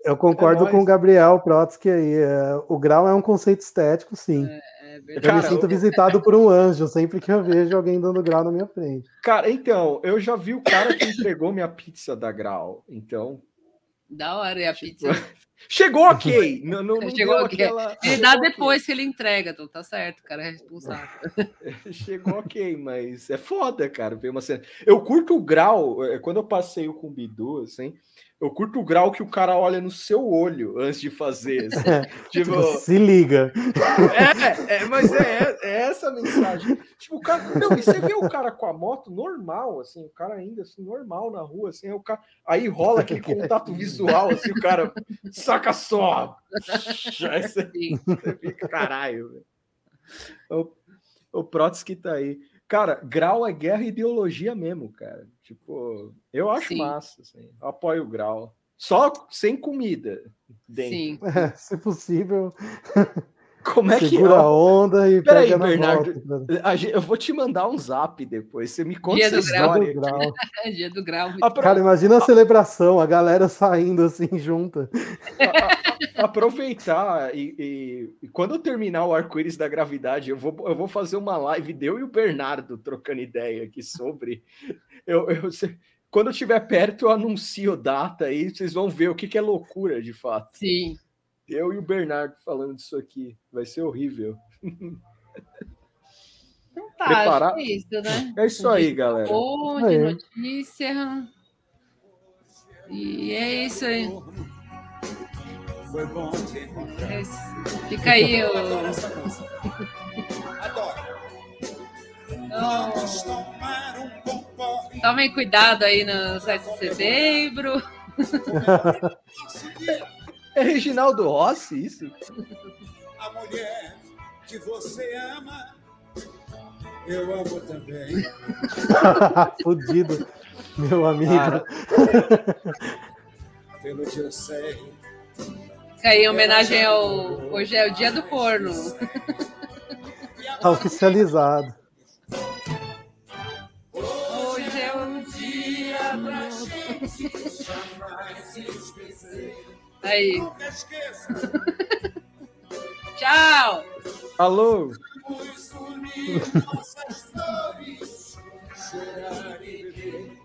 eu concordo é com o Gabriel Protsky aí. É, o grau é um conceito estético, sim. É, é eu Cara, me sinto eu... visitado por um anjo sempre que eu vejo alguém dando grau na minha frente. Cara, então, eu já vi o cara que entregou minha pizza da grau. Então. Da hora, e a pizza. Chegou ok. Não, não, não Chegou ok. Aquela... Ele dá depois okay. que ele entrega, então tá certo, o cara é responsável. Chegou ok, mas é foda, cara. Ver uma cena. Eu curto o grau, é, quando eu passeio com o Bidu, assim. Eu curto o grau que o cara olha no seu olho antes de fazer. Assim. tipo, tipo, se liga. É, é mas é, é, essa a mensagem. Tipo, o cara. Não, e você vê o cara com a moto normal, assim, o cara ainda assim, normal na rua, assim, o cara. Aí rola aquele contato visual, assim, o cara saca só. Aí você, você fica, caralho, velho. O, o Protsky tá aí. Cara, grau é guerra e ideologia mesmo, cara. Tipo, eu acho Sim. massa, assim. Eu apoio o grau. Só sem comida dentro. Sim. É, se possível, Como é que segura é? a onda e Peraí, pega na Bernardo. volta. Eu vou te mandar um zap depois. Você me conta Dia essa do grau. Dia do história. grau. Dia do grau. Apro- Cara, imagina a celebração, a galera saindo assim junta. a- aproveitar e, e- e quando eu terminar o arco-íris da gravidade, eu vou, eu vou fazer uma live de eu e o Bernardo trocando ideia aqui sobre. Eu, eu- se- quando eu estiver perto, eu anuncio data aí, vocês vão ver o que, que é loucura de fato. Sim. Eu e o Bernardo falando disso aqui. Vai ser horrível. Então tá, Preparar- acho que é isso, né? É isso aí, galera. Ou de Aí. notícia. E é isso aí. Foi bom te encontrar. É. Fica aí o. Adoro. Então, Vamos tomar um bom porre. tomem cuidado aí no 7 de setembro. Dia, É Reginaldo Rossi, isso? a mulher que você ama, eu amo também. Fudido, meu amigo. Cara, Pelo que eu sei, Fica aí em homenagem ao. Hoje é o dia do corno. Tá oficializado. Hoje é o dia pra Aí, nunca esqueça. tchau! alô?